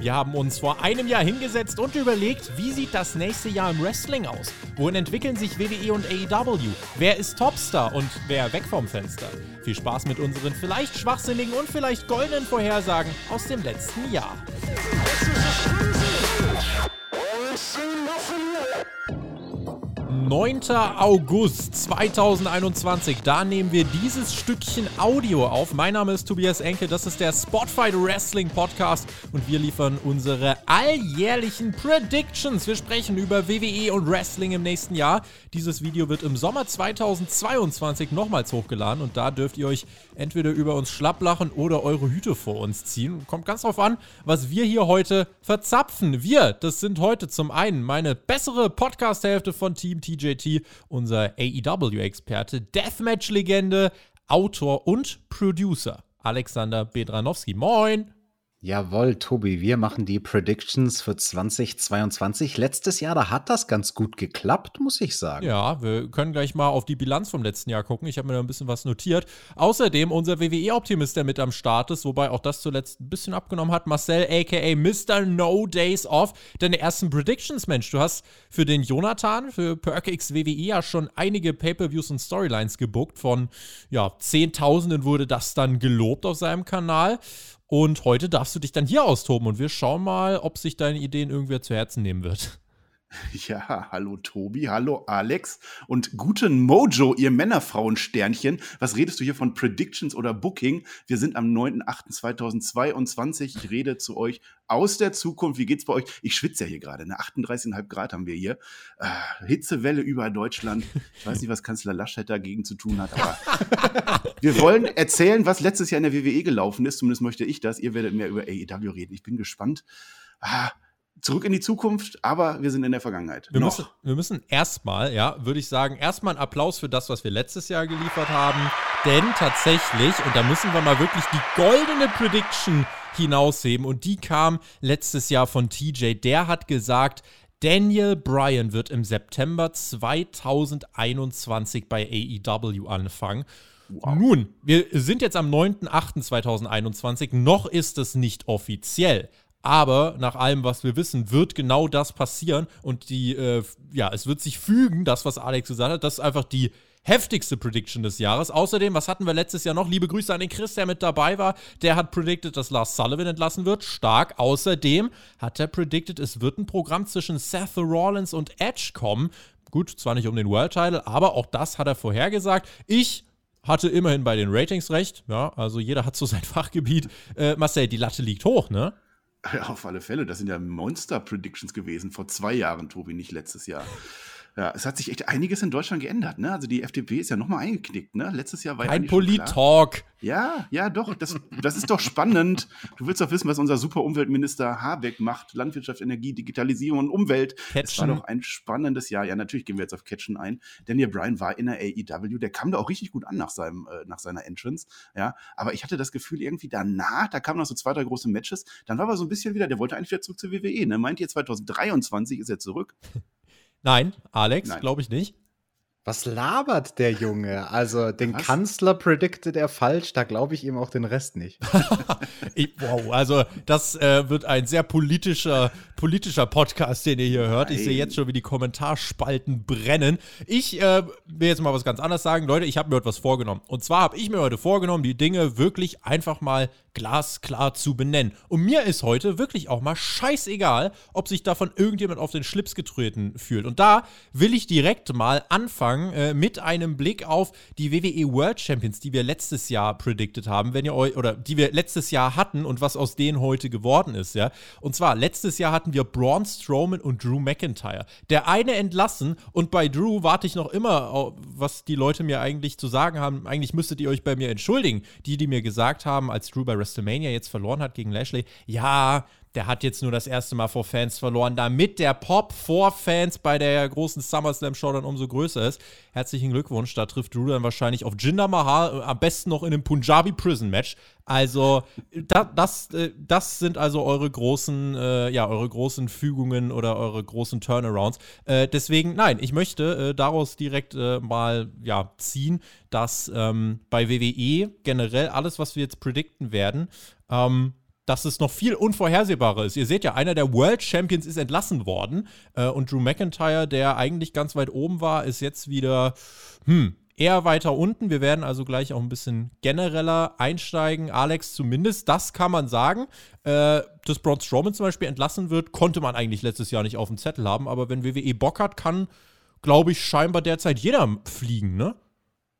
Wir haben uns vor einem Jahr hingesetzt und überlegt, wie sieht das nächste Jahr im Wrestling aus? Wohin entwickeln sich WWE und AEW? Wer ist Topstar und wer weg vom Fenster? Viel Spaß mit unseren vielleicht schwachsinnigen und vielleicht goldenen Vorhersagen aus dem letzten Jahr. 9. August 2021. Da nehmen wir dieses Stückchen Audio auf. Mein Name ist Tobias Enke, das ist der Spotfight Wrestling Podcast und wir liefern unsere alljährlichen Predictions. Wir sprechen über WWE und Wrestling im nächsten Jahr. Dieses Video wird im Sommer 2022 nochmals hochgeladen und da dürft ihr euch entweder über uns schlapplachen oder eure Hüte vor uns ziehen. Kommt ganz drauf an, was wir hier heute verzapfen. Wir, das sind heute zum einen meine bessere Podcast-Hälfte von Team TJ DJT, unser AEW-Experte, Deathmatch-Legende, Autor und Producer Alexander Bedranowski. Moin! Jawohl, Tobi, wir machen die Predictions für 2022. Letztes Jahr, da hat das ganz gut geklappt, muss ich sagen. Ja, wir können gleich mal auf die Bilanz vom letzten Jahr gucken. Ich habe mir da ein bisschen was notiert. Außerdem unser WWE-Optimist, der mit am Start ist, wobei auch das zuletzt ein bisschen abgenommen hat. Marcel, aka Mr. No Days Off. Deine ersten Predictions, Mensch. Du hast für den Jonathan, für PerkX WWE ja schon einige Pay-Per-Views und Storylines gebuckt. Von, ja, Zehntausenden wurde das dann gelobt auf seinem Kanal. Und heute darfst du dich dann hier austoben und wir schauen mal, ob sich deine Ideen irgendwer zu Herzen nehmen wird. Ja, hallo Tobi, hallo Alex und guten Mojo, ihr Männerfrauen-Sternchen. Was redest du hier von Predictions oder Booking? Wir sind am 9.8.2022. Ich rede zu euch aus der Zukunft. Wie geht's bei euch? Ich schwitze ja hier gerade. Ne? 38,5 Grad haben wir hier. Äh, Hitzewelle über Deutschland. Ich weiß nicht, was Kanzler Laschet dagegen zu tun hat, aber wir wollen erzählen, was letztes Jahr in der WWE gelaufen ist. Zumindest möchte ich das. Ihr werdet mehr über AEW reden. Ich bin gespannt. Ah, zurück in die Zukunft, aber wir sind in der Vergangenheit. Wir Noch. müssen, wir müssen erstmal, ja, würde ich sagen, erstmal einen Applaus für das, was wir letztes Jahr geliefert haben. Denn tatsächlich, und da müssen wir mal wirklich die goldene Prediction hinausheben, und die kam letztes Jahr von TJ. Der hat gesagt, Daniel Bryan wird im September 2021 bei AEW anfangen. Wow. Nun, wir sind jetzt am 9.8.2021, noch ist es nicht offiziell. Aber nach allem, was wir wissen, wird genau das passieren. Und die, äh, ja, es wird sich fügen, das, was Alex gesagt hat. Das ist einfach die heftigste Prediction des Jahres. Außerdem, was hatten wir letztes Jahr noch? Liebe Grüße an den Chris, der mit dabei war. Der hat predicted, dass Lars Sullivan entlassen wird. Stark. Außerdem hat er predicted, es wird ein Programm zwischen Seth Rollins und Edge kommen. Gut, zwar nicht um den World Title, aber auch das hat er vorhergesagt. Ich hatte immerhin bei den Ratings recht. Ja, also jeder hat so sein Fachgebiet. Äh, Marcel, die Latte liegt hoch, ne? Ja, auf alle Fälle. Das sind ja Monster-Predictions gewesen vor zwei Jahren, Tobi, nicht letztes Jahr. Ja, es hat sich echt einiges in Deutschland geändert. Ne? Also die FDP ist ja nochmal eingeknickt. Ne? Letztes Jahr war ja Ein Polit-Talk. Ja, ja, doch. Das, das ist doch spannend. Du willst doch wissen, was unser super Umweltminister Habeck macht. Landwirtschaft, Energie, Digitalisierung und Umwelt. Catchen. Das war doch ein spannendes Jahr. Ja, natürlich gehen wir jetzt auf Catchen ein. Daniel Bryan war in der AEW. Der kam da auch richtig gut an nach, seinem, äh, nach seiner Entrance. Ja, aber ich hatte das Gefühl, irgendwie danach, da kamen noch so zwei, drei große Matches. Dann war aber so ein bisschen wieder, der wollte eigentlich wieder zurück zur WWE. Ne? Meint ihr, 2023 ist er zurück? Nein, Alex, glaube ich nicht. Was labert der Junge? Also den Was? Kanzler prediktet er falsch, da glaube ich ihm auch den Rest nicht. ich, wow, also das äh, wird ein sehr politischer, politischer Podcast, den ihr hier hört. Nein. Ich sehe jetzt schon, wie die Kommentarspalten brennen. Ich äh, will jetzt mal was ganz anderes sagen. Leute, ich habe mir heute was vorgenommen. Und zwar habe ich mir heute vorgenommen, die Dinge wirklich einfach mal glasklar zu benennen. Und mir ist heute wirklich auch mal scheißegal, ob sich davon irgendjemand auf den Schlips getreten fühlt. Und da will ich direkt mal anfangen äh, mit einem Blick auf die WWE World Champions, die wir letztes Jahr predicted haben, wenn ihr euch, oder die wir letztes Jahr hatten und was aus denen heute geworden ist, ja. Und zwar, letztes Jahr hatten wir Braun Strowman und Drew McIntyre. Der eine entlassen und bei Drew warte ich noch immer, was die Leute mir eigentlich zu sagen haben. Eigentlich müsstet ihr euch bei mir entschuldigen. Die, die mir gesagt haben, als Drew bei WrestleMania jetzt verloren hat gegen Lashley, ja, der hat jetzt nur das erste Mal vor Fans verloren, damit der Pop vor Fans bei der großen SummerSlam Show dann umso größer ist. Herzlichen Glückwunsch, da trifft Drew dann wahrscheinlich auf Jinder Mahal, äh, am besten noch in einem Punjabi Prison Match. Also, da, das, äh, das sind also eure großen, äh, ja, eure großen Fügungen oder eure großen Turnarounds. Äh, deswegen, nein, ich möchte äh, daraus direkt äh, mal ja, ziehen, dass ähm, bei WWE generell alles, was wir jetzt predikten werden, ähm, dass es noch viel unvorhersehbarer ist. Ihr seht ja, einer der World Champions ist entlassen worden äh, und Drew McIntyre, der eigentlich ganz weit oben war, ist jetzt wieder, hm, eher weiter unten. Wir werden also gleich auch ein bisschen genereller einsteigen. Alex, zumindest, das kann man sagen. Äh, dass Braun Strowman zum Beispiel entlassen wird, konnte man eigentlich letztes Jahr nicht auf dem Zettel haben. Aber wenn WWE Bock hat, kann, glaube ich, scheinbar derzeit jeder fliegen, ne?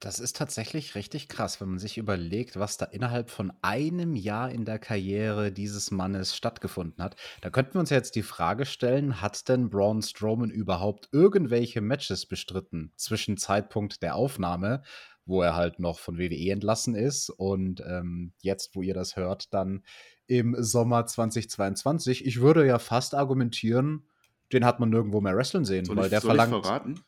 Das ist tatsächlich richtig krass, wenn man sich überlegt, was da innerhalb von einem Jahr in der Karriere dieses Mannes stattgefunden hat. Da könnten wir uns jetzt die Frage stellen, hat denn Braun Strowman überhaupt irgendwelche Matches bestritten zwischen Zeitpunkt der Aufnahme, wo er halt noch von WWE entlassen ist und ähm, jetzt, wo ihr das hört, dann im Sommer 2022? Ich würde ja fast argumentieren, den hat man nirgendwo mehr wrestlen sehen, Soll weil ich, der soll ich verlangt. verraten?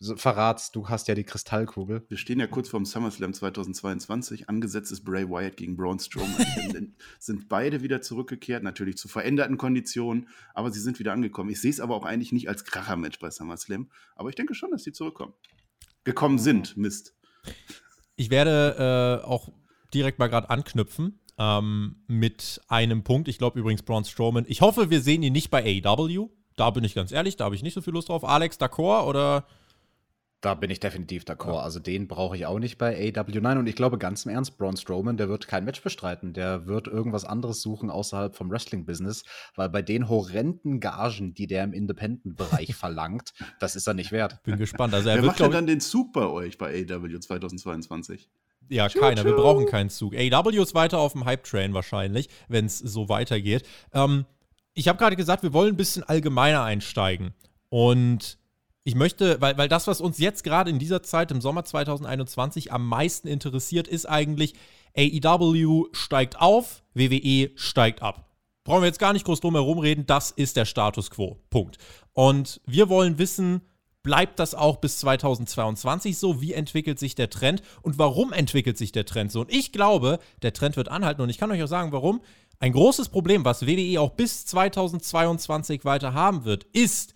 So, verrat's, du hast ja die Kristallkugel. Wir stehen ja kurz vorm SummerSlam 2022. Angesetzt ist Bray Wyatt gegen Braun Strowman. Sind beide wieder zurückgekehrt, natürlich zu veränderten Konditionen, aber sie sind wieder angekommen. Ich sehe es aber auch eigentlich nicht als Kracher-Match bei SummerSlam, aber ich denke schon, dass sie zurückkommen. Gekommen sind, Mist. Ich werde äh, auch direkt mal gerade anknüpfen ähm, mit einem Punkt. Ich glaube übrigens Braun Strowman. Ich hoffe, wir sehen ihn nicht bei AEW. Da bin ich ganz ehrlich, da habe ich nicht so viel Lust drauf. Alex, d'accord oder Da bin ich definitiv d'accord. Also den brauche ich auch nicht bei AW9. Und ich glaube ganz im Ernst, Braun Strowman, der wird kein Match bestreiten. Der wird irgendwas anderes suchen außerhalb vom Wrestling-Business, weil bei den horrenden Gagen, die der im Independent-Bereich verlangt, das ist er nicht wert. bin gespannt. Also er Wer wird, macht denn dann den Zug bei euch bei AEW 2022? ja, keiner. Wir brauchen keinen Zug. AEW ist weiter auf dem Hype-Train wahrscheinlich, wenn es so weitergeht. Ähm, ich habe gerade gesagt, wir wollen ein bisschen allgemeiner einsteigen. Und ich möchte, weil, weil das, was uns jetzt gerade in dieser Zeit im Sommer 2021 am meisten interessiert, ist eigentlich, AEW steigt auf, WWE steigt ab. Brauchen wir jetzt gar nicht groß drum herum reden, das ist der Status quo. Punkt. Und wir wollen wissen, bleibt das auch bis 2022 so? Wie entwickelt sich der Trend? Und warum entwickelt sich der Trend so? Und ich glaube, der Trend wird anhalten und ich kann euch auch sagen, warum. Ein großes Problem, was WWE auch bis 2022 weiter haben wird, ist,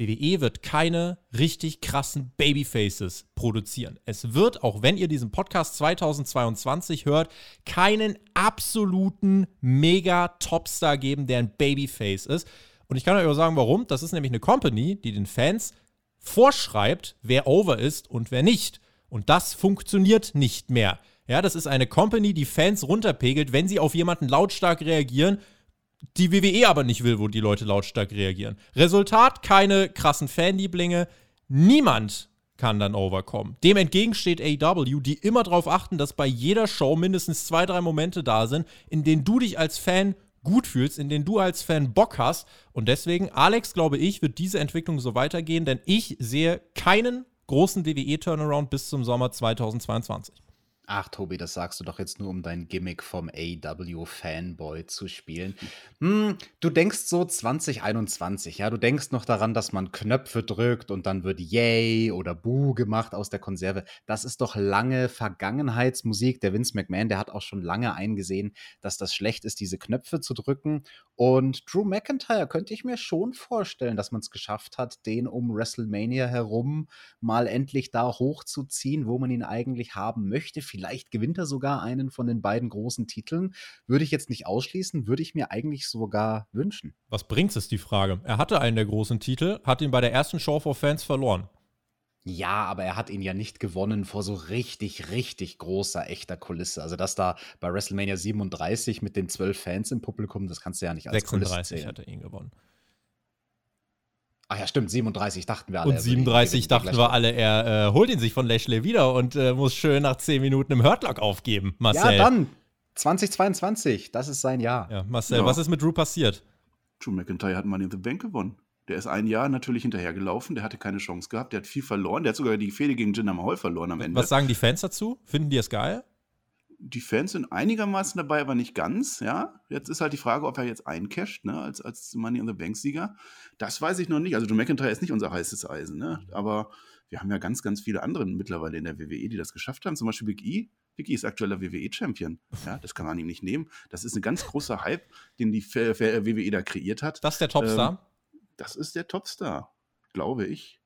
WWE wird keine richtig krassen Babyfaces produzieren. Es wird, auch wenn ihr diesen Podcast 2022 hört, keinen absoluten Mega-Topstar geben, der ein Babyface ist. Und ich kann euch auch sagen, warum. Das ist nämlich eine Company, die den Fans vorschreibt, wer over ist und wer nicht. Und das funktioniert nicht mehr. Ja, das ist eine Company, die Fans runterpegelt, wenn sie auf jemanden lautstark reagieren, die WWE aber nicht will, wo die Leute lautstark reagieren. Resultat, keine krassen Fanlieblinge. Niemand kann dann overkommen. Dem entgegen steht AEW, die immer darauf achten, dass bei jeder Show mindestens zwei, drei Momente da sind, in denen du dich als Fan gut fühlst, in denen du als Fan Bock hast. Und deswegen, Alex, glaube ich, wird diese Entwicklung so weitergehen, denn ich sehe keinen großen WWE-Turnaround bis zum Sommer 2022. Ach, Tobi, das sagst du doch jetzt nur, um dein Gimmick vom AW-Fanboy zu spielen. Hm, du denkst so 2021, ja, du denkst noch daran, dass man Knöpfe drückt und dann wird Yay oder Boo gemacht aus der Konserve. Das ist doch lange Vergangenheitsmusik. Der Vince McMahon, der hat auch schon lange eingesehen, dass das schlecht ist, diese Knöpfe zu drücken. Und Drew McIntyre könnte ich mir schon vorstellen, dass man es geschafft hat, den um WrestleMania herum mal endlich da hochzuziehen, wo man ihn eigentlich haben möchte. Vielleicht gewinnt er sogar einen von den beiden großen Titeln. Würde ich jetzt nicht ausschließen, würde ich mir eigentlich sogar wünschen. Was bringt es, die Frage? Er hatte einen der großen Titel, hat ihn bei der ersten Show for Fans verloren. Ja, aber er hat ihn ja nicht gewonnen vor so richtig, richtig großer, echter Kulisse. Also das da bei WrestleMania 37 mit den zwölf Fans im Publikum, das kannst du ja nicht als Kulisse 36 zählen. hat er ihn gewonnen. Ach ja, stimmt, 37 dachten wir alle. Und er würde ihn 37 gewinnen, dachten wir alle, er äh, holt ihn sich von Lashley wieder und äh, muss schön nach 10 Minuten im Hurtlock aufgeben. Marcel. Ja, dann 2022, das ist sein Jahr. Ja, Marcel, Ja. was ist mit Drew passiert? Drew McIntyre hat Money in the Bank gewonnen. Der ist ein Jahr natürlich hinterhergelaufen, der hatte keine Chance gehabt, der hat viel verloren, der hat sogar die Fehde gegen Jinder Mahal verloren am Ende. Was sagen die Fans dazu? Finden die es geil? Die Fans sind einigermaßen dabei, aber nicht ganz, ja. Jetzt ist halt die Frage, ob er jetzt eincasht, ne, als, als Money in the Bank-Sieger. Das weiß ich noch nicht. Also Drew McIntyre ist nicht unser heißes Eisen, ne. Aber wir haben ja ganz, ganz viele andere mittlerweile in der WWE, die das geschafft haben. Zum Beispiel Big E. Big E ist aktueller WWE-Champion. Ja, das kann man ihm nicht nehmen. Das ist ein ganz großer Hype, den die WWE da kreiert hat. Das ist der Topstar. Das ist der Topstar, glaube ich.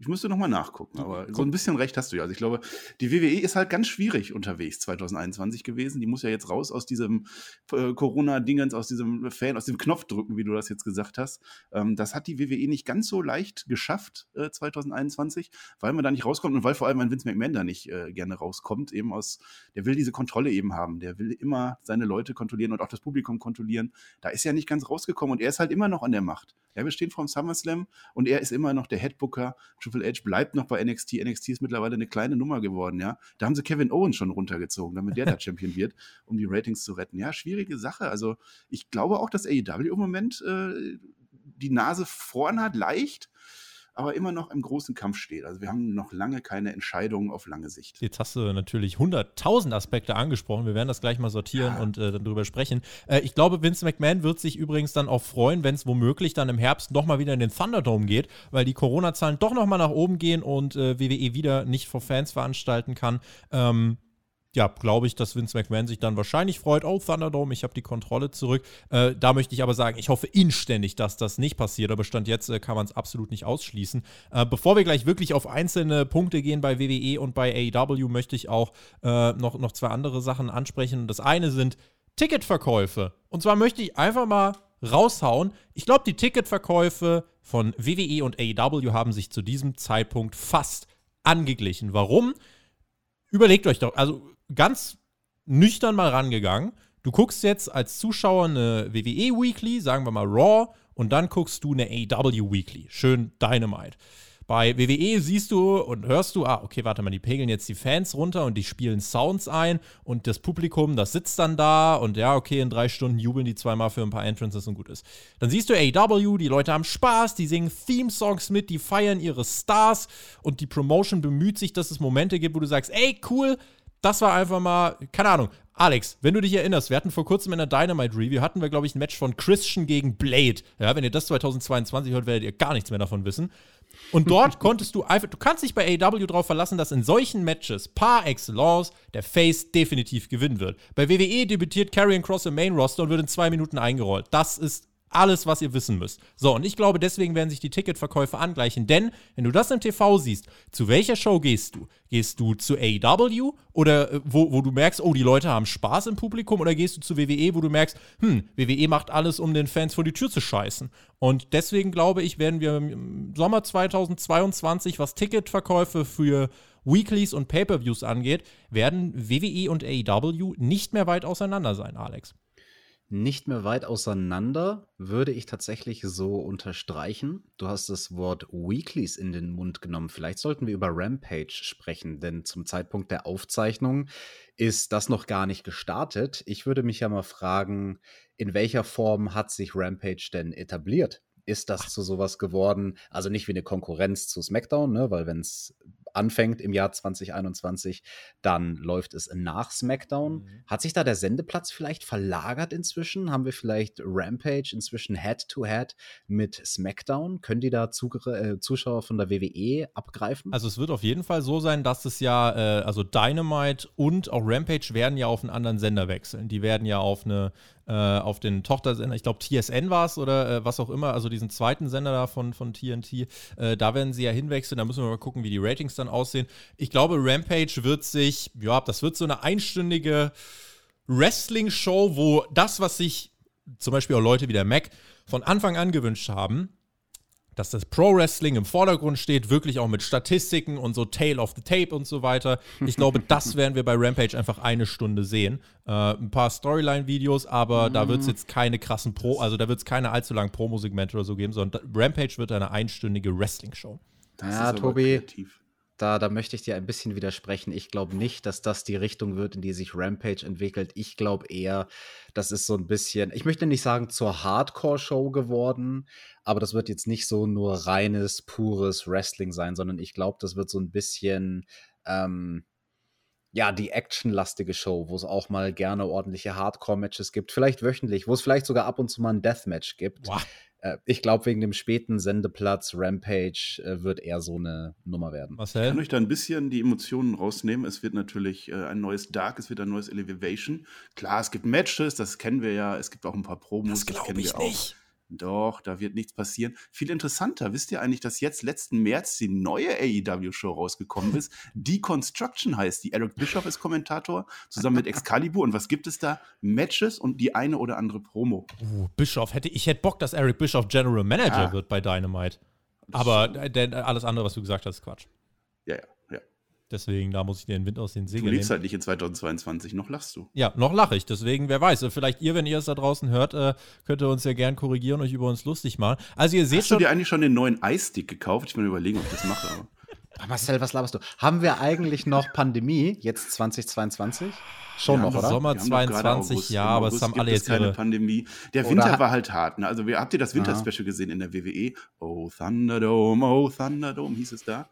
Ich müsste nochmal nachgucken, aber so ein bisschen recht hast du ja. Also ich glaube, die WWE ist halt ganz schwierig unterwegs 2021 gewesen. Die muss ja jetzt raus aus diesem äh, Corona-Dingens, aus diesem Fan, aus dem Knopfdrücken, wie du das jetzt gesagt hast. Ähm, das hat die WWE nicht ganz so leicht geschafft äh, 2021, weil man da nicht rauskommt und weil vor allem ein Vince McMahon da nicht äh, gerne rauskommt, eben aus, der will diese Kontrolle eben haben. Der will immer seine Leute kontrollieren und auch das Publikum kontrollieren. Da ist er nicht ganz rausgekommen und er ist halt immer noch an der Macht. Ja, wir stehen vor dem SummerSlam und er ist immer noch der Headbooker. Triple H bleibt noch bei NXT. NXT ist mittlerweile eine kleine Nummer geworden, ja. Da haben sie Kevin Owens schon runtergezogen, damit der da Champion wird, um die Ratings zu retten. Ja, schwierige Sache. Also ich glaube auch, dass AEW im Moment äh, die Nase vorn hat, leicht aber immer noch im großen Kampf steht. Also wir haben noch lange keine Entscheidungen auf lange Sicht. Jetzt hast du natürlich 100.000 Aspekte angesprochen. Wir werden das gleich mal sortieren ja. und äh, dann drüber sprechen. Äh, ich glaube, Vince McMahon wird sich übrigens dann auch freuen, wenn es womöglich dann im Herbst nochmal wieder in den Thunderdome geht, weil die Corona-Zahlen doch nochmal nach oben gehen und äh, WWE wieder nicht vor Fans veranstalten kann. Ähm, ja, glaube ich, dass Vince McMahon sich dann wahrscheinlich freut, oh, Thunderdome, ich habe die Kontrolle zurück. Äh, da möchte ich aber sagen, ich hoffe inständig, dass das nicht passiert, aber Stand jetzt äh, kann man es absolut nicht ausschließen. Äh, bevor wir gleich wirklich auf einzelne Punkte gehen bei WWE und bei AEW, möchte ich auch äh, noch, noch zwei andere Sachen ansprechen. Das eine sind Ticketverkäufe. Und zwar möchte ich einfach mal raushauen. Ich glaube, die Ticketverkäufe von WWE und AEW haben sich zu diesem Zeitpunkt fast angeglichen. Warum? Überlegt euch doch, also ganz nüchtern mal rangegangen. Du guckst jetzt als Zuschauer eine WWE Weekly, sagen wir mal Raw, und dann guckst du eine AW Weekly. Schön Dynamite. Bei WWE siehst du und hörst du, ah, okay, warte mal, die pegeln jetzt die Fans runter und die spielen Sounds ein und das Publikum, das sitzt dann da und ja, okay, in drei Stunden jubeln die zweimal für ein paar Entrances und gut ist. Dann siehst du AW, die Leute haben Spaß, die singen Theme-Songs mit, die feiern ihre Stars und die Promotion bemüht sich, dass es Momente gibt, wo du sagst, ey, cool, das war einfach mal, keine Ahnung. Alex, wenn du dich erinnerst, wir hatten vor kurzem in der Dynamite Review, hatten wir, glaube ich, ein Match von Christian gegen Blade. Ja, wenn ihr das 2022 hört, werdet ihr gar nichts mehr davon wissen. Und dort konntest du einfach, du kannst dich bei AEW darauf verlassen, dass in solchen Matches par excellence der Face definitiv gewinnen wird. Bei WWE debütiert Karrion Cross im Main Roster und wird in zwei Minuten eingerollt. Das ist alles, was ihr wissen müsst. So, und ich glaube, deswegen werden sich die Ticketverkäufe angleichen. Denn, wenn du das im TV siehst, zu welcher Show gehst du? Gehst du zu AEW oder äh, wo, wo du merkst, oh, die Leute haben Spaß im Publikum? Oder gehst du zu WWE, wo du merkst, hm, WWE macht alles, um den Fans vor die Tür zu scheißen? Und deswegen glaube ich, werden wir im Sommer 2022, was Ticketverkäufe für Weeklies und Pay-Per-Views angeht, werden WWE und AEW nicht mehr weit auseinander sein, Alex nicht mehr weit auseinander, würde ich tatsächlich so unterstreichen. Du hast das Wort Weeklies in den Mund genommen. Vielleicht sollten wir über Rampage sprechen, denn zum Zeitpunkt der Aufzeichnung ist das noch gar nicht gestartet. Ich würde mich ja mal fragen, in welcher Form hat sich Rampage denn etabliert? Ist das zu sowas geworden? Also nicht wie eine Konkurrenz zu SmackDown, ne? weil wenn es anfängt im Jahr 2021, dann läuft es nach SmackDown. Mhm. Hat sich da der Sendeplatz vielleicht verlagert inzwischen? Haben wir vielleicht Rampage inzwischen Head-to-Head -head mit SmackDown? Können die da Zug äh, Zuschauer von der WWE abgreifen? Also es wird auf jeden Fall so sein, dass es ja, äh, also Dynamite und auch Rampage werden ja auf einen anderen Sender wechseln. Die werden ja auf eine äh, auf den Tochtersender, ich glaube TSN war es oder äh, was auch immer, also diesen zweiten Sender da von, von TNT, äh, da werden sie ja hinwechseln, da müssen wir mal gucken, wie die Ratings dann aussehen. Ich glaube, Rampage wird sich, ja, das wird so eine einstündige Wrestling-Show, wo das, was sich zum Beispiel auch Leute wie der Mac von Anfang an gewünscht haben, dass das Pro-Wrestling im Vordergrund steht, wirklich auch mit Statistiken und so Tale of the Tape und so weiter. Ich glaube, das werden wir bei Rampage einfach eine Stunde sehen. Äh, ein paar Storyline-Videos, aber mm. da wird es jetzt keine krassen Pro, also da wird es keine allzu langen Promo-Segmente oder so geben, sondern Rampage wird eine einstündige Wrestling-Show. Ja, Tobi, kreativ da, da möchte ich dir ein bisschen widersprechen. Ich glaube nicht, dass das die Richtung wird, in die sich Rampage entwickelt. Ich glaube eher, das ist so ein bisschen, ich möchte nicht sagen zur Hardcore-Show geworden, aber das wird jetzt nicht so nur reines, pures Wrestling sein, sondern ich glaube, das wird so ein bisschen, ähm, ja, die actionlastige Show, wo es auch mal gerne ordentliche Hardcore-Matches gibt, vielleicht wöchentlich, wo es vielleicht sogar ab und zu mal ein Deathmatch gibt. Wow. Äh, ich glaube, wegen dem späten Sendeplatz Rampage äh, wird eher so eine Nummer werden. Marcel? Ich kann euch da ein bisschen die Emotionen rausnehmen. Es wird natürlich äh, ein neues Dark, es wird ein neues Elevation. Klar, es gibt Matches, das kennen wir ja. Es gibt auch ein paar Promos, das, wir auch. Nicht. Doch, da wird nichts passieren. Viel interessanter, wisst ihr eigentlich, dass jetzt letzten März die neue AEW-Show rausgekommen ist? Deconstruction heißt die. Eric Bischoff ist Kommentator, zusammen mit Excalibur. Und was gibt es da? Matches und die eine oder andere Promo. Uh, Bischoff, hätte, ich hätte Bock, dass Eric Bischoff General Manager ah. wird bei Dynamite. Aber alles andere, was du gesagt hast, ist Quatsch. Ja, ja. Deswegen, da muss ich dir den Wind aus den Segeln Du lebst halt nicht in 2022, noch lachst du. Ja, noch lache ich. Deswegen, wer weiß, vielleicht ihr, wenn ihr es da draußen hört, äh, könnt ihr uns ja gern korrigieren, euch über uns lustig machen. Also ihr seht Hast schon, du dir eigentlich schon den neuen Eisstick gekauft? Ich will überlegen, ob ich das mache. Aber. Marcel, was laberst du? Haben wir eigentlich noch Pandemie jetzt 2022? Schon noch, oder? Sommer 22, ja, aber es haben alle jetzt keine ihre Pandemie. Der Winter war halt hart. Ne? Also, habt ihr das Winterspecial gesehen in der WWE? Oh Thunderdome, oh Thunderdome hieß es da.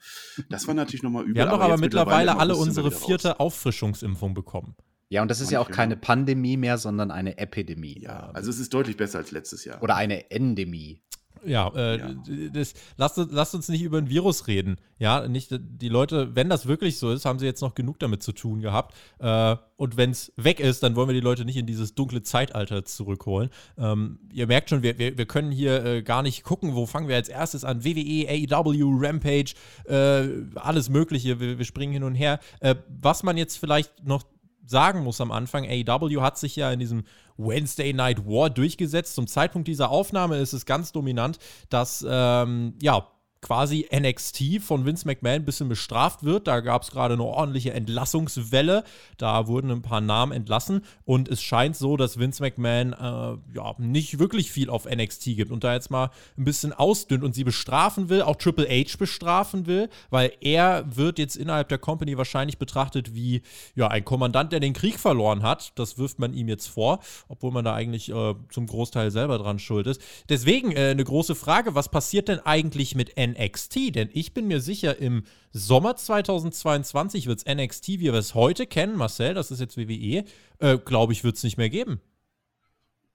Das war natürlich nochmal übel. Wir haben doch aber, aber mittlerweile alle unsere vierte Auffrischungsimpfung bekommen. Ja, und das ist ja auch keine Pandemie mehr, sondern eine Epidemie. Ja, also es ist deutlich besser als letztes Jahr. Oder eine Endemie. Ja, äh, ja. Das, lasst, lasst, uns nicht über ein Virus reden. Ja, nicht die Leute, wenn das wirklich so ist, haben sie jetzt noch genug damit zu tun gehabt. Äh, und wenn es weg ist, dann wollen wir die Leute nicht in dieses dunkle Zeitalter zurückholen. Ähm, ihr merkt schon, wir, wir, wir können hier äh, gar nicht gucken, wo fangen wir als erstes an. WWE, AEW, Rampage, äh, alles Mögliche. Wir, wir, springen hin und her. Äh, was man jetzt vielleicht noch sagen muss am Anfang, AEW hat sich ja in diesem Wednesday Night War durchgesetzt. Zum Zeitpunkt dieser Aufnahme ist es ganz dominant, dass ähm, ja quasi NXT von Vince McMahon ein bisschen bestraft wird. Da gab es gerade eine ordentliche Entlassungswelle. Da wurden ein paar Namen entlassen und es scheint so, dass Vince McMahon äh, ja nicht wirklich viel auf NXT gibt und da jetzt mal ein bisschen ausdünnt und sie bestrafen will, auch Triple H bestrafen will, weil er wird jetzt innerhalb der Company wahrscheinlich betrachtet wie ja ein Kommandant, der den Krieg verloren hat. Das wirft man ihm jetzt vor, obwohl man da eigentlich äh, zum Großteil selber dran schuld ist. Deswegen äh, eine große Frage, was passiert denn eigentlich mit NXT? NXT, denn ich bin mir sicher, im Sommer 2022 wird es NXT, wie wir es heute kennen, Marcel, das ist jetzt WWE, äh, glaube ich, wird es nicht mehr geben.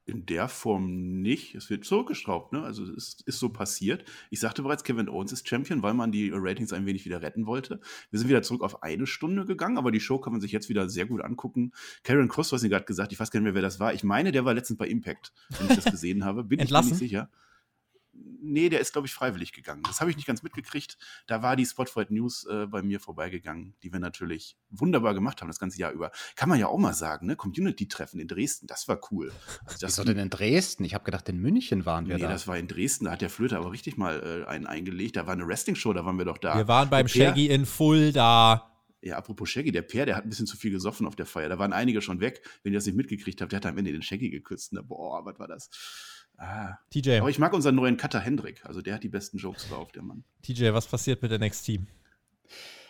In der Form nicht. Es wird zurückgeschraubt, ne? Also es ist so passiert. Ich sagte bereits, Kevin Owens ist Champion, weil man die Ratings ein wenig wieder retten wollte. Wir sind wieder zurück auf eine Stunde gegangen, aber die Show kann man sich jetzt wieder sehr gut angucken. Karen Cross, was sie gerade gesagt, ich weiß gar nicht mehr, wer das war. Ich meine, der war letztens bei Impact, wenn ich das gesehen habe. Bin ich mir nicht sicher nee, der ist, glaube ich, freiwillig gegangen. Das habe ich nicht ganz mitgekriegt. Da war die Spotfight News äh, bei mir vorbeigegangen, die wir natürlich wunderbar gemacht haben das ganze Jahr über. Kann man ja auch mal sagen, ne? Community-Treffen in Dresden, das war cool. Also das Wieso denn in Dresden? Ich habe gedacht, in München waren wir nee, da. Nee, das war in Dresden. Da hat der Flöter aber richtig mal äh, einen eingelegt. Da war eine Wrestling-Show, da waren wir doch da. Wir waren beim Shaggy in Fulda. Ja, apropos Shaggy, der Per, der hat ein bisschen zu viel gesoffen auf der Feier. Da waren einige schon weg. Wenn ihr das nicht mitgekriegt habt, der hat am Ende den Shaggy geküsst. Ne? Boah, was war das? Ah. TJ. Aber ich mag unseren neuen Cutter Hendrik. Also der hat die besten Jokes drauf, der Mann. TJ, was passiert mit NXT?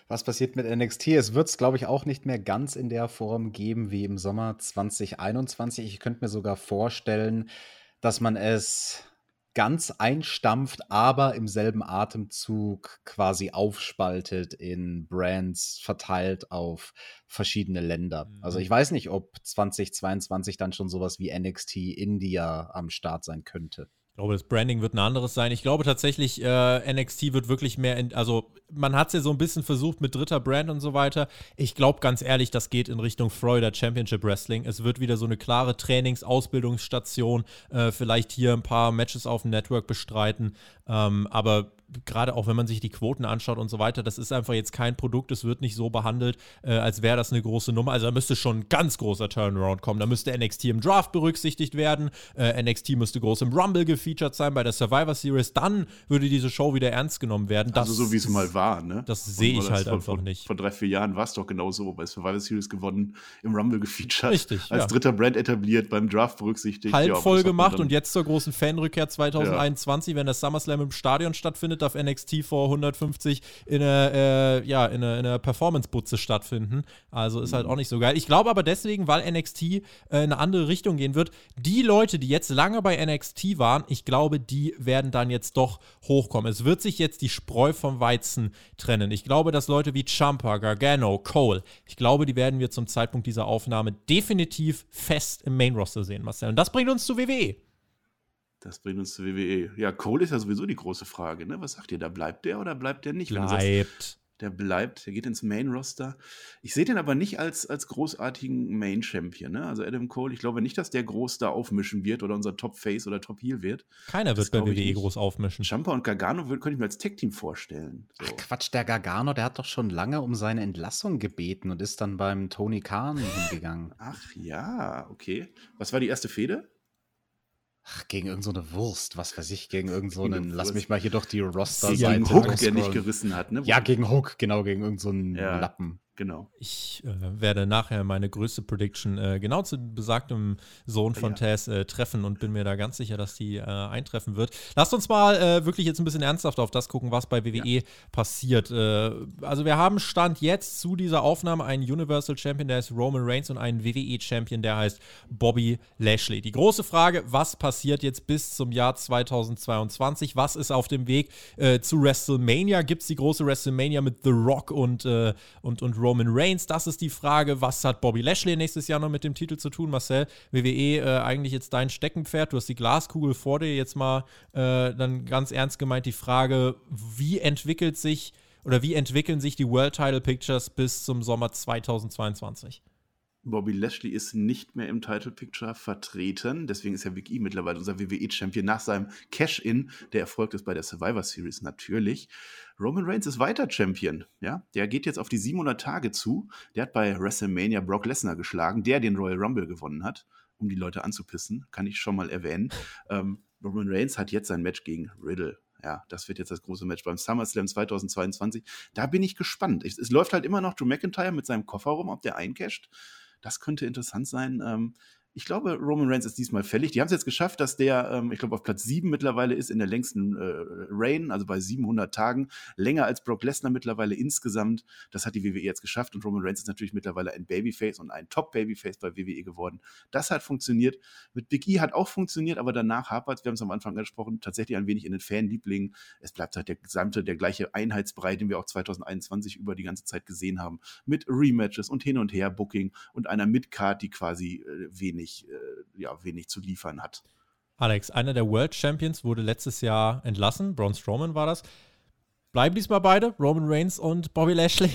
Was passiert mit NXT? Es wird es, glaube ich, auch nicht mehr ganz in der Form geben wie im Sommer 2021. Ich könnte mir sogar vorstellen, dass man es ganz einstampft, aber im selben Atemzug quasi aufspaltet in Brands verteilt auf verschiedene Länder. Also ich mhm. weiß nicht, ob 2022 dann schon sowas wie NXT India am Start sein könnte. Ich glaube, das Branding wird ein anderes sein. Ich glaube tatsächlich, äh, NXT wird wirklich mehr, in, also man hat es ja so ein bisschen versucht mit dritter Brand und so weiter. Ich glaube ganz ehrlich, das geht in Richtung Florida Championship Wrestling. Es wird wieder so eine klare Trainings-Ausbildungsstation, äh, vielleicht hier ein paar Matches auf dem Network bestreiten. Ähm, aber gerade auch wenn man sich die Quoten anschaut und so weiter, das ist einfach jetzt kein Produkt, es wird nicht so behandelt, äh, als wäre das eine große Nummer. Also da müsste schon ein ganz großer Turnaround kommen. Da müsste NXT im Draft berücksichtigt werden, äh, NXT müsste groß im Rumble gefeatured sein, bei der Survivor Series, dann würde diese Show wieder ernst genommen werden. Das, also so wie es mal war, ne? Das sehe ich halt vor, einfach nicht. Vor drei, vier Jahren war es doch genau so, bei Survivor Series gewonnen, im Rumble gefeatured, Richtig, als ja. dritter Brand etabliert, beim Draft berücksichtigt. Halb ja, voll gemacht und jetzt zur großen Fanrückkehr 2021, ja. wenn das SummerSlam im Stadion stattfindet, darf NXT vor 150 in einer, äh, ja, in einer, in einer Performance-Butze stattfinden. Also ist halt mhm. auch nicht so geil. Ich glaube aber deswegen, weil NXT äh, in eine andere Richtung gehen wird, die Leute, die jetzt lange bei NXT waren, ich glaube, die werden dann jetzt doch hochkommen. Es wird sich jetzt die Spreu vom Weizen trennen. Ich glaube, dass Leute wie Champa, Gargano, Cole, ich glaube, die werden wir zum Zeitpunkt dieser Aufnahme definitiv fest im Main-Roster sehen, Marcel. Und das bringt uns zu WWE. Das bringt uns zur WWE. Ja, Cole ist ja sowieso die große Frage. Ne? Was sagt ihr? Da bleibt der oder bleibt der nicht? Bleibt. Der bleibt, der geht ins Main-Roster. Ich sehe den aber nicht als, als großartigen Main-Champion. Ne? Also Adam Cole, ich glaube nicht, dass der groß da aufmischen wird oder unser Top-Face oder Top-Heel wird. Keiner wird bei WWE groß aufmischen. Champa und Gargano könnte ich mir als Tech-Team vorstellen. So. Ach Quatsch, der Gargano, der hat doch schon lange um seine Entlassung gebeten und ist dann beim Tony Khan hingegangen. Ach ja, okay. Was war die erste Fehde? Ach, gegen irgendeine so Wurst, was weiß ich, gegen irgendeinen, so lass mich mal hier doch die Roster Gegen Hook, der nicht gerissen hat, ne? Ja, gegen Hook, genau, gegen irgendeinen so ja. Lappen. Genau. Ich äh, werde nachher meine größte Prediction äh, genau zu besagtem Sohn von ja. Taz äh, treffen und bin mir da ganz sicher, dass die äh, eintreffen wird. Lasst uns mal äh, wirklich jetzt ein bisschen ernsthaft auf das gucken, was bei WWE ja. passiert. Äh, also wir haben Stand jetzt zu dieser Aufnahme einen Universal Champion, der heißt Roman Reigns und einen WWE Champion, der heißt Bobby Lashley. Die große Frage, was passiert jetzt bis zum Jahr 2022? Was ist auf dem Weg zu WrestleMania? Gibt es die große WrestleMania mit The Rock und, und, und Roman Reigns? Das ist die Frage. Was hat Bobby Lashley nächstes Jahr noch mit dem Titel zu tun? Marcel, WWE äh, eigentlich jetzt dein Steckenpferd. Du hast die Glaskugel vor dir. Jetzt mal äh, dann ganz ernst gemeint die Frage, wie entwickelt sich oder wie entwickeln sich die World Title Pictures bis zum Sommer 2022? Bobby Lashley ist nicht mehr im Title Picture vertreten. Deswegen ist ja Vic E mittlerweile unser WWE-Champion nach seinem Cash-In. Der erfolgt ist bei der Survivor Series natürlich. Roman Reigns ist weiter Champion. Ja, der geht jetzt auf die 700 Tage zu. Der hat bei WrestleMania Brock Lesnar geschlagen, der den Royal Rumble gewonnen hat, um die Leute anzupissen. Kann ich schon mal erwähnen. Ähm, Roman Reigns hat jetzt sein Match gegen Riddle ja, das wird jetzt das große Match beim SummerSlam 2022. Da bin ich gespannt. Es, es, läuft halt immer noch Drew McIntyre mit seinem Koffer rum, ob der eincasht. Das könnte interessant sein. Ähm, ich glaube, Roman Reigns ist diesmal fällig. Die haben es jetzt geschafft, dass der, ähm, ich glaube, auf Platz 7 mittlerweile ist in der längsten äh, Reign, also bei 700 Tagen. Länger als Brock Lesnar mittlerweile insgesamt. Das hat die WWE jetzt geschafft und Roman Reigns ist natürlich mittlerweile ein Babyface und ein Top-Babyface bei WWE geworden. Das hat funktioniert. Mit Big E hat auch funktioniert, aber danach hapert wir haben es am Anfang angesprochen, tatsächlich ein wenig in den Fanlieblingen. Es bleibt halt der gesamte, der gleiche Einheitsbrei, den wir auch 2021 über die ganze Zeit gesehen haben. Mit Rematches und hin und her Booking und einer Midcard, die quasi äh, wenig wenig, äh, ja, wenig zu liefern hat. Alex, einer der World Champions wurde letztes Jahr entlassen. Braun Strowman war das. Bleiben diesmal beide, Roman Reigns und Bobby Lashley?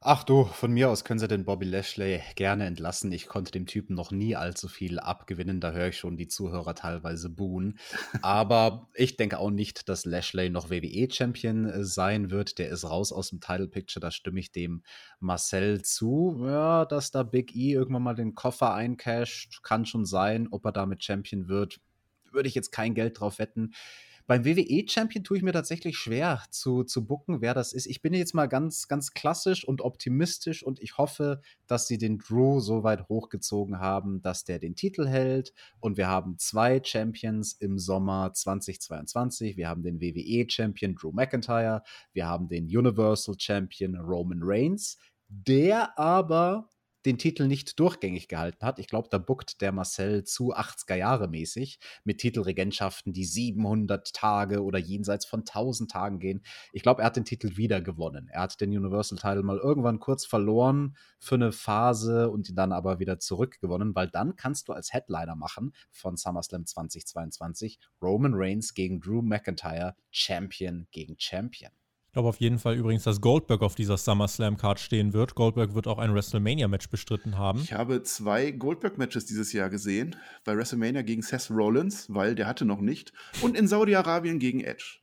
Ach du, von mir aus können sie den Bobby Lashley gerne entlassen. Ich konnte dem Typen noch nie allzu viel abgewinnen. Da höre ich schon die Zuhörer teilweise buhen. Aber ich denke auch nicht, dass Lashley noch WWE-Champion äh, sein wird. Der ist raus aus dem Title Picture. Da stimme ich dem Marcel zu. Ja, dass da Big E irgendwann mal den Koffer eincasht, kann schon sein. Ob er damit Champion wird, würde ich jetzt kein Geld drauf wetten. Beim WWE-Champion tue ich mir tatsächlich schwer zu, zu bucken, wer das ist. Ich bin jetzt mal ganz, ganz klassisch und optimistisch und ich hoffe, dass sie den Drew so weit hochgezogen haben, dass der den Titel hält. Und wir haben zwei Champions im Sommer 2022. Wir haben den WWE-Champion Drew McIntyre. Wir haben den Universal Champion Roman Reigns, der aber den Titel nicht durchgängig gehalten hat. Ich glaube, da buckt der Marcel zu 80er Jahre mäßig mit Titelregentschaften, die 700 Tage oder jenseits von 1000 Tagen gehen. Ich glaube, er hat den Titel wieder gewonnen. Er hat den Universal Title mal irgendwann kurz verloren für eine Phase und ihn dann aber wieder zurückgewonnen, weil dann kannst du als Headliner machen von SummerSlam 2022 Roman Reigns gegen Drew McIntyre, Champion gegen Champion. Ich glaube auf jeden Fall übrigens, dass Goldberg auf dieser SummerSlam-Card stehen wird. Goldberg wird auch ein WrestleMania-Match bestritten haben. Ich habe zwei Goldberg-Matches dieses Jahr gesehen. Bei WrestleMania gegen Seth Rollins, weil der hatte noch nicht. Und in Saudi-Arabien gegen Edge.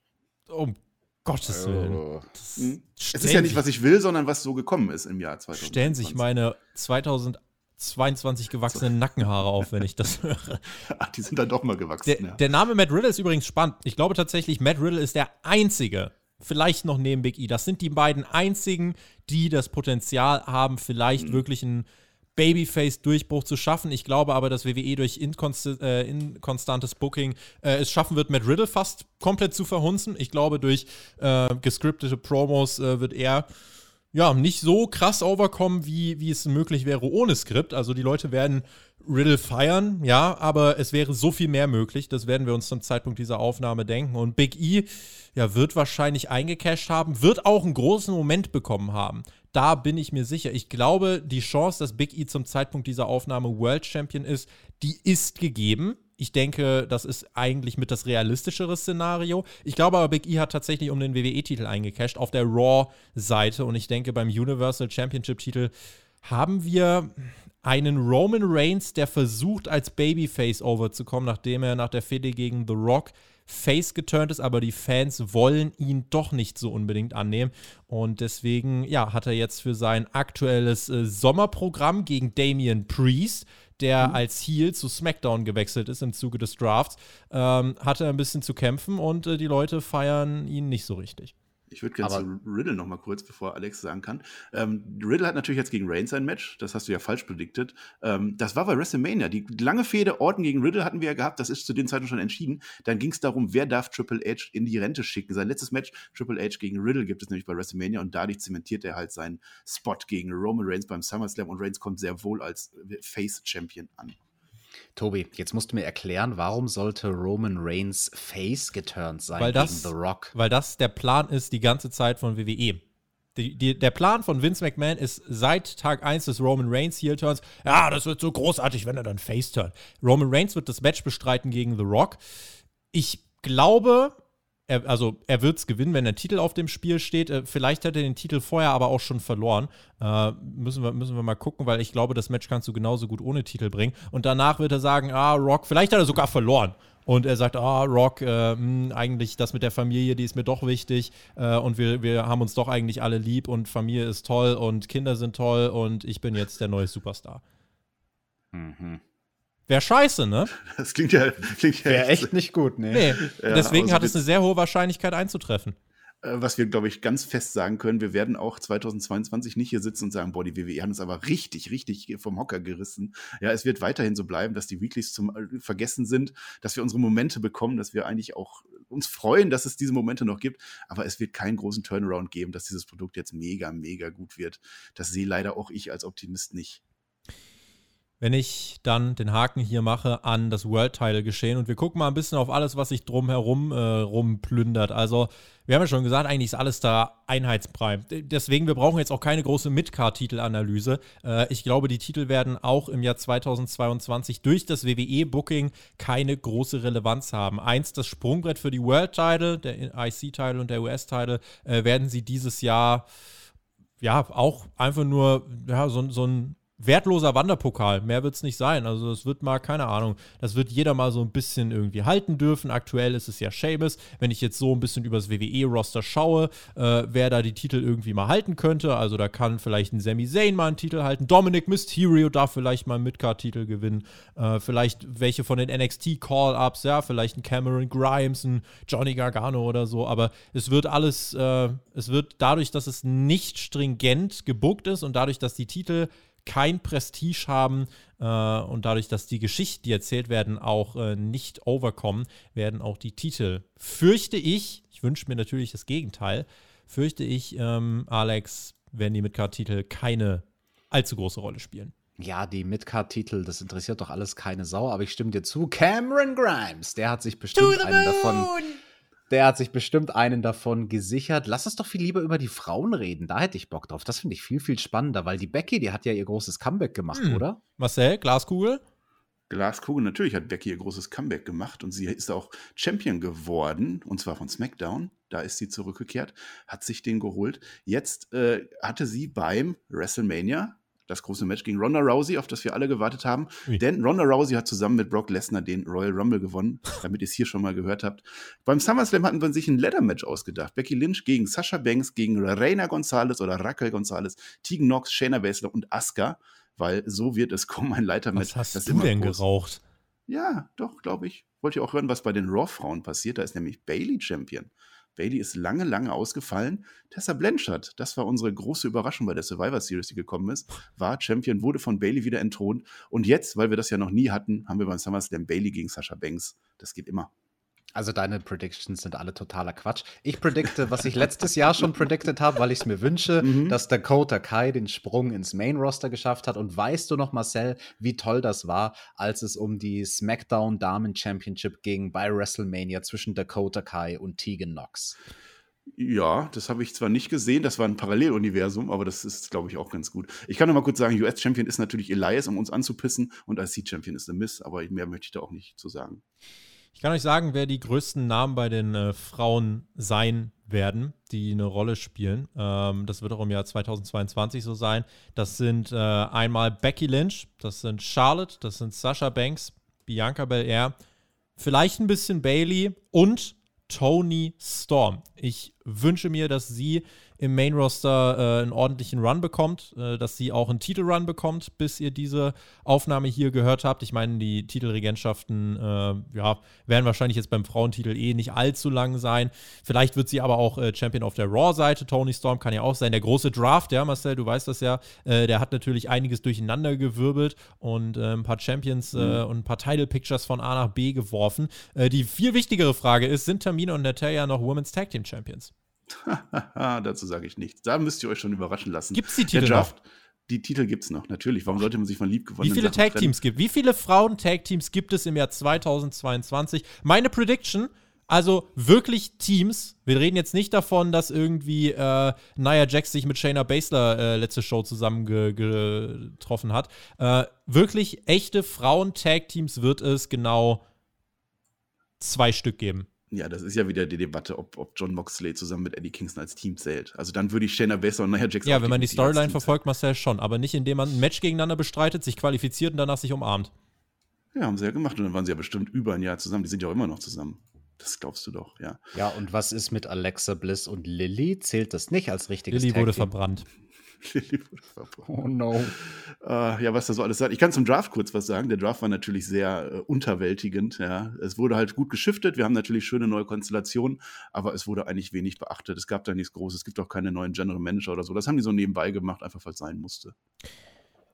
Um Gottes Willen. Oh. Hm. Es ist ja nicht, was ich will, sondern was so gekommen ist im Jahr 2020. Stellen sich meine 2022 gewachsenen so. Nackenhaare auf, wenn ich das höre. Ach, die sind dann doch mal gewachsen. Der, ja. der Name Matt Riddle ist übrigens spannend. Ich glaube tatsächlich, Matt Riddle ist der einzige vielleicht noch neben Big E. Das sind die beiden einzigen, die das Potenzial haben, vielleicht mhm. wirklich einen Babyface-Durchbruch zu schaffen. Ich glaube aber, dass WWE durch inkonst äh, inkonstantes Booking äh, es schaffen wird, Matt Riddle fast komplett zu verhunzen. Ich glaube, durch äh, gescriptete Promos äh, wird er ja, nicht so krass overkommen, wie, wie es möglich wäre ohne Skript. Also die Leute werden Riddle feiern, ja, aber es wäre so viel mehr möglich. Das werden wir uns zum Zeitpunkt dieser Aufnahme denken. Und Big E, ja, wird wahrscheinlich eingecashed haben, wird auch einen großen Moment bekommen haben. Da bin ich mir sicher. Ich glaube, die Chance, dass Big E zum Zeitpunkt dieser Aufnahme World Champion ist, die ist gegeben. Ich denke, das ist eigentlich mit das realistischere Szenario. Ich glaube aber, Big E hat tatsächlich um den WWE-Titel eingecasht auf der Raw-Seite. Und ich denke, beim Universal Championship-Titel haben wir einen Roman Reigns, der versucht, als Babyface overzukommen, nachdem er nach der Fehde gegen The Rock face geturnt ist, aber die Fans wollen ihn doch nicht so unbedingt annehmen. Und deswegen, ja, hat er jetzt für sein aktuelles äh, Sommerprogramm gegen Damian Priest, der mhm. als Heel zu SmackDown gewechselt ist im Zuge des Drafts, ähm, hatte ein bisschen zu kämpfen und äh, die Leute feiern ihn nicht so richtig. Ich würde gerne zu Riddle noch mal kurz, bevor Alex sagen kann. Ähm, Riddle hat natürlich jetzt gegen Reigns ein Match. Das hast du ja falsch prediktet. Ähm, das war bei WrestleMania. Die lange Fehde Orton gegen Riddle hatten wir ja gehabt. Das ist zu den Zeiten schon entschieden. Dann ging es darum, wer darf Triple H in die Rente schicken. Sein letztes Match, Triple H gegen Riddle, gibt es nämlich bei WrestleMania. Und dadurch zementiert er halt seinen Spot gegen Roman Reigns beim SummerSlam. Und Reigns kommt sehr wohl als Face-Champion an. Tobi, jetzt musst du mir erklären, warum sollte Roman Reigns face geturnt sein weil das, gegen The Rock? Weil das der Plan ist die ganze Zeit von WWE. Die, die, der Plan von Vince McMahon ist seit Tag 1 des Roman Reigns Heel Turns, ja, das wird so großartig, wenn er dann face turnt. Roman Reigns wird das Match bestreiten gegen The Rock. Ich glaube, er, also er wird es gewinnen, wenn der Titel auf dem Spiel steht. Äh, vielleicht hat er den Titel vorher aber auch schon verloren. Äh, müssen, wir, müssen wir mal gucken, weil ich glaube, das Match kannst du genauso gut ohne Titel bringen. Und danach wird er sagen, ah, Rock, vielleicht hat er sogar verloren. Und er sagt, ah, Rock, äh, mh, hm, eigentlich das mit der Familie, die ist mir doch wichtig. Äh, und wir, wir haben uns doch eigentlich alle lieb und Familie ist toll und Kinder sind toll und ich bin jetzt der neue Superstar. Mhm. Wäre scheiße, ne? Das klingt ja, klingt ja Wäre echt nicht gut, ne? Nee. Ja, Deswegen hat es eine sehr hohe Wahrscheinlichkeit einzutreffen. Äh, was wir, glaube ich, ganz fest sagen können, wir werden auch 2022 nicht hier sitzen und sagen, boah, die WWE haben uns aber richtig, richtig vom Hocker gerissen. Ja, es wird weiterhin so bleiben, dass die Weeklies zum äh, Vergessen sind, dass wir unsere Momente bekommen, dass wir eigentlich auch uns freuen, dass es diese Momente noch gibt. Aber es wird keinen großen Turnaround geben, dass dieses Produkt jetzt mega, mega gut wird. Das sehe leider auch ich als Optimist nicht wenn ich dann den Haken hier mache an das World Title geschehen und wir gucken mal ein bisschen auf alles, was sich drumherum äh, rumplündert. Also, wir haben ja schon gesagt, eigentlich ist alles da einheitsbrei. Deswegen, wir brauchen jetzt auch keine große Mid-Card-Titelanalyse. Äh, ich glaube, die Titel werden auch im Jahr 2022 durch das WWE-Booking keine große Relevanz haben. Eins, das Sprungbrett für die World Title, der IC-Title und der US-Title, äh, werden sie dieses Jahr ja auch einfach nur ja, so, so ein wertloser Wanderpokal. Mehr wird es nicht sein. Also es wird mal, keine Ahnung, das wird jeder mal so ein bisschen irgendwie halten dürfen. Aktuell ist es ja Sheamus. Wenn ich jetzt so ein bisschen übers WWE-Roster schaue, äh, wer da die Titel irgendwie mal halten könnte. Also da kann vielleicht ein Sami Zayn mal einen Titel halten. Dominic Mysterio darf vielleicht mal einen Midcard-Titel gewinnen. Äh, vielleicht welche von den NXT-Call-Ups, ja, vielleicht ein Cameron Grimes, ein Johnny Gargano oder so. Aber es wird alles, äh, es wird dadurch, dass es nicht stringent gebuckt ist und dadurch, dass die Titel kein Prestige haben äh, und dadurch, dass die Geschichten, die erzählt werden, auch äh, nicht overkommen, werden auch die Titel, fürchte ich, ich wünsche mir natürlich das Gegenteil, fürchte ich, ähm, Alex, werden die Midcard-Titel keine allzu große Rolle spielen. Ja, die Midcard-Titel, das interessiert doch alles keine Sau, aber ich stimme dir zu. Cameron Grimes, der hat sich bestimmt einen davon der hat sich bestimmt einen davon gesichert. Lass uns doch viel lieber über die Frauen reden. Da hätte ich Bock drauf. Das finde ich viel, viel spannender, weil die Becky, die hat ja ihr großes Comeback gemacht, hm. oder? Marcel, Glaskugel? Glaskugel, natürlich hat Becky ihr großes Comeback gemacht und sie ist auch Champion geworden, und zwar von SmackDown. Da ist sie zurückgekehrt, hat sich den geholt. Jetzt äh, hatte sie beim WrestleMania das große Match gegen Ronda Rousey, auf das wir alle gewartet haben. Ui. Denn Ronda Rousey hat zusammen mit Brock Lesnar den Royal Rumble gewonnen, damit ihr es hier schon mal gehört habt. Beim SummerSlam hatten wir sich ein Leather-Match ausgedacht. Becky Lynch gegen Sasha Banks, gegen Reina Gonzalez oder Raquel Gonzalez, Tegan Knox, Shayna Baszler und Asuka, weil so wird es kommen, ein Leitermatch. Was hast du denn groß. geraucht? Ja, doch, glaube ich. Wollt ihr auch hören, was bei den Raw-Frauen passiert? Da ist nämlich Bailey Champion. Bailey ist lange, lange ausgefallen. Tessa Blanchard, das war unsere große Überraschung bei der Survivor Series, die gekommen ist, war Champion, wurde von Bailey wieder entthront. Und jetzt, weil wir das ja noch nie hatten, haben wir beim SummerSlam Bailey gegen Sasha Banks. Das geht immer. Also deine Predictions sind alle totaler Quatsch. Ich predikte, was ich letztes Jahr schon predicted habe, weil ich es mir wünsche, mhm. dass Dakota Kai den Sprung ins Main Roster geschafft hat. Und weißt du noch, Marcel, wie toll das war, als es um die SmackDown Damen Championship ging bei WrestleMania zwischen Dakota Kai und Tegan Knox? Ja, das habe ich zwar nicht gesehen, das war ein Paralleluniversum, aber das ist, glaube ich, auch ganz gut. Ich kann nur mal kurz sagen, US-Champion ist natürlich Elias, um uns anzupissen, und IC-Champion ist The Miss, aber mehr möchte ich da auch nicht zu sagen. Ich kann euch sagen, wer die größten Namen bei den äh, Frauen sein werden, die eine Rolle spielen. Ähm, das wird auch im Jahr 2022 so sein. Das sind äh, einmal Becky Lynch, das sind Charlotte, das sind Sasha Banks, Bianca Belair, vielleicht ein bisschen Bailey und Tony Storm. Ich wünsche mir, dass sie im Main Roster äh, einen ordentlichen Run bekommt, äh, dass sie auch einen Titelrun bekommt, bis ihr diese Aufnahme hier gehört habt. Ich meine, die Titelregentschaften äh, ja, werden wahrscheinlich jetzt beim Frauentitel eh nicht allzu lang sein. Vielleicht wird sie aber auch äh, Champion auf der Raw-Seite. Tony Storm kann ja auch sein. Der große Draft, ja, Marcel, du weißt das ja, äh, der hat natürlich einiges durcheinander gewirbelt und äh, ein paar Champions mhm. und ein paar Title-Pictures von A nach B geworfen. die viel wichtigere Frage ist, sind Tamina und Natalia noch Women's Tag Team Champions? Dazu sage ich nichts. Da müsst ihr euch schon überraschen lassen. Gibt es die Titel Draft, noch? Die Titel gibt es noch, natürlich. Warum sollte man sich von liebgewonnenen Wie viele Tag-Teams gibt Wie viele Frauen-Tag-Teams gibt es im Jahr 2022? Meine Prediction, also wirklich Teams. Wir reden jetzt nicht davon, dass irgendwie äh, Nia Jax sich mit Shayna Baszler äh, letzte Show zusammengetroffen hat. Äh, wirklich echte Frauen-Tag-Teams wird es genau zwei Stück geben. Ja, das ist ja wieder die Debatte, ob, ob John Moxley zusammen mit Eddie Kingston als Team zählt. Also dann würde ich Shayna Baszler und Nia Jax Ja, wenn man die Storyline verfolgt, Marcel schon, aber nicht indem man ein Match gegeneinander bestreitet, sich qualifiziert und danach sich umarmt. Ja, haben sie ja gemacht und dann waren sie ja bestimmt über ein Jahr zusammen. Die sind ja auch immer noch zusammen. Das glaubst du doch, ja. Ja, und was ist mit Alexa Bliss und Lilly? Zählt das nicht als richtiges Lilly wurde verbrannt. Oh no. Äh, ja, was da so alles sagt. Ich kann zum Draft kurz was sagen. Der Draft war natürlich sehr äh, unterwältigend. Ja. Es wurde halt gut geschiftet. Wir haben natürlich schöne neue Konstellationen, aber es wurde eigentlich wenig beachtet. Es gab da nichts Großes. Es gibt auch keine neuen General Manager oder so. Das haben die so nebenbei gemacht, einfach weil es sein musste.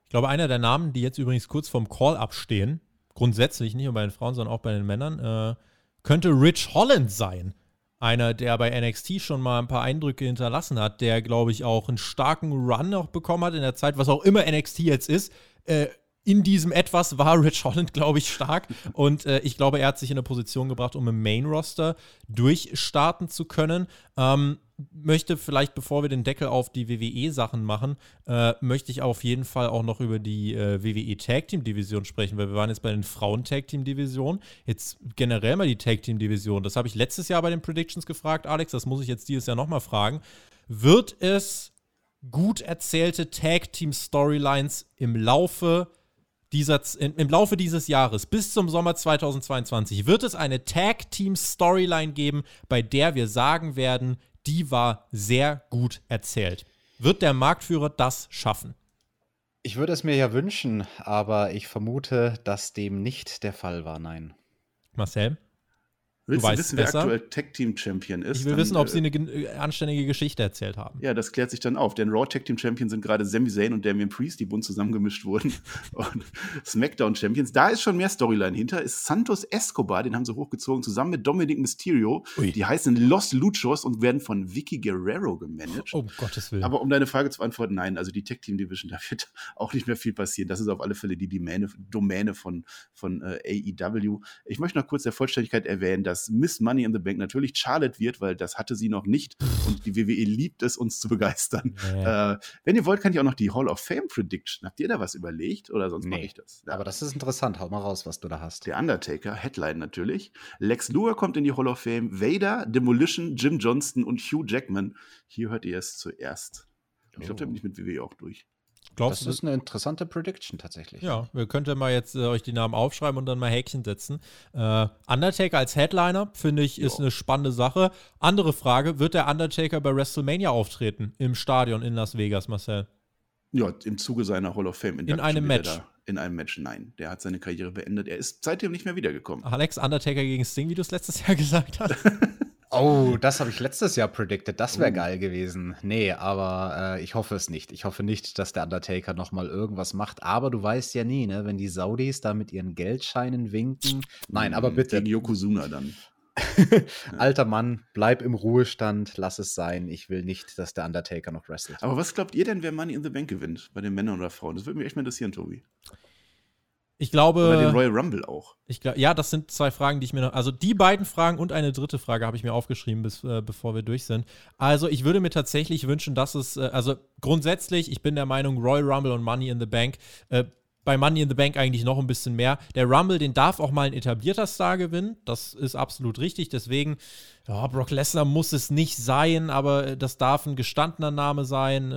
Ich glaube, einer der Namen, die jetzt übrigens kurz vorm Call-Up stehen, grundsätzlich nicht nur bei den Frauen, sondern auch bei den Männern, äh, könnte Rich Holland sein einer, der bei NXT schon mal ein paar Eindrücke hinterlassen hat, der, glaube ich, auch einen starken Run noch bekommen hat in der Zeit, was auch immer NXT jetzt ist. Äh, in diesem etwas war Rich Holland, glaube ich, stark. Und äh, ich glaube, er hat sich in eine Position gebracht, um im Main-Roster durchstarten zu können. Ähm, möchte vielleicht, bevor wir den Deckel auf die WWE-Sachen machen, äh, möchte ich auf jeden Fall auch noch über die äh, WWE Tag Team Division sprechen, weil wir waren jetzt bei den Frauen Tag Team Division. Jetzt generell mal die Tag Team Division. Das habe ich letztes Jahr bei den Predictions gefragt, Alex. Das muss ich jetzt dieses Jahr nochmal fragen. Wird es gut erzählte Tag Team Storylines im Laufe dieser, im Laufe dieses Jahres bis zum Sommer 2022 wird es eine Tag Team Storyline geben, bei der wir sagen werden, die war sehr gut erzählt. Wird der Marktführer das schaffen? Ich würde es mir ja wünschen, aber ich vermute, dass dem nicht der Fall war, nein. Marcel? Willst du, du wissen, besser? wer aktuell Tag Team Champion ist? Ich will dann, wissen, ob sie eine äh, anständige Geschichte erzählt haben. Ja, das klärt sich dann auf. Denn Raw Tag Team Champion sind gerade Sami Zayn und Damian Priest, die bunt zusammengemischt wurden. und SmackDown Champions. Da ist schon mehr Storyline hinter. Ist Santos Escobar, den haben sie hochgezogen, zusammen mit Dominic Mysterio. Ui. Die heißen Los Luchos und werden von Vicky Guerrero gemanagt. Oh, um Gottes Willen. Aber um deine Frage zu beantworten, nein, also die Tag Team Division, da wird auch nicht mehr viel passieren. Das ist auf alle Fälle die Domäne, Domäne von, von äh, AEW. Ich möchte noch kurz der Vollständigkeit erwähnen, dass Miss Money in the Bank natürlich Charlotte wird, weil das hatte sie noch nicht und die WWE liebt es, uns zu begeistern. Nee. Äh, wenn ihr wollt, kann ich auch noch die Hall of Fame Prediction. Habt ihr da was überlegt oder sonst nee. mache ich das? Ja. Aber das ist interessant. Hau mal raus, was du da hast. Der Undertaker, Headline natürlich. Lex Luger kommt in die Hall of Fame. Vader, Demolition, Jim Johnston und Hugh Jackman. Hier hört ihr es zuerst. Ich glaube, da bin ich mit WWE auch durch. Glaubst das ist eine interessante Prediction tatsächlich. Ja, wir könnten mal jetzt äh, euch die Namen aufschreiben und dann mal Häkchen setzen. Äh, Undertaker als Headliner, finde ich, ist jo. eine spannende Sache. Andere Frage: Wird der Undertaker bei WrestleMania auftreten? Im Stadion in Las Vegas, Marcel? Ja, im Zuge seiner Hall of Fame. In einem Match. In einem Match, nein. Der hat seine Karriere beendet. Er ist seitdem nicht mehr wiedergekommen. Alex Undertaker gegen Sting, wie du es letztes Jahr gesagt hast. Oh, das habe ich letztes Jahr predicted. Das wäre oh. geil gewesen. Nee, aber äh, ich hoffe es nicht. Ich hoffe nicht, dass der Undertaker nochmal irgendwas macht. Aber du weißt ja nie, ne? Wenn die Saudis da mit ihren Geldscheinen winken. Nein, aber bitte. Gegen Yokozuna dann. Alter Mann, bleib im Ruhestand, lass es sein. Ich will nicht, dass der Undertaker noch wrestelt. Aber was glaubt ihr denn, wer Money in the Bank gewinnt? Bei den Männern oder Frauen? Das würde mich echt mal interessieren, Tobi. Ich glaube. Oder den Royal Rumble auch. Ich glaub, ja, das sind zwei Fragen, die ich mir noch. Also die beiden Fragen und eine dritte Frage habe ich mir aufgeschrieben, bis, äh, bevor wir durch sind. Also ich würde mir tatsächlich wünschen, dass es, äh, also grundsätzlich, ich bin der Meinung, Royal Rumble und Money in the Bank, äh, bei Money in the Bank eigentlich noch ein bisschen mehr. Der Rumble, den darf auch mal ein etablierter Star gewinnen. Das ist absolut richtig. Deswegen, ja, Brock Lesnar muss es nicht sein, aber das darf ein gestandener Name sein.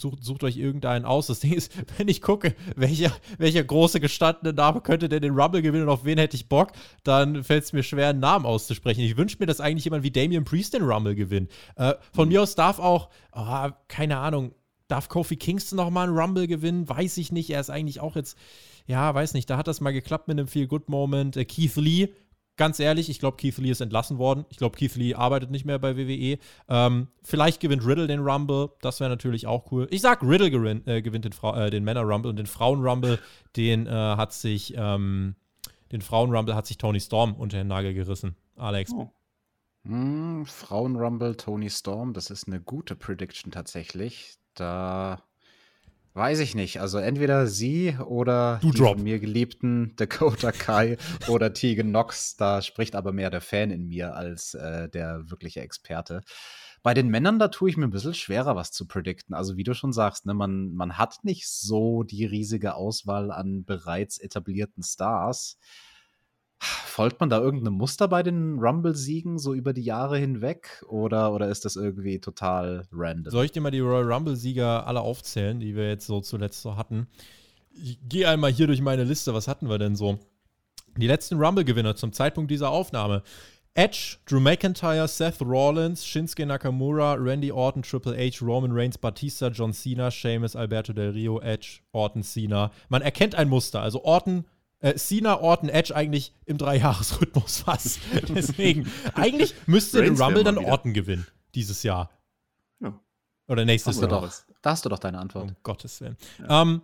Sucht, sucht euch irgendeinen aus. Das Ding ist, wenn ich gucke, welcher, welcher große gestandene Name könnte denn den Rumble gewinnen und auf wen hätte ich Bock, dann fällt es mir schwer, einen Namen auszusprechen. Ich wünsche mir, dass eigentlich jemand wie Damian Priest den Rumble gewinnt. Äh, von mhm. mir aus darf auch, oh, keine Ahnung, darf Kofi Kingston noch mal einen Rumble gewinnen? Weiß ich nicht. Er ist eigentlich auch jetzt, ja, weiß nicht. Da hat das mal geklappt mit einem Feel-Good-Moment. Äh, Keith Lee ganz ehrlich, ich glaube, Keith Lee ist entlassen worden. Ich glaube, Keith Lee arbeitet nicht mehr bei WWE. Ähm, vielleicht gewinnt Riddle den Rumble. Das wäre natürlich auch cool. Ich sag, Riddle gewinnt, äh, gewinnt den, äh, den Männer-Rumble und den Frauen-Rumble, den äh, hat sich, ähm, den Frauen-Rumble hat sich Tony Storm unter den Nagel gerissen. Alex. Oh. Mm, Frauen-Rumble, Tony Storm, das ist eine gute Prediction tatsächlich. Da Weiß ich nicht. Also entweder sie oder du die drop. von mir geliebten Dakota Kai oder Tegan Knox. Da spricht aber mehr der Fan in mir als äh, der wirkliche Experte. Bei den Männern, da tue ich mir ein bisschen schwerer, was zu predikten. Also wie du schon sagst, ne, man, man hat nicht so die riesige Auswahl an bereits etablierten Stars. Folgt man da irgendeinem Muster bei den Rumble-Siegen so über die Jahre hinweg oder, oder ist das irgendwie total random? Soll ich dir mal die Royal Rumble-Sieger alle aufzählen, die wir jetzt so zuletzt so hatten? Ich gehe einmal hier durch meine Liste. Was hatten wir denn so? Die letzten Rumble-Gewinner zum Zeitpunkt dieser Aufnahme. Edge, Drew McIntyre, Seth Rollins, Shinsuke Nakamura, Randy Orton, Triple H, Roman Reigns, Batista, John Cena, Sheamus, Alberto Del Rio, Edge, Orton, Cena. Man erkennt ein Muster. Also Orton äh, Cena, Orton, Edge eigentlich im Dreijahresrhythmus fast. Deswegen, eigentlich müsste den Rumble dann Orton gewinnen dieses Jahr. Ja. Oder nächstes Jahr. Doch, da hast du doch deine Antwort. Um Gottes Willen. Ja. Ähm,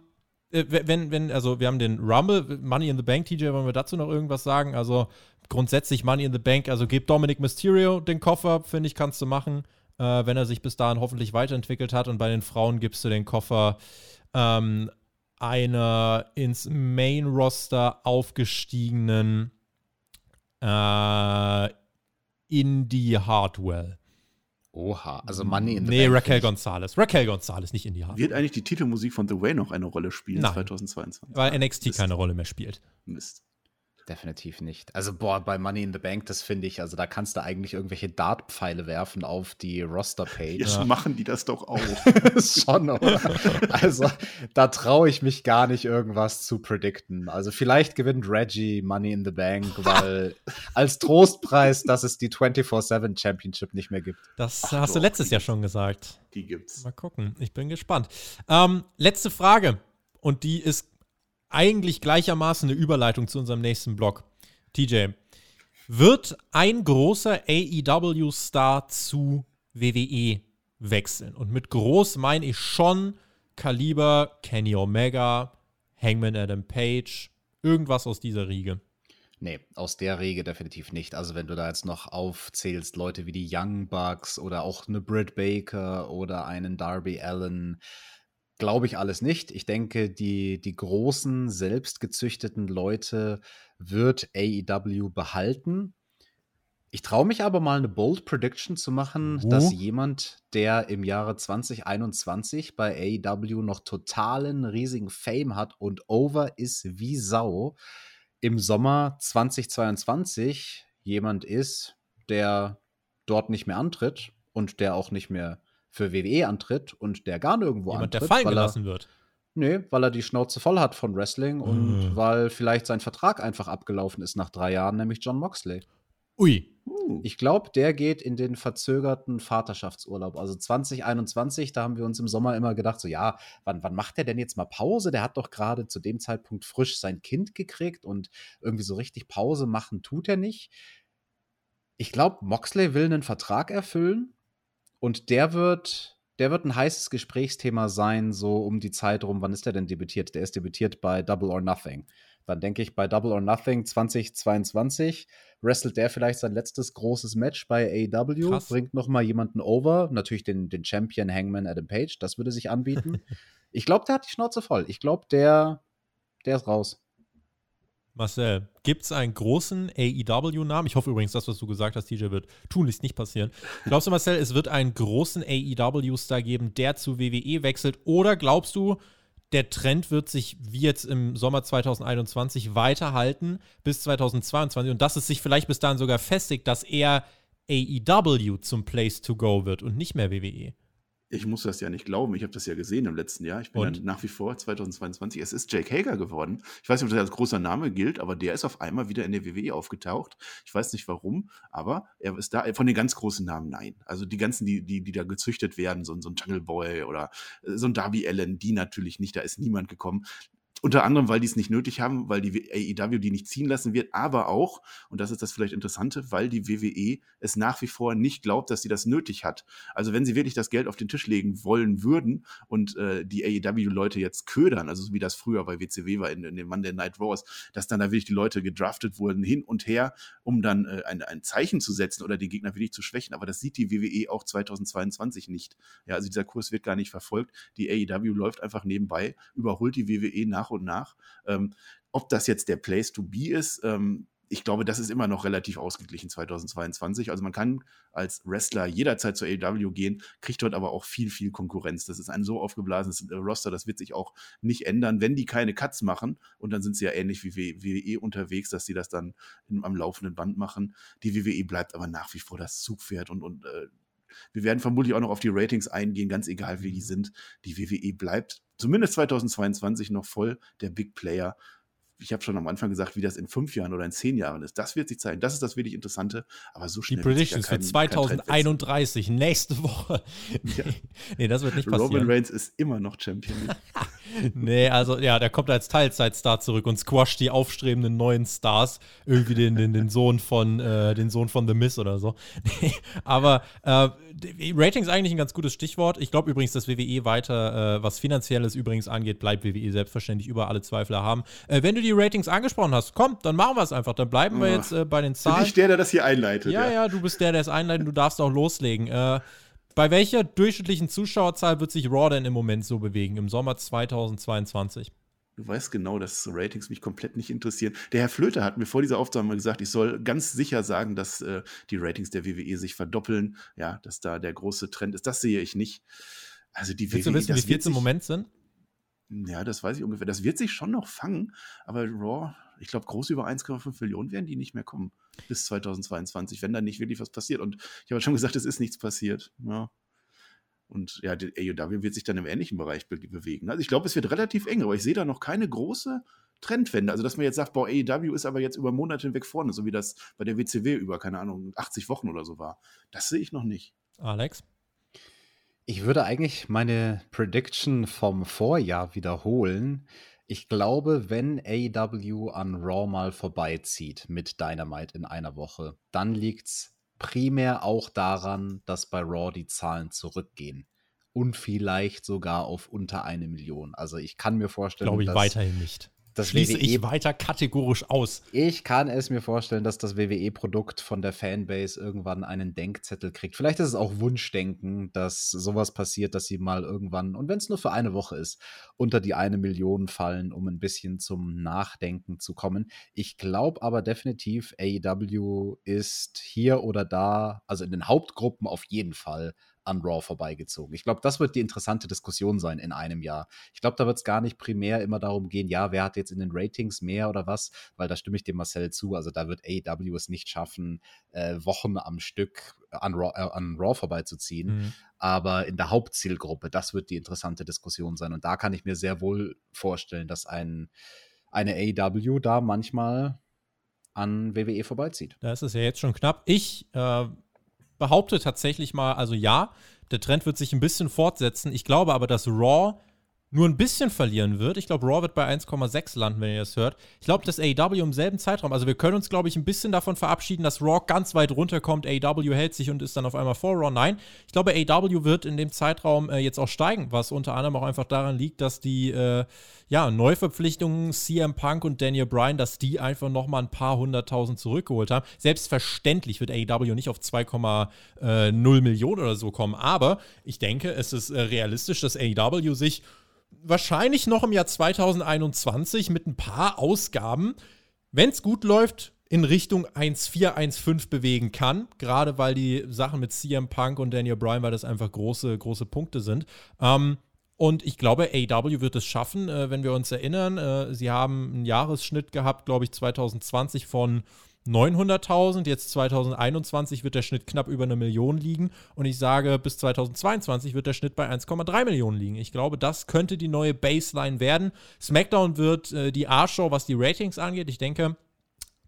äh, wenn, wenn, also wir haben den Rumble, Money in the Bank, TJ, wollen wir dazu noch irgendwas sagen? Also grundsätzlich Money in the Bank, also gib Dominic Mysterio den Koffer, finde ich, kannst du machen, äh, wenn er sich bis dahin hoffentlich weiterentwickelt hat. Und bei den Frauen gibst du den Koffer ähm, einer ins Main-Roster aufgestiegenen äh, Indie Hardwell. Oha, also Money in the Nee, Bank Raquel Gonzalez. Raquel Gonzalez, nicht Indie Hardwell. Wird eigentlich die Titelmusik von The Way noch eine Rolle spielen Nein, 2022? Weil NXT Mist. keine Rolle mehr spielt. Mist. Definitiv nicht. Also, boah, bei Money in the Bank, das finde ich, also da kannst du eigentlich irgendwelche Dartpfeile werfen auf die Roster-Page. Jetzt ja. machen die das doch auch. Schon, oder? Also, da traue ich mich gar nicht, irgendwas zu predikten. Also, vielleicht gewinnt Reggie Money in the Bank, weil als Trostpreis, dass es die 24-7 Championship nicht mehr gibt. Das Ach, hast doch, du letztes Jahr schon gesagt. Die gibt's. Mal gucken. Ich bin gespannt. Ähm, letzte Frage. Und die ist eigentlich gleichermaßen eine Überleitung zu unserem nächsten Blog. TJ, wird ein großer AEW-Star zu WWE wechseln? Und mit groß meine ich schon Kaliber Kenny Omega, Hangman Adam Page, irgendwas aus dieser Riege. Nee, aus der Riege definitiv nicht. Also wenn du da jetzt noch aufzählst, Leute wie die Young Bucks oder auch eine Britt Baker oder einen Darby Allen, Glaube ich alles nicht. Ich denke, die, die großen, selbstgezüchteten Leute wird AEW behalten. Ich traue mich aber mal eine Bold Prediction zu machen, oh. dass jemand, der im Jahre 2021 bei AEW noch totalen riesigen Fame hat und over ist wie Sau, im Sommer 2022 jemand ist, der dort nicht mehr antritt und der auch nicht mehr für WWE antritt und der gar nirgendwo Jemand, antritt. der fallen gelassen er, wird. Nee, weil er die Schnauze voll hat von Wrestling und mm. weil vielleicht sein Vertrag einfach abgelaufen ist nach drei Jahren, nämlich John Moxley. Ui. Uh. Ich glaube, der geht in den verzögerten Vaterschaftsurlaub. Also 2021, da haben wir uns im Sommer immer gedacht, so ja, wann, wann macht der denn jetzt mal Pause? Der hat doch gerade zu dem Zeitpunkt frisch sein Kind gekriegt und irgendwie so richtig Pause machen tut er nicht. Ich glaube, Moxley will einen Vertrag erfüllen und der wird, der wird ein heißes Gesprächsthema sein, so um die Zeit rum. Wann ist der denn debütiert? Der ist debütiert bei Double or Nothing. Dann denke ich, bei Double or Nothing 2022 wrestelt der vielleicht sein letztes großes Match bei AEW, Krass. bringt noch mal jemanden over, natürlich den, den Champion Hangman Adam Page, das würde sich anbieten. ich glaube, der hat die Schnauze voll. Ich glaube, der, der ist raus. Marcel, gibt es einen großen AEW-Namen? Ich hoffe übrigens, das, was du gesagt hast, DJ, wird tunlichst nicht passieren. Glaubst du, Marcel, es wird einen großen AEW-Star geben, der zu WWE wechselt? Oder glaubst du, der Trend wird sich wie jetzt im Sommer 2021 weiterhalten bis 2022 und dass es sich vielleicht bis dahin sogar festigt, dass er AEW zum Place to go wird und nicht mehr WWE? Ich muss das ja nicht glauben. Ich habe das ja gesehen im letzten Jahr. Ich bin dann nach wie vor 2022. Es ist Jake Hager geworden. Ich weiß nicht, ob das als großer Name gilt, aber der ist auf einmal wieder in der WWE aufgetaucht. Ich weiß nicht warum, aber er ist da von den ganz großen Namen nein. Also die ganzen, die, die, die da gezüchtet werden, so, so ein Jungle Boy oder äh, so ein Darby Allen, die natürlich nicht. Da ist niemand gekommen. Unter anderem, weil die es nicht nötig haben, weil die AEW die nicht ziehen lassen wird, aber auch, und das ist das vielleicht Interessante, weil die WWE es nach wie vor nicht glaubt, dass sie das nötig hat. Also wenn sie wirklich das Geld auf den Tisch legen wollen würden und äh, die AEW-Leute jetzt ködern, also so wie das früher bei WCW war in, in dem Monday Night Wars, dass dann da wirklich die Leute gedraftet wurden hin und her, um dann äh, ein, ein Zeichen zu setzen oder den Gegner wirklich zu schwächen. Aber das sieht die WWE auch 2022 nicht. Ja, also dieser Kurs wird gar nicht verfolgt. Die AEW läuft einfach nebenbei, überholt die WWE nach nach und nach. Ähm, ob das jetzt der Place to be ist, ähm, ich glaube, das ist immer noch relativ ausgeglichen 2022. Also man kann als Wrestler jederzeit zur AEW gehen, kriegt dort aber auch viel, viel Konkurrenz. Das ist ein so aufgeblasenes Roster, das wird sich auch nicht ändern, wenn die keine Cuts machen. Und dann sind sie ja ähnlich wie WWE unterwegs, dass sie das dann am laufenden Band machen. Die WWE bleibt aber nach wie vor das Zugpferd und, und äh, wir werden vermutlich auch noch auf die Ratings eingehen, ganz egal wie die sind. Die WWE bleibt zumindest 2022 noch voll der Big Player. Ich habe schon am Anfang gesagt, wie das in fünf Jahren oder in zehn Jahren ist. Das wird sich zeigen. Das ist das wirklich Interessante. Aber so schnell. Die Predictions für 2031, nächste Woche. Ja. nee, das wird nicht passieren. Roman Reigns ist immer noch Champion. nee, also ja, der kommt als Teilzeitstar zurück und squasht die aufstrebenden neuen Stars. Irgendwie den, den, den Sohn von äh, den Sohn von The Miss oder so. aber äh, Ratings eigentlich ein ganz gutes Stichwort. Ich glaube übrigens, dass WWE weiter, äh, was Finanzielles übrigens angeht, bleibt WWE selbstverständlich über alle Zweifler haben. Äh, wenn du die Ratings angesprochen hast, komm, dann machen wir es einfach. Dann bleiben wir jetzt äh, bei den Zahlen. Bin ich der, der das hier einleitet. Ja, ja, ja du bist der, der es einleitet. Du darfst auch loslegen. Äh, bei welcher durchschnittlichen Zuschauerzahl wird sich Raw denn im Moment so bewegen, im Sommer 2022? Du weißt genau, dass Ratings mich komplett nicht interessieren. Der Herr Flöter hat mir vor dieser Aufnahme gesagt, ich soll ganz sicher sagen, dass äh, die Ratings der WWE sich verdoppeln. Ja, dass da der große Trend ist. Das sehe ich nicht. Also die Willst WWE, du wissen, wie viel es im Moment sind? Ja, das weiß ich ungefähr. Das wird sich schon noch fangen, aber Raw, ich glaube, groß über 1,5 Millionen werden die nicht mehr kommen bis 2022, wenn da nicht wirklich was passiert. Und ich habe schon gesagt, es ist nichts passiert. Ja, und ja, die AEW wird sich dann im ähnlichen Bereich be bewegen. Also ich glaube, es wird relativ eng, aber ich sehe da noch keine große Trendwende. Also, dass man jetzt sagt, boah, AEW ist aber jetzt über Monate hinweg vorne, so wie das bei der WCW über, keine Ahnung, 80 Wochen oder so war. Das sehe ich noch nicht. Alex? Ich würde eigentlich meine Prediction vom Vorjahr wiederholen. Ich glaube, wenn AEW an Raw mal vorbeizieht mit Dynamite in einer Woche, dann liegt es primär auch daran, dass bei Raw die Zahlen zurückgehen. Und vielleicht sogar auf unter eine Million. Also ich kann mir vorstellen, Glaube ich dass, weiterhin nicht das Schließe WWE, ich weiter kategorisch aus. Ich kann es mir vorstellen, dass das WWE-Produkt von der Fanbase irgendwann einen Denkzettel kriegt. Vielleicht ist es auch Wunschdenken, dass sowas passiert, dass sie mal irgendwann, und wenn es nur für eine Woche ist, unter die eine Million fallen, um ein bisschen zum Nachdenken zu kommen. Ich glaube aber definitiv, AEW ist hier oder da, also in den Hauptgruppen auf jeden Fall an Raw vorbeigezogen. Ich glaube, das wird die interessante Diskussion sein in einem Jahr. Ich glaube, da wird es gar nicht primär immer darum gehen, ja, wer hat jetzt in den Ratings mehr oder was, weil da stimme ich dem Marcel zu. Also da wird AEW es nicht schaffen, äh, Wochen am Stück an Raw, äh, an Raw vorbeizuziehen. Mhm. Aber in der Hauptzielgruppe, das wird die interessante Diskussion sein. Und da kann ich mir sehr wohl vorstellen, dass ein, eine AEW da manchmal an WWE vorbeizieht. Da ist es ja jetzt schon knapp. Ich äh, behaupte tatsächlich mal, also ja, der Trend wird sich ein bisschen fortsetzen. Ich glaube aber, dass Raw nur ein bisschen verlieren wird. Ich glaube, Raw wird bei 1,6 landen, wenn ihr das hört. Ich glaube, dass AEW im selben Zeitraum, also wir können uns, glaube ich, ein bisschen davon verabschieden, dass Raw ganz weit runterkommt, AEW hält sich und ist dann auf einmal vor Raw. Nein, ich glaube, AEW wird in dem Zeitraum äh, jetzt auch steigen, was unter anderem auch einfach daran liegt, dass die äh, ja, Neuverpflichtungen CM Punk und Daniel Bryan, dass die einfach nochmal ein paar hunderttausend zurückgeholt haben. Selbstverständlich wird AEW nicht auf 2,0 äh, Millionen oder so kommen, aber ich denke, es ist äh, realistisch, dass AEW sich wahrscheinlich noch im Jahr 2021 mit ein paar Ausgaben wenn es gut läuft, in Richtung 1-4, 1-5 bewegen kann, gerade weil die Sachen mit CM Punk und Daniel Bryan, weil das einfach große, große Punkte sind. Ähm, und ich glaube, AW wird es schaffen, äh, wenn wir uns erinnern. Äh, sie haben einen Jahresschnitt gehabt, glaube ich, 2020 von 900.000. Jetzt 2021 wird der Schnitt knapp über eine Million liegen. Und ich sage, bis 2022 wird der Schnitt bei 1,3 Millionen liegen. Ich glaube, das könnte die neue Baseline werden. SmackDown wird äh, die A-Show, was die Ratings angeht. Ich denke,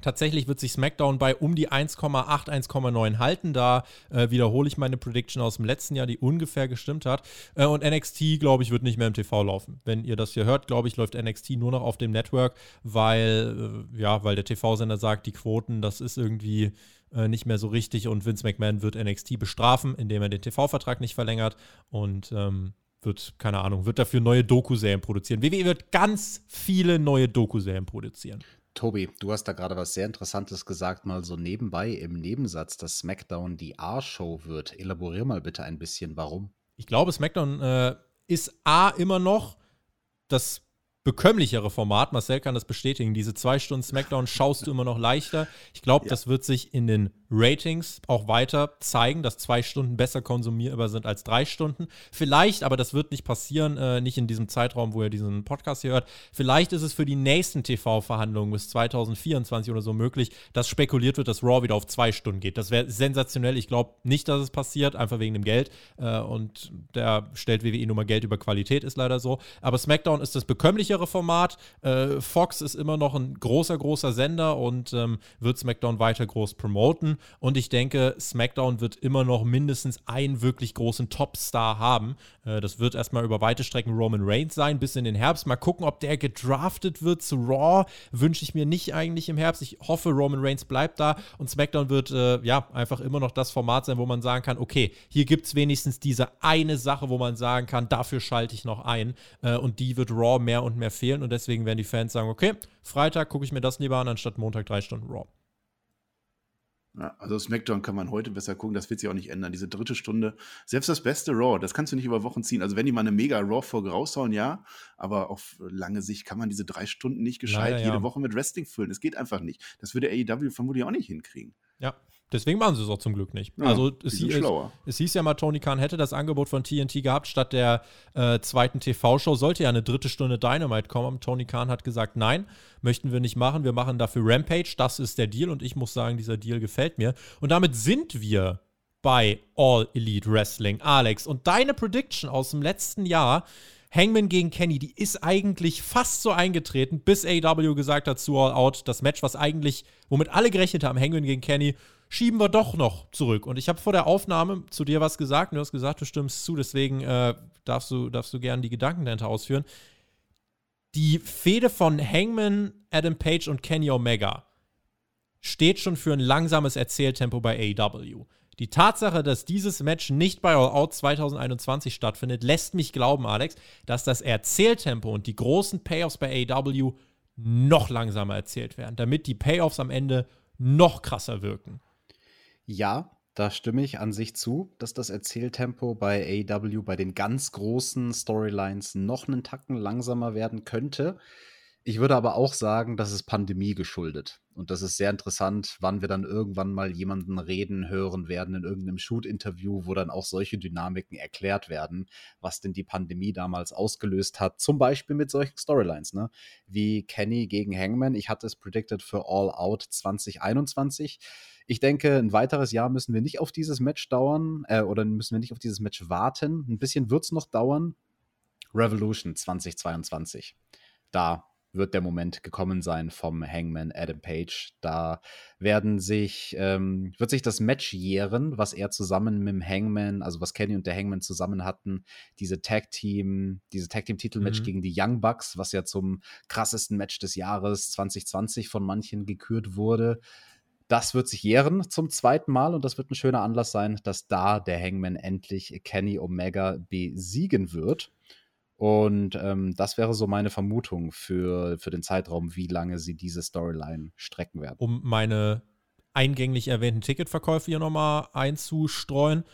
Tatsächlich wird sich SmackDown bei um die 1,8, 1,9 halten. Da äh, wiederhole ich meine Prediction aus dem letzten Jahr, die ungefähr gestimmt hat. Äh, und NXT, glaube ich, wird nicht mehr im TV laufen. Wenn ihr das hier hört, glaube ich, läuft NXT nur noch auf dem Network, weil, äh, ja, weil der TV-Sender sagt, die Quoten, das ist irgendwie äh, nicht mehr so richtig und Vince McMahon wird NXT bestrafen, indem er den TV-Vertrag nicht verlängert und ähm, wird, keine Ahnung, wird dafür neue Doku-Serien produzieren. WWE wird ganz viele neue Doku-Serien produzieren. Tobi, du hast da gerade was sehr Interessantes gesagt, mal so nebenbei im Nebensatz, dass SmackDown die A-Show wird. Elaborier mal bitte ein bisschen, warum. Ich glaube, SmackDown äh, ist A immer noch das bekömmlichere Format. Marcel kann das bestätigen. Diese zwei Stunden SmackDown schaust du immer noch leichter. Ich glaube, ja. das wird sich in den Ratings auch weiter zeigen, dass zwei Stunden besser konsumierbar sind als drei Stunden. Vielleicht, aber das wird nicht passieren, äh, nicht in diesem Zeitraum, wo ihr diesen Podcast hier hört. Vielleicht ist es für die nächsten TV-Verhandlungen bis 2024 oder so möglich, dass spekuliert wird, dass Raw wieder auf zwei Stunden geht. Das wäre sensationell. Ich glaube nicht, dass es passiert, einfach wegen dem Geld. Äh, und der stellt WWE nur mal Geld über Qualität, ist leider so. Aber SmackDown ist das bekömmlichere Format. Äh, Fox ist immer noch ein großer, großer Sender und ähm, wird SmackDown weiter groß promoten. Und ich denke, SmackDown wird immer noch mindestens einen wirklich großen Topstar haben. Äh, das wird erstmal über weite Strecken Roman Reigns sein, bis in den Herbst. Mal gucken, ob der gedraftet wird zu Raw. Wünsche ich mir nicht eigentlich im Herbst. Ich hoffe, Roman Reigns bleibt da. Und SmackDown wird äh, ja einfach immer noch das Format sein, wo man sagen kann, okay, hier gibt es wenigstens diese eine Sache, wo man sagen kann, dafür schalte ich noch ein. Äh, und die wird Raw mehr und mehr fehlen. Und deswegen werden die Fans sagen, okay, Freitag gucke ich mir das lieber an, anstatt Montag drei Stunden Raw. Ja, also SmackDown kann man heute besser gucken, das wird sich auch nicht ändern. Diese dritte Stunde, selbst das beste Raw, das kannst du nicht über Wochen ziehen. Also wenn die mal eine mega Raw-Folge raushauen, ja, aber auf lange Sicht kann man diese drei Stunden nicht gescheit Leider, ja. jede Woche mit Wrestling füllen. Das geht einfach nicht. Das würde AEW vermutlich auch nicht hinkriegen. Ja, Deswegen machen sie es auch zum Glück nicht. Ja, also es, hieß, es, hieß ja mal, Tony Khan hätte das Angebot von TNT gehabt, statt der äh, zweiten TV-Show sollte ja eine dritte Stunde Dynamite kommen. Tony Khan hat gesagt, nein, möchten wir nicht machen. Wir machen dafür Rampage. Das ist der Deal und ich muss sagen, dieser Deal gefällt mir. Und damit sind wir bei All Elite Wrestling. Alex, und deine Prediction aus dem letzten Jahr, Hangman gegen Kenny, die ist eigentlich fast so eingetreten, bis AW gesagt hat zu All Out, das Match, was eigentlich, womit alle gerechnet haben, Hangman gegen Kenny, schieben wir doch noch zurück. Und ich habe vor der Aufnahme zu dir was gesagt und du hast gesagt, du stimmst zu, deswegen äh, darfst du, darfst du gerne die Gedanken dahinter ausführen. Die Fehde von Hangman, Adam Page und Kenny Omega steht schon für ein langsames Erzähltempo bei AEW. Die Tatsache, dass dieses Match nicht bei All Out 2021 stattfindet, lässt mich glauben, Alex, dass das Erzähltempo und die großen Payoffs bei AEW noch langsamer erzählt werden, damit die Payoffs am Ende noch krasser wirken. Ja, da stimme ich an sich zu, dass das Erzähltempo bei AEW bei den ganz großen Storylines noch einen Tacken langsamer werden könnte. Ich würde aber auch sagen, das ist Pandemie geschuldet. Und das ist sehr interessant, wann wir dann irgendwann mal jemanden reden hören werden in irgendeinem Shoot-Interview, wo dann auch solche Dynamiken erklärt werden, was denn die Pandemie damals ausgelöst hat. Zum Beispiel mit solchen Storylines, ne? Wie Kenny gegen Hangman. Ich hatte es predicted für All Out 2021 ich denke, ein weiteres Jahr müssen wir nicht auf dieses Match dauern äh, oder müssen wir nicht auf dieses Match warten. Ein bisschen wird es noch dauern. Revolution 2022. Da wird der Moment gekommen sein vom Hangman Adam Page. Da werden sich, ähm, wird sich das Match jähren, was er zusammen mit dem Hangman, also was Kenny und der Hangman zusammen hatten, diese Tag Team, diese Tag Team Titelmatch mhm. gegen die Young Bucks, was ja zum krassesten Match des Jahres 2020 von manchen gekürt wurde. Das wird sich jähren zum zweiten Mal und das wird ein schöner Anlass sein, dass da der Hangman endlich Kenny Omega besiegen wird. Und ähm, das wäre so meine Vermutung für, für den Zeitraum, wie lange sie diese Storyline strecken werden. Um meine eingänglich erwähnten Ticketverkäufe hier nochmal einzustreuen.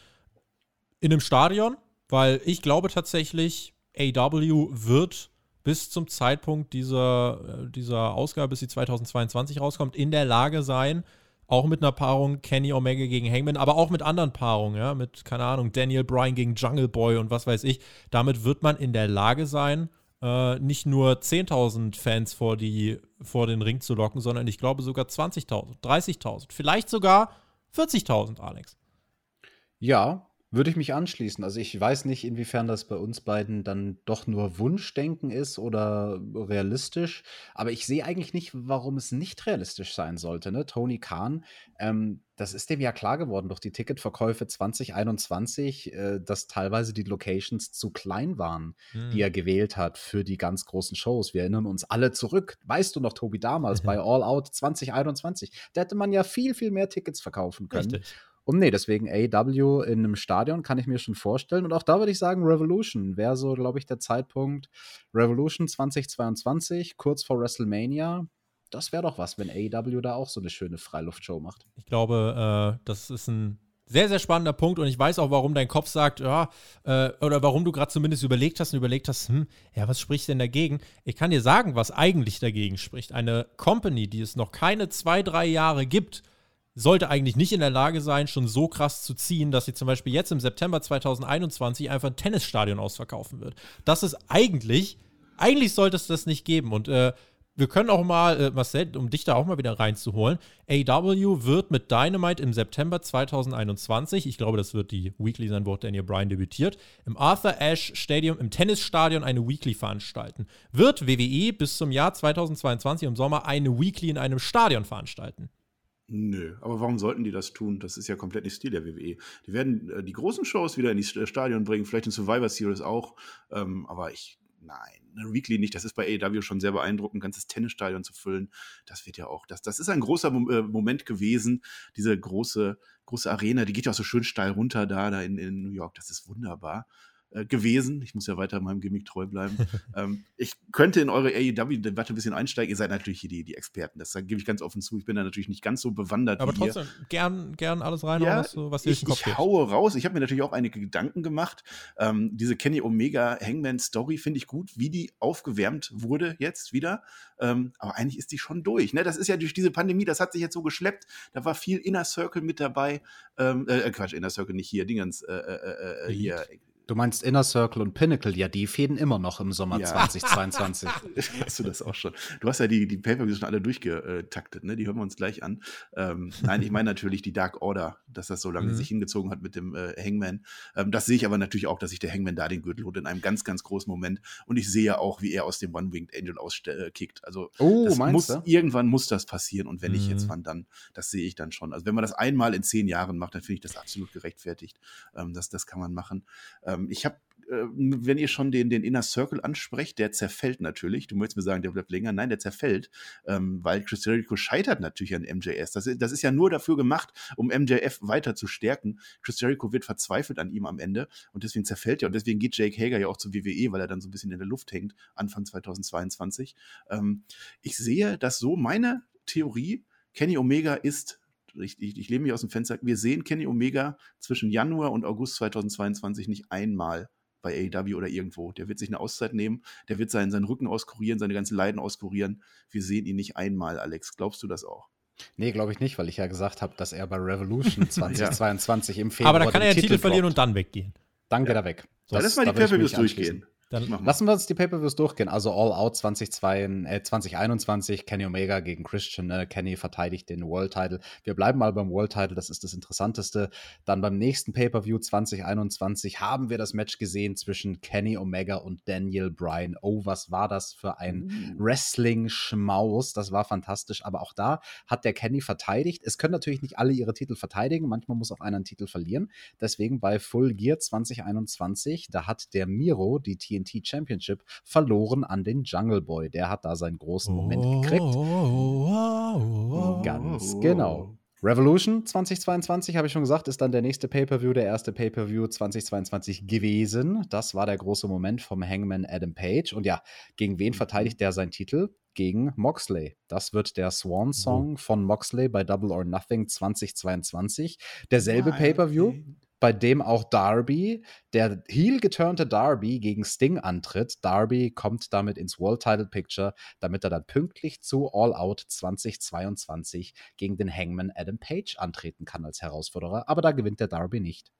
In einem Stadion, weil ich glaube tatsächlich, AW wird bis zum Zeitpunkt dieser, äh, dieser Ausgabe, bis sie 2022 rauskommt, in der Lage sein, auch mit einer Paarung Kenny Omega gegen Hangman, aber auch mit anderen Paarungen, ja, mit, keine Ahnung, Daniel Bryan gegen Jungle Boy und was weiß ich. Damit wird man in der Lage sein, äh, nicht nur 10.000 Fans vor, die, vor den Ring zu locken, sondern ich glaube sogar 20.000, 30.000, vielleicht sogar 40.000, Alex. Ja, würde ich mich anschließen. Also ich weiß nicht, inwiefern das bei uns beiden dann doch nur Wunschdenken ist oder realistisch, aber ich sehe eigentlich nicht, warum es nicht realistisch sein sollte. Ne? Tony Khan, ähm, das ist dem ja klar geworden durch die Ticketverkäufe 2021, äh, dass teilweise die Locations zu klein waren, hm. die er gewählt hat für die ganz großen Shows. Wir erinnern uns alle zurück. Weißt du noch, Tobi, damals bei All Out 2021, da hätte man ja viel, viel mehr Tickets verkaufen können. Richtig. Und nee, deswegen AW in einem Stadion kann ich mir schon vorstellen. Und auch da würde ich sagen, Revolution wäre so, glaube ich, der Zeitpunkt. Revolution 2022, kurz vor WrestleMania. Das wäre doch was, wenn AW da auch so eine schöne Freiluftshow macht. Ich glaube, äh, das ist ein sehr, sehr spannender Punkt und ich weiß auch, warum dein Kopf sagt, ja, äh, oder warum du gerade zumindest überlegt hast und überlegt hast, hm, ja, was spricht denn dagegen? Ich kann dir sagen, was eigentlich dagegen spricht. Eine Company, die es noch keine zwei, drei Jahre gibt, sollte eigentlich nicht in der Lage sein, schon so krass zu ziehen, dass sie zum Beispiel jetzt im September 2021 einfach ein Tennisstadion ausverkaufen wird. Das ist eigentlich, eigentlich sollte es das nicht geben. Und äh, wir können auch mal, äh, Marcel, um dich da auch mal wieder reinzuholen, AW wird mit Dynamite im September 2021, ich glaube, das wird die Weekly sein, wo Daniel Bryan debütiert, im Arthur Ashe Stadium, im Tennisstadion eine Weekly veranstalten. Wird WWE bis zum Jahr 2022 im Sommer eine Weekly in einem Stadion veranstalten? Nö, aber warum sollten die das tun? Das ist ja komplett nicht Stil der WWE. Die werden äh, die großen Shows wieder in die äh, Stadion bringen, vielleicht in Survivor Series auch. Ähm, aber ich, nein, Weekly nicht. Das ist bei AEW schon sehr beeindruckend, ein ganzes Tennisstadion zu füllen. Das wird ja auch, das, das ist ein großer äh, Moment gewesen. Diese große, große Arena, die geht ja auch so schön steil runter da, da in, in New York. Das ist wunderbar. Äh, gewesen. Ich muss ja weiter meinem Gimmick treu bleiben. ähm, ich könnte in eure AEW-Debatte ein bisschen einsteigen. Ihr seid natürlich hier die, die Experten. Das gebe ich ganz offen zu. Ich bin da natürlich nicht ganz so bewandert. Aber trotzdem, ihr. gern, gern alles rein, ja, was, was dir ich, Kopf ich haue raus. Ich habe mir natürlich auch einige Gedanken gemacht. Ähm, diese Kenny Omega Hangman Story finde ich gut, wie die aufgewärmt wurde jetzt wieder. Ähm, aber eigentlich ist die schon durch. Ne? Das ist ja durch diese Pandemie, das hat sich jetzt so geschleppt. Da war viel Inner Circle mit dabei. Ähm, äh, Quatsch, Inner Circle nicht hier, Dingens, äh, äh, äh hier. Du meinst Inner Circle und Pinnacle, ja, die fäden immer noch im Sommer ja. 2022. hast du das auch schon? Du hast ja die, die Pay-Per-Views schon alle durchgetaktet, ne? Die hören wir uns gleich an. Ähm, nein, ich meine natürlich die Dark Order, dass das so lange mhm. sich hingezogen hat mit dem äh, Hangman. Ähm, das sehe ich aber natürlich auch, dass sich der Hangman da den Gürtel holt in einem ganz, ganz großen Moment. Und ich sehe ja auch, wie er aus dem One-Winged Angel auskickt. Äh, also oh, muss, du? irgendwann muss das passieren. Und wenn mhm. nicht jetzt, wann dann? Das sehe ich dann schon. Also wenn man das einmal in zehn Jahren macht, dann finde ich das absolut gerechtfertigt. Ähm, das, das kann man machen. Ähm, ähm, ich habe äh, wenn ihr schon den, den Inner Circle ansprecht, der zerfällt natürlich. Du möchtest mir sagen, der bleibt länger. Nein, der zerfällt, ähm, weil Chris Jericho scheitert natürlich an MJS. Das, das ist ja nur dafür gemacht, um MJF weiter zu stärken. Chris Jericho wird verzweifelt an ihm am Ende und deswegen zerfällt er. Und deswegen geht Jake Hager ja auch zur WWE, weil er dann so ein bisschen in der Luft hängt, Anfang 2022. Ähm, ich sehe das so, meine Theorie, Kenny Omega ist ich, ich, ich lehne mich aus dem Fenster, wir sehen Kenny Omega zwischen Januar und August 2022 nicht einmal bei AEW oder irgendwo. Der wird sich eine Auszeit nehmen, der wird seinen, seinen Rücken auskurieren, seine ganzen Leiden auskurieren. Wir sehen ihn nicht einmal, Alex. Glaubst du das auch? Nee, glaube ich nicht, weil ich ja gesagt habe, dass er bei Revolution 2022 ja. im Februar. Aber da kann er den Titel, Titel verlieren und dann weggehen. Dann geht er weg. So, Dann lass mal die Pay-Per-Views durchgehen. Dann lassen wir uns die Pay-Per-Views durchgehen. Also All Out 2022, äh, 2021, Kenny Omega gegen Christian. Äh, Kenny verteidigt den World Title. Wir bleiben mal beim World Title, das ist das Interessanteste. Dann beim nächsten Pay-Per-View 2021 haben wir das Match gesehen zwischen Kenny Omega und Daniel Bryan. Oh, was war das für ein mm. Wrestling-Schmaus. Das war fantastisch. Aber auch da hat der Kenny verteidigt. Es können natürlich nicht alle ihre Titel verteidigen. Manchmal muss auch einer einen Titel verlieren. Deswegen bei Full Gear 2021, da hat der Miro die TNT TNT Championship verloren an den Jungle Boy. Der hat da seinen großen Moment gekriegt. Ganz genau. Revolution 2022, habe ich schon gesagt, ist dann der nächste Pay-Per-View, der erste Pay-Per-View 2022 gewesen. Das war der große Moment vom Hangman Adam Page. Und ja, gegen wen verteidigt der seinen Titel? Gegen Moxley. Das wird der Swan-Song von Moxley bei Double or Nothing 2022. Derselbe Pay-Per-View bei dem auch Darby, der heel geturnte Darby gegen Sting antritt. Darby kommt damit ins World Title Picture, damit er dann pünktlich zu All Out 2022 gegen den Hangman Adam Page antreten kann als Herausforderer. Aber da gewinnt der Darby nicht.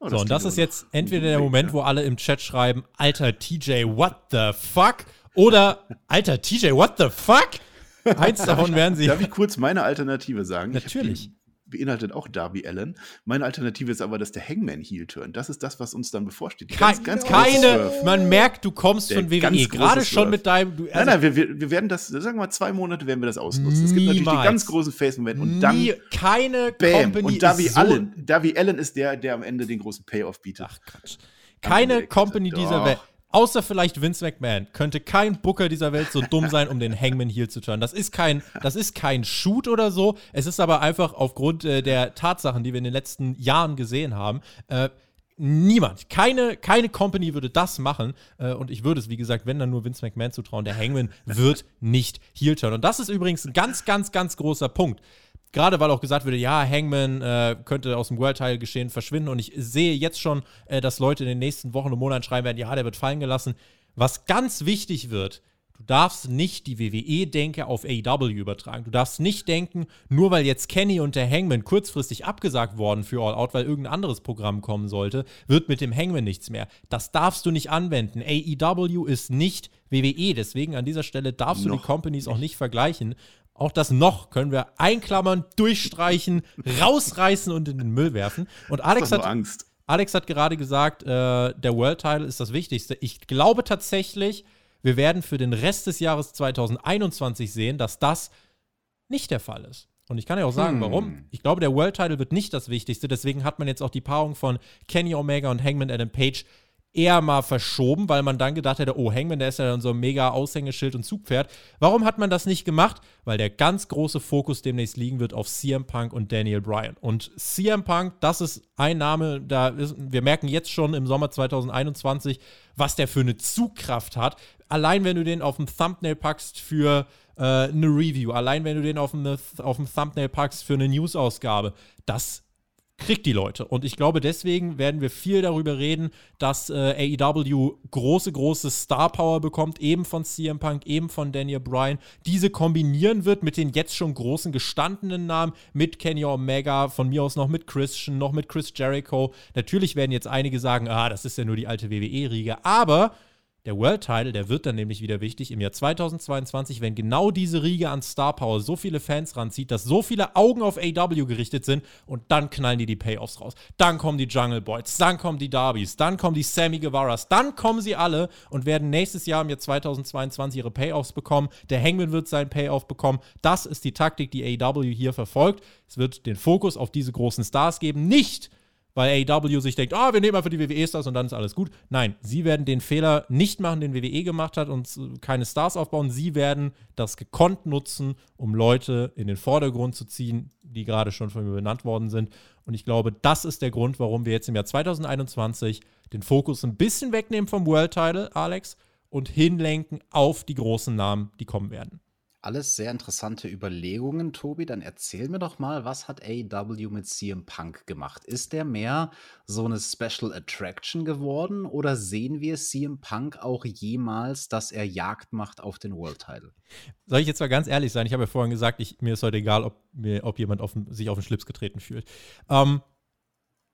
Oh, so, und das ist jetzt entweder der Moment, wo alle im Chat schreiben, alter TJ, what the fuck? Oder, alter TJ, what the fuck? Eins davon werden sie. Darf ich kurz meine Alternative sagen? Natürlich beinhaltet auch Darby Allen. Meine Alternative ist aber, dass der Hangman Heel turn. Das ist das, was uns dann bevorsteht. Ganz, ganz keine, man merkt, du kommst der von WWE. Gerade schon mit deinem. Du, also nein, nein, wir, wir, werden das, sagen wir mal, zwei Monate werden wir das ausnutzen. Es gibt natürlich die ganz großen Face-Momente und dann. Nie, keine bam, Company. Und Darby so Allen, Darby Allen ist der, der am Ende den großen Payoff bietet. Ach Quatsch. Keine Company dieser Welt. Außer vielleicht Vince McMahon könnte kein Booker dieser Welt so dumm sein, um den Hangman Heel zu turnen. Das ist kein, das ist kein Shoot oder so. Es ist aber einfach aufgrund äh, der Tatsachen, die wir in den letzten Jahren gesehen haben. Äh, niemand, keine, keine Company würde das machen. Äh, und ich würde es, wie gesagt, wenn dann nur Vince McMahon zutrauen. Der Hangman wird nicht Heel turnen. Und das ist übrigens ein ganz, ganz, ganz großer Punkt. Gerade weil auch gesagt wurde, ja, Hangman äh, könnte aus dem World-Teil geschehen verschwinden. Und ich sehe jetzt schon, äh, dass Leute in den nächsten Wochen und Monaten schreiben werden, ja, der wird fallen gelassen. Was ganz wichtig wird, du darfst nicht die WWE-Denke auf AEW übertragen. Du darfst nicht denken, nur weil jetzt Kenny und der Hangman kurzfristig abgesagt worden für All Out, weil irgendein anderes Programm kommen sollte, wird mit dem Hangman nichts mehr. Das darfst du nicht anwenden. AEW ist nicht WWE. Deswegen an dieser Stelle darfst du die Companies auch nicht vergleichen. Auch das noch können wir einklammern, durchstreichen, rausreißen und in den Müll werfen. Und Alex hat Angst. Alex hat gerade gesagt, äh, der World Title ist das Wichtigste. Ich glaube tatsächlich, wir werden für den Rest des Jahres 2021 sehen, dass das nicht der Fall ist. Und ich kann ja auch sagen, hm. warum. Ich glaube, der World Title wird nicht das Wichtigste. Deswegen hat man jetzt auch die Paarung von Kenny Omega und Hangman Adam Page eher mal verschoben, weil man dann gedacht hätte, oh, Hangman, der ist ja dann so ein mega Aushängeschild und Zugpferd. Warum hat man das nicht gemacht? Weil der ganz große Fokus demnächst liegen wird auf CM Punk und Daniel Bryan. Und CM Punk, das ist ein Name, da ist, wir merken jetzt schon im Sommer 2021, was der für eine Zugkraft hat. Allein wenn du den auf dem Thumbnail packst für äh, eine Review, allein wenn du den auf dem, auf dem Thumbnail packst für eine News-Ausgabe, das kriegt die Leute. Und ich glaube, deswegen werden wir viel darüber reden, dass äh, AEW große, große Star Power bekommt, eben von CM Punk, eben von Daniel Bryan, diese kombinieren wird mit den jetzt schon großen gestandenen Namen, mit Kenny Omega, von mir aus noch mit Christian, noch mit Chris Jericho. Natürlich werden jetzt einige sagen, ah, das ist ja nur die alte WWE-Riege, aber der World Title, der wird dann nämlich wieder wichtig im Jahr 2022, wenn genau diese Riege an Star Power so viele Fans ranzieht, dass so viele Augen auf AW gerichtet sind und dann knallen die die Payoffs raus. Dann kommen die Jungle Boys, dann kommen die Darbys, dann kommen die Sammy Guevaras, dann kommen sie alle und werden nächstes Jahr im Jahr 2022 ihre Payoffs bekommen. Der Hangman wird seinen Payoff bekommen. Das ist die Taktik, die AW hier verfolgt. Es wird den Fokus auf diese großen Stars geben, nicht weil AEW sich denkt, ah, oh, wir nehmen einfach die WWE-Stars und dann ist alles gut. Nein, sie werden den Fehler nicht machen, den WWE gemacht hat und keine Stars aufbauen. Sie werden das gekonnt nutzen, um Leute in den Vordergrund zu ziehen, die gerade schon von mir benannt worden sind. Und ich glaube, das ist der Grund, warum wir jetzt im Jahr 2021 den Fokus ein bisschen wegnehmen vom World Title, Alex, und hinlenken auf die großen Namen, die kommen werden. Alles sehr interessante Überlegungen, Tobi. Dann erzähl mir doch mal, was hat AEW mit CM Punk gemacht? Ist der mehr so eine Special Attraction geworden oder sehen wir CM Punk auch jemals, dass er Jagd macht auf den World Title? Soll ich jetzt mal ganz ehrlich sein? Ich habe ja vorhin gesagt, ich, mir ist heute egal, ob, mir, ob jemand auf, sich auf den Schlips getreten fühlt. Ähm,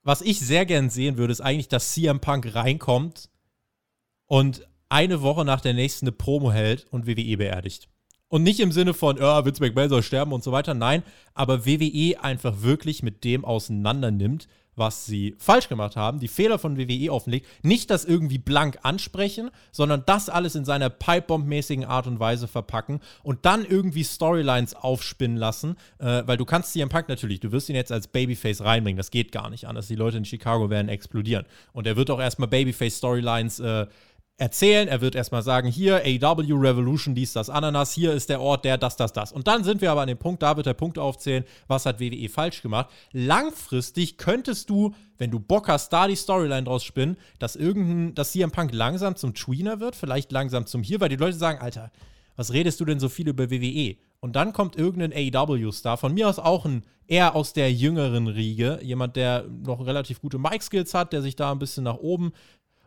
was ich sehr gern sehen würde, ist eigentlich, dass CM Punk reinkommt und eine Woche nach der nächsten eine Promo hält und WWE beerdigt. Und nicht im Sinne von, ja, Vince McMahon soll sterben und so weiter. Nein, aber WWE einfach wirklich mit dem auseinander nimmt, was sie falsch gemacht haben, die Fehler von WWE offenlegt, nicht das irgendwie blank ansprechen, sondern das alles in seiner Pipebomb-mäßigen Art und Weise verpacken und dann irgendwie Storylines aufspinnen lassen, äh, weil du kannst CM Punk natürlich, du wirst ihn jetzt als Babyface reinbringen, das geht gar nicht anders. Die Leute in Chicago werden explodieren und er wird auch erstmal Babyface-Storylines äh, erzählen. Er wird erstmal sagen, hier AW Revolution, dies, das, Ananas, hier ist der Ort, der, das, das, das. Und dann sind wir aber an dem Punkt, da wird der Punkt aufzählen, was hat WWE falsch gemacht. Langfristig könntest du, wenn du Bock hast, da die Storyline draus spinnen, dass irgendein, dass CM Punk langsam zum Tweener wird, vielleicht langsam zum hier, weil die Leute sagen, Alter, was redest du denn so viel über WWE? Und dann kommt irgendein AEW-Star, von mir aus auch ein eher aus der jüngeren Riege, jemand, der noch relativ gute Mic-Skills hat, der sich da ein bisschen nach oben,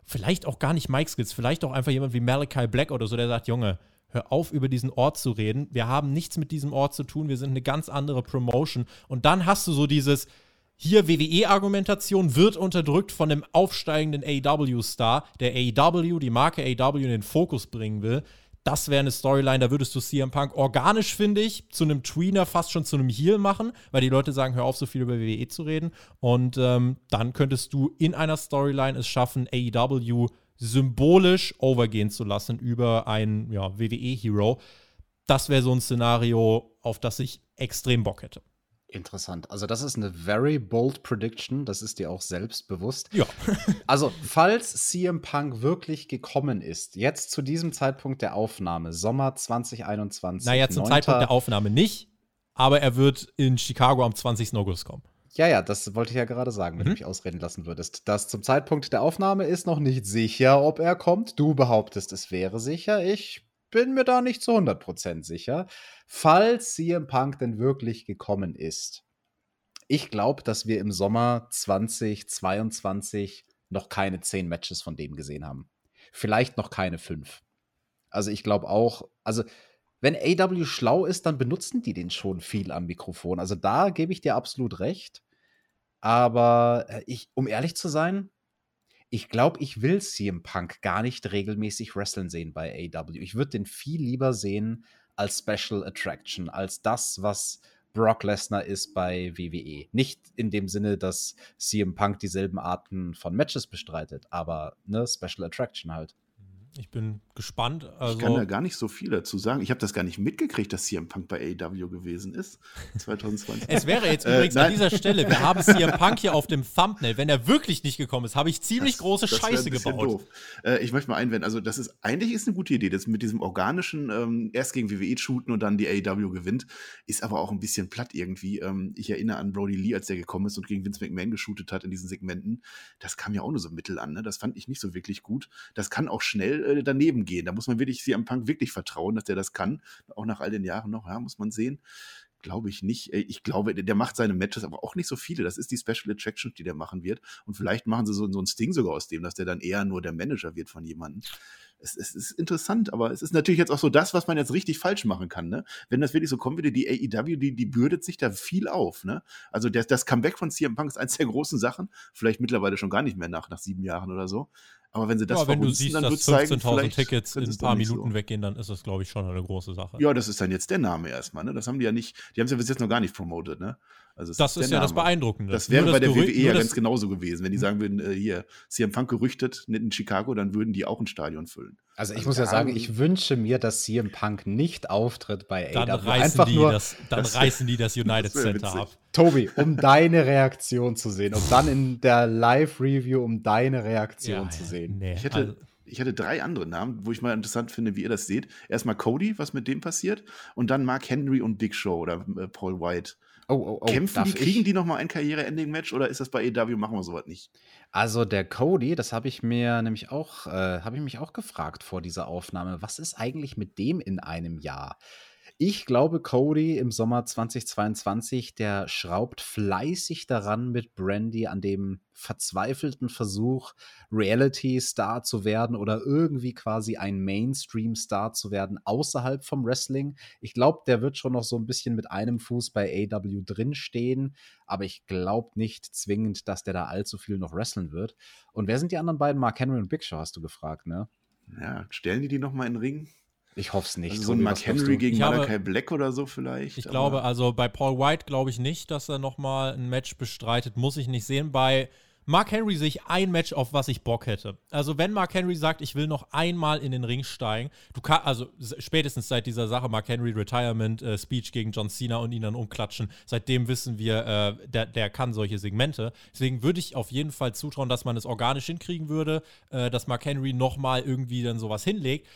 vielleicht auch gar nicht Mic-Skills, vielleicht auch einfach jemand wie Malachi Black oder so, der sagt, Junge, hör auf, über diesen Ort zu reden. Wir haben nichts mit diesem Ort zu tun, wir sind eine ganz andere Promotion. Und dann hast du so dieses, hier WWE-Argumentation wird unterdrückt von dem aufsteigenden AEW-Star, der AEW, die Marke AEW in den Fokus bringen will. Das wäre eine Storyline, da würdest du CM Punk organisch, finde ich, zu einem Tweener fast schon zu einem Heel machen, weil die Leute sagen, hör auf, so viel über WWE zu reden. Und ähm, dann könntest du in einer Storyline es schaffen, AEW symbolisch overgehen zu lassen über einen ja, WWE-Hero. Das wäre so ein Szenario, auf das ich extrem Bock hätte. Interessant. Also, das ist eine very bold Prediction. Das ist dir auch selbst bewusst. Ja. also, falls CM Punk wirklich gekommen ist, jetzt zu diesem Zeitpunkt der Aufnahme, Sommer 2021. Naja, zum 9. Zeitpunkt der Aufnahme nicht, aber er wird in Chicago am 20. August kommen. Ja, ja, das wollte ich ja gerade sagen, wenn mhm. du mich ausreden lassen würdest. Das zum Zeitpunkt der Aufnahme ist noch nicht sicher, ob er kommt. Du behauptest, es wäre sicher. Ich bin mir da nicht zu 100% sicher. Falls CM Punk denn wirklich gekommen ist. Ich glaube, dass wir im Sommer 2022 noch keine 10 Matches von dem gesehen haben. Vielleicht noch keine 5. Also ich glaube auch, also wenn AW schlau ist, dann benutzen die den schon viel am Mikrofon. Also da gebe ich dir absolut recht. Aber äh, ich, um ehrlich zu sein, ich glaube, ich will CM Punk gar nicht regelmäßig wrestlen sehen bei AW. Ich würde den viel lieber sehen als Special Attraction, als das, was Brock Lesnar ist bei WWE. Nicht in dem Sinne, dass CM Punk dieselben Arten von Matches bestreitet, aber ne, Special Attraction halt. Ich bin gespannt. Also ich kann da gar nicht so viel dazu sagen. Ich habe das gar nicht mitgekriegt, dass CM Punk bei AEW gewesen ist 2020. es wäre jetzt äh, übrigens an dieser Stelle, wir haben CM Punk hier auf dem Thumbnail. Wenn er wirklich nicht gekommen ist, habe ich ziemlich das, große das Scheiße gebaut. Doof. Äh, ich möchte mal einwenden, also das ist eigentlich ist eine gute Idee, das mit diesem organischen ähm, erst gegen WWE shooten und dann die AEW gewinnt, ist aber auch ein bisschen platt irgendwie. Ähm, ich erinnere an Brody Lee, als der gekommen ist und gegen Vince McMahon geshootet hat in diesen Segmenten. Das kam ja auch nur so mittel an. Ne? Das fand ich nicht so wirklich gut. Das kann auch schnell äh, daneben gehen. Da muss man wirklich CM Punk wirklich vertrauen, dass der das kann. Auch nach all den Jahren noch, ja, muss man sehen. Glaube ich nicht. Äh, ich glaube, der macht seine Matches, aber auch nicht so viele. Das ist die Special Attraction, die der machen wird. Und vielleicht machen sie so, so ein Sting sogar aus dem, dass der dann eher nur der Manager wird von jemandem es, es, ist interessant, aber es ist natürlich jetzt auch so das, was man jetzt richtig falsch machen kann. Ne? Wenn das wirklich so kommen würde, die AEW, die, die bürdet sich da viel auf. Ne? Also das, das Comeback von CM Punk ist eines der großen Sachen. Vielleicht mittlerweile schon gar nicht mehr nach, nach sieben Jahren oder so. Aber wenn sie das ja, wenn du siehst, dann dass 15.000 Tickets in ein paar Minuten so. weggehen, dann ist das, glaube ich, schon eine große Sache. Ja, das ist dann jetzt der Name erstmal. Ne? Das haben die ja nicht, die haben es ja bis jetzt noch gar nicht promotet. Ne? Also das ist ja Name. das Beeindruckende. Das wäre bei der WWE ja ganz genauso gewesen. Wenn die hm. sagen würden, äh, hier, CM Punk gerüchtet in Chicago, dann würden die auch ein Stadion füllen. Also ich also muss ja sagen, ich wünsche mir, dass CM Punk nicht auftritt bei dann AW. Reißen Einfach die nur, das, dann das, reißen die das United das Center ab. Tobi, um deine Reaktion zu sehen, um dann in der Live-Review, um deine Reaktion ja, zu sehen. Nee, ich hätte, also, ich hatte drei andere Namen, wo ich mal interessant finde, wie ihr das seht. Erstmal Cody, was mit dem passiert, und dann Mark Henry und Big Show oder äh, Paul White. Oh, oh, oh. Kämpfen die, kriegen die noch mal ein Karriere-Ending-Match oder ist das bei EW, machen wir sowas nicht? Also der Cody, das habe ich mir nämlich auch, äh, habe ich mich auch gefragt vor dieser Aufnahme, was ist eigentlich mit dem in einem Jahr? Ich glaube, Cody im Sommer 2022, der schraubt fleißig daran mit Brandy an dem verzweifelten Versuch, Reality-Star zu werden oder irgendwie quasi ein Mainstream-Star zu werden außerhalb vom Wrestling. Ich glaube, der wird schon noch so ein bisschen mit einem Fuß bei AW drinstehen, aber ich glaube nicht zwingend, dass der da allzu viel noch wrestlen wird. Und wer sind die anderen beiden? Mark Henry und Big Show, hast du gefragt, ne? Ja, stellen die die noch mal in den Ring? Ich hoffe es nicht. Also so ein Mark Henry gegen Malachi Black oder so vielleicht. Ich glaube, also bei Paul White glaube ich nicht, dass er nochmal ein Match bestreitet. Muss ich nicht sehen. Bei Mark Henry sehe ich ein Match, auf was ich Bock hätte. Also, wenn Mark Henry sagt, ich will noch einmal in den Ring steigen, du kannst, also spätestens seit dieser Sache, Mark Henry Retirement äh, Speech gegen John Cena und ihn dann umklatschen, seitdem wissen wir, äh, der, der kann solche Segmente. Deswegen würde ich auf jeden Fall zutrauen, dass man es organisch hinkriegen würde, äh, dass Mark Henry nochmal irgendwie dann sowas hinlegt.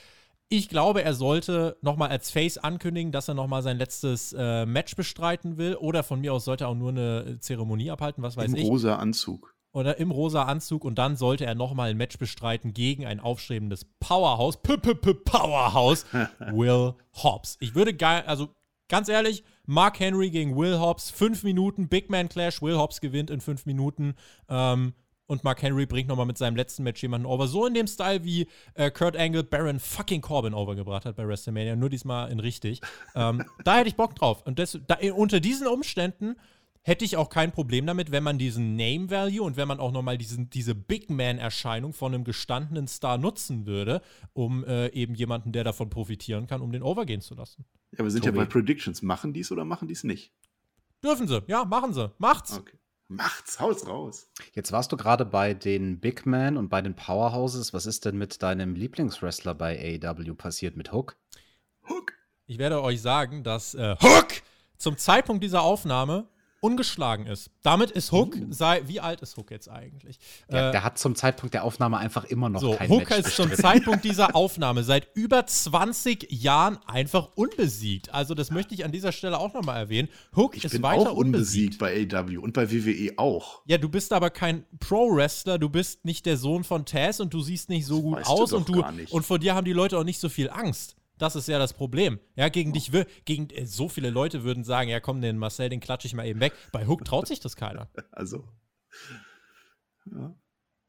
Ich glaube, er sollte nochmal als Face ankündigen, dass er nochmal sein letztes äh, Match bestreiten will. Oder von mir aus sollte er auch nur eine Zeremonie abhalten, was weiß Im ich. Im rosa Anzug. Oder im rosa Anzug. Und dann sollte er nochmal ein Match bestreiten gegen ein aufstrebendes Powerhouse. P -p -p Powerhouse. Will Hobbs. Ich würde geil, also ganz ehrlich, Mark Henry gegen Will Hobbs, fünf Minuten, Big Man Clash, Will Hobbs gewinnt in fünf Minuten. Ähm, und Mark Henry bringt nochmal mit seinem letzten Match jemanden over. So in dem Style, wie äh, Kurt Angle Baron fucking Corbin overgebracht hat bei WrestleMania, nur diesmal in richtig. ähm, da hätte ich Bock drauf. Und das, da, unter diesen Umständen hätte ich auch kein Problem damit, wenn man diesen Name Value und wenn man auch nochmal diese Big Man-Erscheinung von einem gestandenen Star nutzen würde, um äh, eben jemanden, der davon profitieren kann, um den overgehen zu lassen. Ja, wir sind Tobi. ja bei Predictions. Machen dies oder machen dies nicht? Dürfen sie, ja, machen sie. Macht's. Okay. Macht's, haus raus. Jetzt warst du gerade bei den Big Men und bei den Powerhouses. Was ist denn mit deinem Lieblingswrestler bei AEW passiert mit Hook? Hook. Ich werde euch sagen, dass äh, Hook zum Zeitpunkt dieser Aufnahme ungeschlagen ist. Damit ist Hook, uh. sei, wie alt ist Hook jetzt eigentlich? Ja, äh, der hat zum Zeitpunkt der Aufnahme einfach immer noch so, kein Hook Match ist zum Zeitpunkt dieser Aufnahme seit über 20 Jahren einfach unbesiegt. Also das möchte ich an dieser Stelle auch nochmal erwähnen. Hook ich ist bin weiter auch unbesiegt. bei AW und bei WWE auch. Ja, du bist aber kein Pro-Wrestler, du bist nicht der Sohn von Taz und du siehst nicht so gut aus du und du und vor dir haben die Leute auch nicht so viel Angst. Das ist ja das Problem. Ja, gegen dich, gegen äh, so viele Leute würden sagen, ja komm, den Marcel, den klatsche ich mal eben weg. Bei Hook traut sich das keiner. Also. Ja.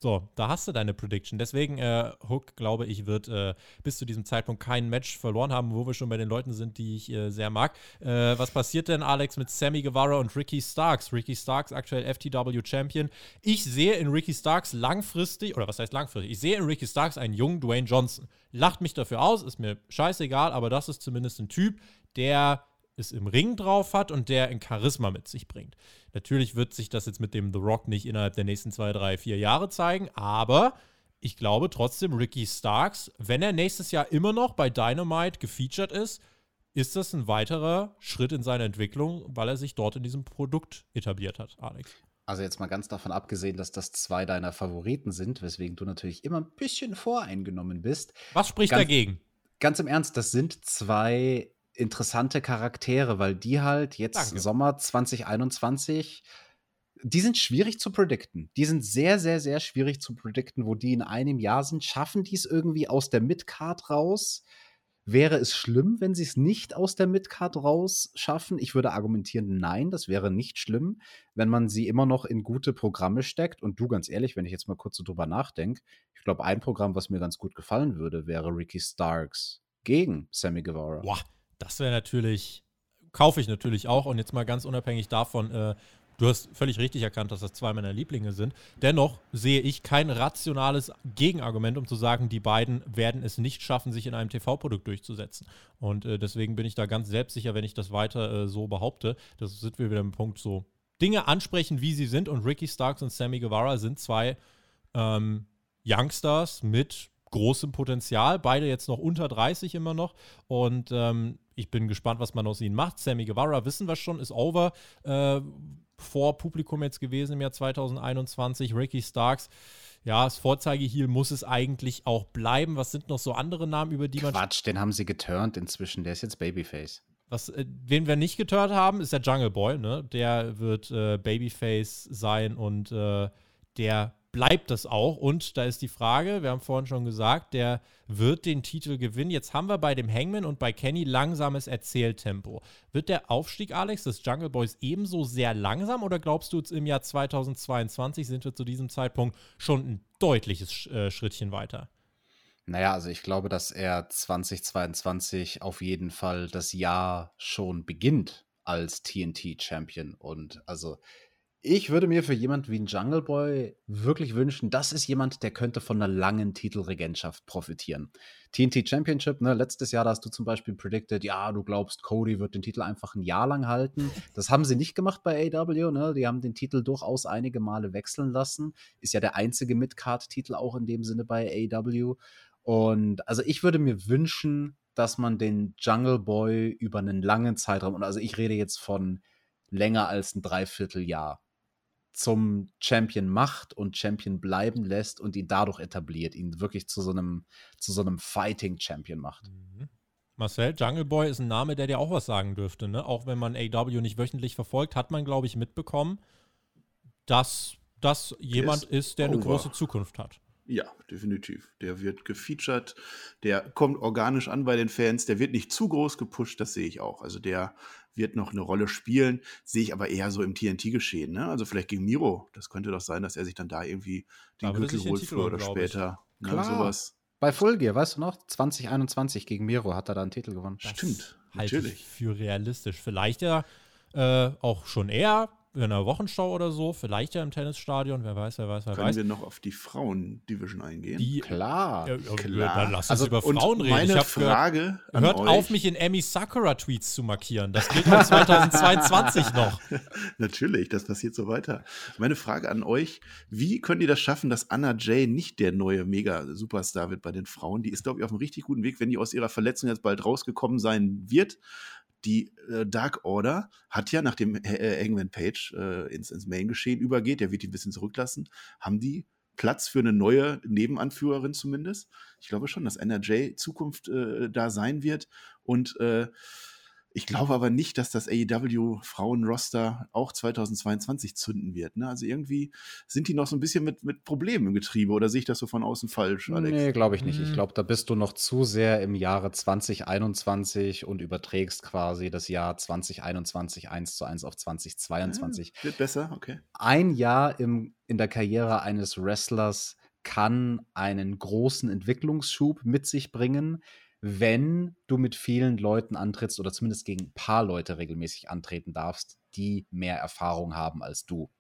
So, da hast du deine Prediction. Deswegen, äh, Hook, glaube ich, wird äh, bis zu diesem Zeitpunkt kein Match verloren haben, wo wir schon bei den Leuten sind, die ich äh, sehr mag. Äh, was passiert denn, Alex, mit Sammy Guevara und Ricky Starks? Ricky Starks, aktuell FTW Champion. Ich sehe in Ricky Starks langfristig, oder was heißt langfristig? Ich sehe in Ricky Starks einen jungen Dwayne Johnson. Lacht mich dafür aus, ist mir scheißegal, aber das ist zumindest ein Typ, der es im Ring drauf hat und der ein Charisma mit sich bringt. Natürlich wird sich das jetzt mit dem The Rock nicht innerhalb der nächsten zwei, drei, vier Jahre zeigen, aber ich glaube trotzdem, Ricky Starks, wenn er nächstes Jahr immer noch bei Dynamite gefeatured ist, ist das ein weiterer Schritt in seiner Entwicklung, weil er sich dort in diesem Produkt etabliert hat, Alex. Also jetzt mal ganz davon abgesehen, dass das zwei deiner Favoriten sind, weswegen du natürlich immer ein bisschen voreingenommen bist. Was spricht ganz, dagegen? Ganz im Ernst, das sind zwei interessante Charaktere, weil die halt jetzt Danke. Sommer 2021 die sind schwierig zu predikten. Die sind sehr, sehr, sehr schwierig zu predikten, wo die in einem Jahr sind. Schaffen die es irgendwie aus der Midcard raus? Wäre es schlimm, wenn sie es nicht aus der Midcard raus schaffen? Ich würde argumentieren, nein, das wäre nicht schlimm, wenn man sie immer noch in gute Programme steckt. Und du, ganz ehrlich, wenn ich jetzt mal kurz so drüber nachdenke, ich glaube, ein Programm, was mir ganz gut gefallen würde, wäre Ricky Starks gegen Sammy Guevara. Boah, das wäre natürlich, kaufe ich natürlich auch. Und jetzt mal ganz unabhängig davon, äh, du hast völlig richtig erkannt, dass das zwei meiner Lieblinge sind. Dennoch sehe ich kein rationales Gegenargument, um zu sagen, die beiden werden es nicht schaffen, sich in einem TV-Produkt durchzusetzen. Und äh, deswegen bin ich da ganz selbstsicher, wenn ich das weiter äh, so behaupte. Das sind wir wieder im Punkt so. Dinge ansprechen, wie sie sind. Und Ricky Starks und Sammy Guevara sind zwei ähm, Youngsters mit großem Potenzial. Beide jetzt noch unter 30 immer noch. Und ähm, ich bin gespannt, was man aus ihnen macht. Sammy Guevara, wissen wir schon, ist over. Äh, vor Publikum jetzt gewesen im Jahr 2021. Ricky Starks, ja, das Vorzeigeheel muss es eigentlich auch bleiben. Was sind noch so andere Namen, über die man. Quatsch, den haben sie geturnt inzwischen. Der ist jetzt Babyface. Was, äh, wen wir nicht geturnt haben, ist der Jungle Boy. Ne? Der wird äh, Babyface sein und äh, der bleibt das auch. Und da ist die Frage, wir haben vorhin schon gesagt, der wird den Titel gewinnen. Jetzt haben wir bei dem Hangman und bei Kenny langsames Erzähltempo. Wird der Aufstieg, Alex, des Jungle Boys ebenso sehr langsam oder glaubst du, im Jahr 2022 sind wir zu diesem Zeitpunkt schon ein deutliches äh, Schrittchen weiter? Naja, also ich glaube, dass er 2022 auf jeden Fall das Jahr schon beginnt als TNT-Champion. Und also ich würde mir für jemand wie ein Jungle Boy wirklich wünschen, das ist jemand, der könnte von einer langen Titelregentschaft profitieren. TNT Championship, ne, letztes Jahr da hast du zum Beispiel predicted, ja, du glaubst, Cody wird den Titel einfach ein Jahr lang halten. Das haben sie nicht gemacht bei AW, ne? Die haben den Titel durchaus einige Male wechseln lassen. Ist ja der einzige Midcard-Titel auch in dem Sinne bei AW. Und also ich würde mir wünschen, dass man den Jungle Boy über einen langen Zeitraum, und also ich rede jetzt von länger als ein Dreivierteljahr, zum Champion macht und Champion bleiben lässt und ihn dadurch etabliert, ihn wirklich zu so einem, zu so einem Fighting-Champion macht. Mhm. Marcel, Jungle Boy ist ein Name, der dir auch was sagen dürfte, ne? Auch wenn man AW nicht wöchentlich verfolgt, hat man, glaube ich, mitbekommen, dass das jemand ist, ist, der eine große Zukunft hat. Ja, definitiv. Der wird gefeatured, der kommt organisch an bei den Fans, der wird nicht zu groß gepusht, das sehe ich auch. Also der wird noch eine Rolle spielen, sehe ich aber eher so im TNT-Geschehen. Ne? Also vielleicht gegen Miro, das könnte doch sein, dass er sich dann da irgendwie den Gürtel holt früher oder später. Ne? Klar. Sowas. Bei Full Gear, weißt du noch? 2021 gegen Miro hat er da einen Titel gewonnen. Das Stimmt, natürlich. Für realistisch. Vielleicht ja äh, auch schon eher in einer Wochenschau oder so, vielleicht ja im Tennisstadion, wer weiß, wer weiß, wer Können weiß. wir noch auf die Frauen-Division eingehen? Die, Klar. Ja, Klar. Dann lass uns also, über Frauen reden. Meine Frage gehört, hört euch. auf, mich in Emmy Sakura-Tweets zu markieren. Das geht auch 2022 noch. Natürlich, das passiert so weiter. Meine Frage an euch: Wie könnt ihr das schaffen, dass Anna Jay nicht der neue Mega-Superstar wird bei den Frauen? Die ist, glaube ich, auf einem richtig guten Weg, wenn die aus ihrer Verletzung jetzt bald rausgekommen sein wird die äh, Dark Order hat ja, nachdem äh, Hangman Page äh, ins, ins Main-Geschehen übergeht, der wird ihn ein bisschen zurücklassen, haben die Platz für eine neue Nebenanführerin zumindest. Ich glaube schon, dass NRJ Zukunft äh, da sein wird und äh, ich glaube aber nicht, dass das AEW Frauenroster auch 2022 zünden wird. Ne? Also irgendwie sind die noch so ein bisschen mit, mit Problemen im Getriebe oder sehe ich das so von außen falsch, Alex? Nee, glaube ich nicht. Ich mhm. glaube, da bist du noch zu sehr im Jahre 2021 und überträgst quasi das Jahr 2021 eins zu eins auf 2022. Ja, wird besser, okay. Ein Jahr im, in der Karriere eines Wrestlers kann einen großen Entwicklungsschub mit sich bringen wenn du mit vielen Leuten antrittst oder zumindest gegen ein paar Leute regelmäßig antreten darfst, die mehr Erfahrung haben als du.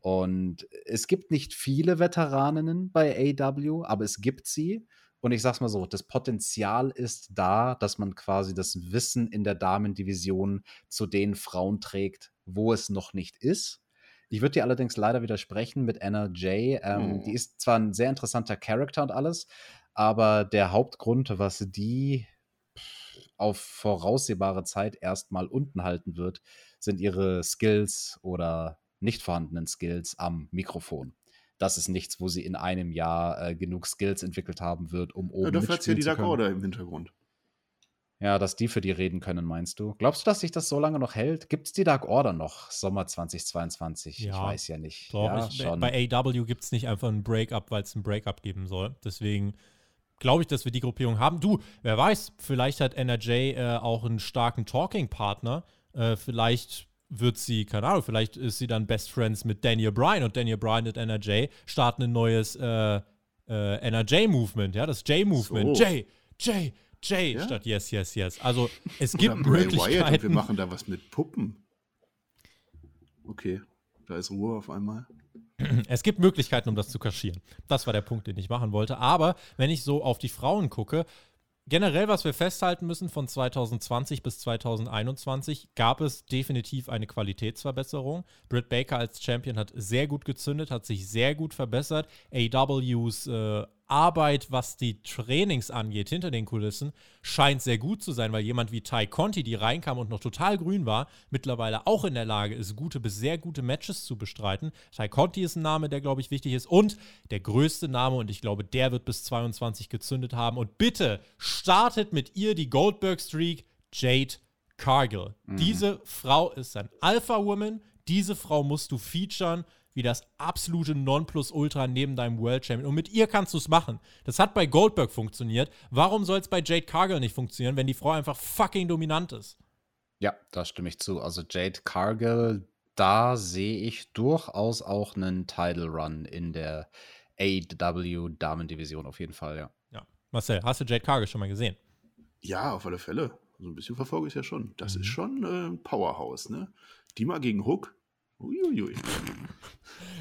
Und es gibt nicht viele Veteraninnen bei AW, aber es gibt sie. Und ich sag's mal so, das Potenzial ist da, dass man quasi das Wissen in der Damendivision zu den Frauen trägt, wo es noch nicht ist. Ich würde dir allerdings leider widersprechen mit Anna Jay. Ähm, oh. Die ist zwar ein sehr interessanter Charakter und alles, aber der Hauptgrund, was die auf voraussehbare Zeit erstmal unten halten wird, sind ihre Skills oder nicht vorhandenen Skills am Mikrofon. Das ist nichts, wo sie in einem Jahr äh, genug Skills entwickelt haben wird, um oben ja, dafür hat sie ja die Dakota im Hintergrund. Ja, dass die für die reden können, meinst du? Glaubst du, dass sich das so lange noch hält? Gibt es die Dark Order noch, Sommer 2022? Ja, ich weiß ja nicht. Doch, ja, ich, bei AW gibt es nicht einfach ein Breakup, weil es ein Breakup geben soll. Deswegen glaube ich, dass wir die Gruppierung haben. Du, wer weiß, vielleicht hat NRJ äh, auch einen starken Talking-Partner. Äh, vielleicht wird sie, keine Ahnung, vielleicht ist sie dann Best Friends mit Daniel Bryan und Daniel Bryan und NRJ starten ein neues äh, äh NRJ-Movement, ja, das J-Movement. So. J, J, J ja? statt Yes, Yes, Yes. Also es gibt Oder Möglichkeiten. und wir machen da was mit Puppen. Okay, da ist Ruhe auf einmal. Es gibt Möglichkeiten, um das zu kaschieren. Das war der Punkt, den ich machen wollte. Aber wenn ich so auf die Frauen gucke, generell, was wir festhalten müssen, von 2020 bis 2021 gab es definitiv eine Qualitätsverbesserung. Britt Baker als Champion hat sehr gut gezündet, hat sich sehr gut verbessert. AWs äh, Arbeit, was die Trainings angeht, hinter den Kulissen, scheint sehr gut zu sein, weil jemand wie Ty Conti, die reinkam und noch total grün war, mittlerweile auch in der Lage ist, gute bis sehr gute Matches zu bestreiten. Ty Conti ist ein Name, der, glaube ich, wichtig ist. Und der größte Name, und ich glaube, der wird bis 22 gezündet haben. Und bitte startet mit ihr die Goldberg-Streak, Jade Cargill. Mhm. Diese Frau ist ein Alpha-Woman. Diese Frau musst du featuren wie das absolute Nonplusultra neben deinem World Champion. Und mit ihr kannst du es machen. Das hat bei Goldberg funktioniert. Warum soll es bei Jade Cargill nicht funktionieren, wenn die Frau einfach fucking dominant ist? Ja, da stimme ich zu. Also Jade Cargill, da sehe ich durchaus auch einen Title Run in der AW Damendivision auf jeden Fall, ja. Ja. Marcel, hast du Jade Cargill schon mal gesehen? Ja, auf alle Fälle. So also ein bisschen verfolge ich es ja schon. Das mhm. ist schon äh, ein Powerhouse, ne? Die mal gegen Hook, Uiuiui.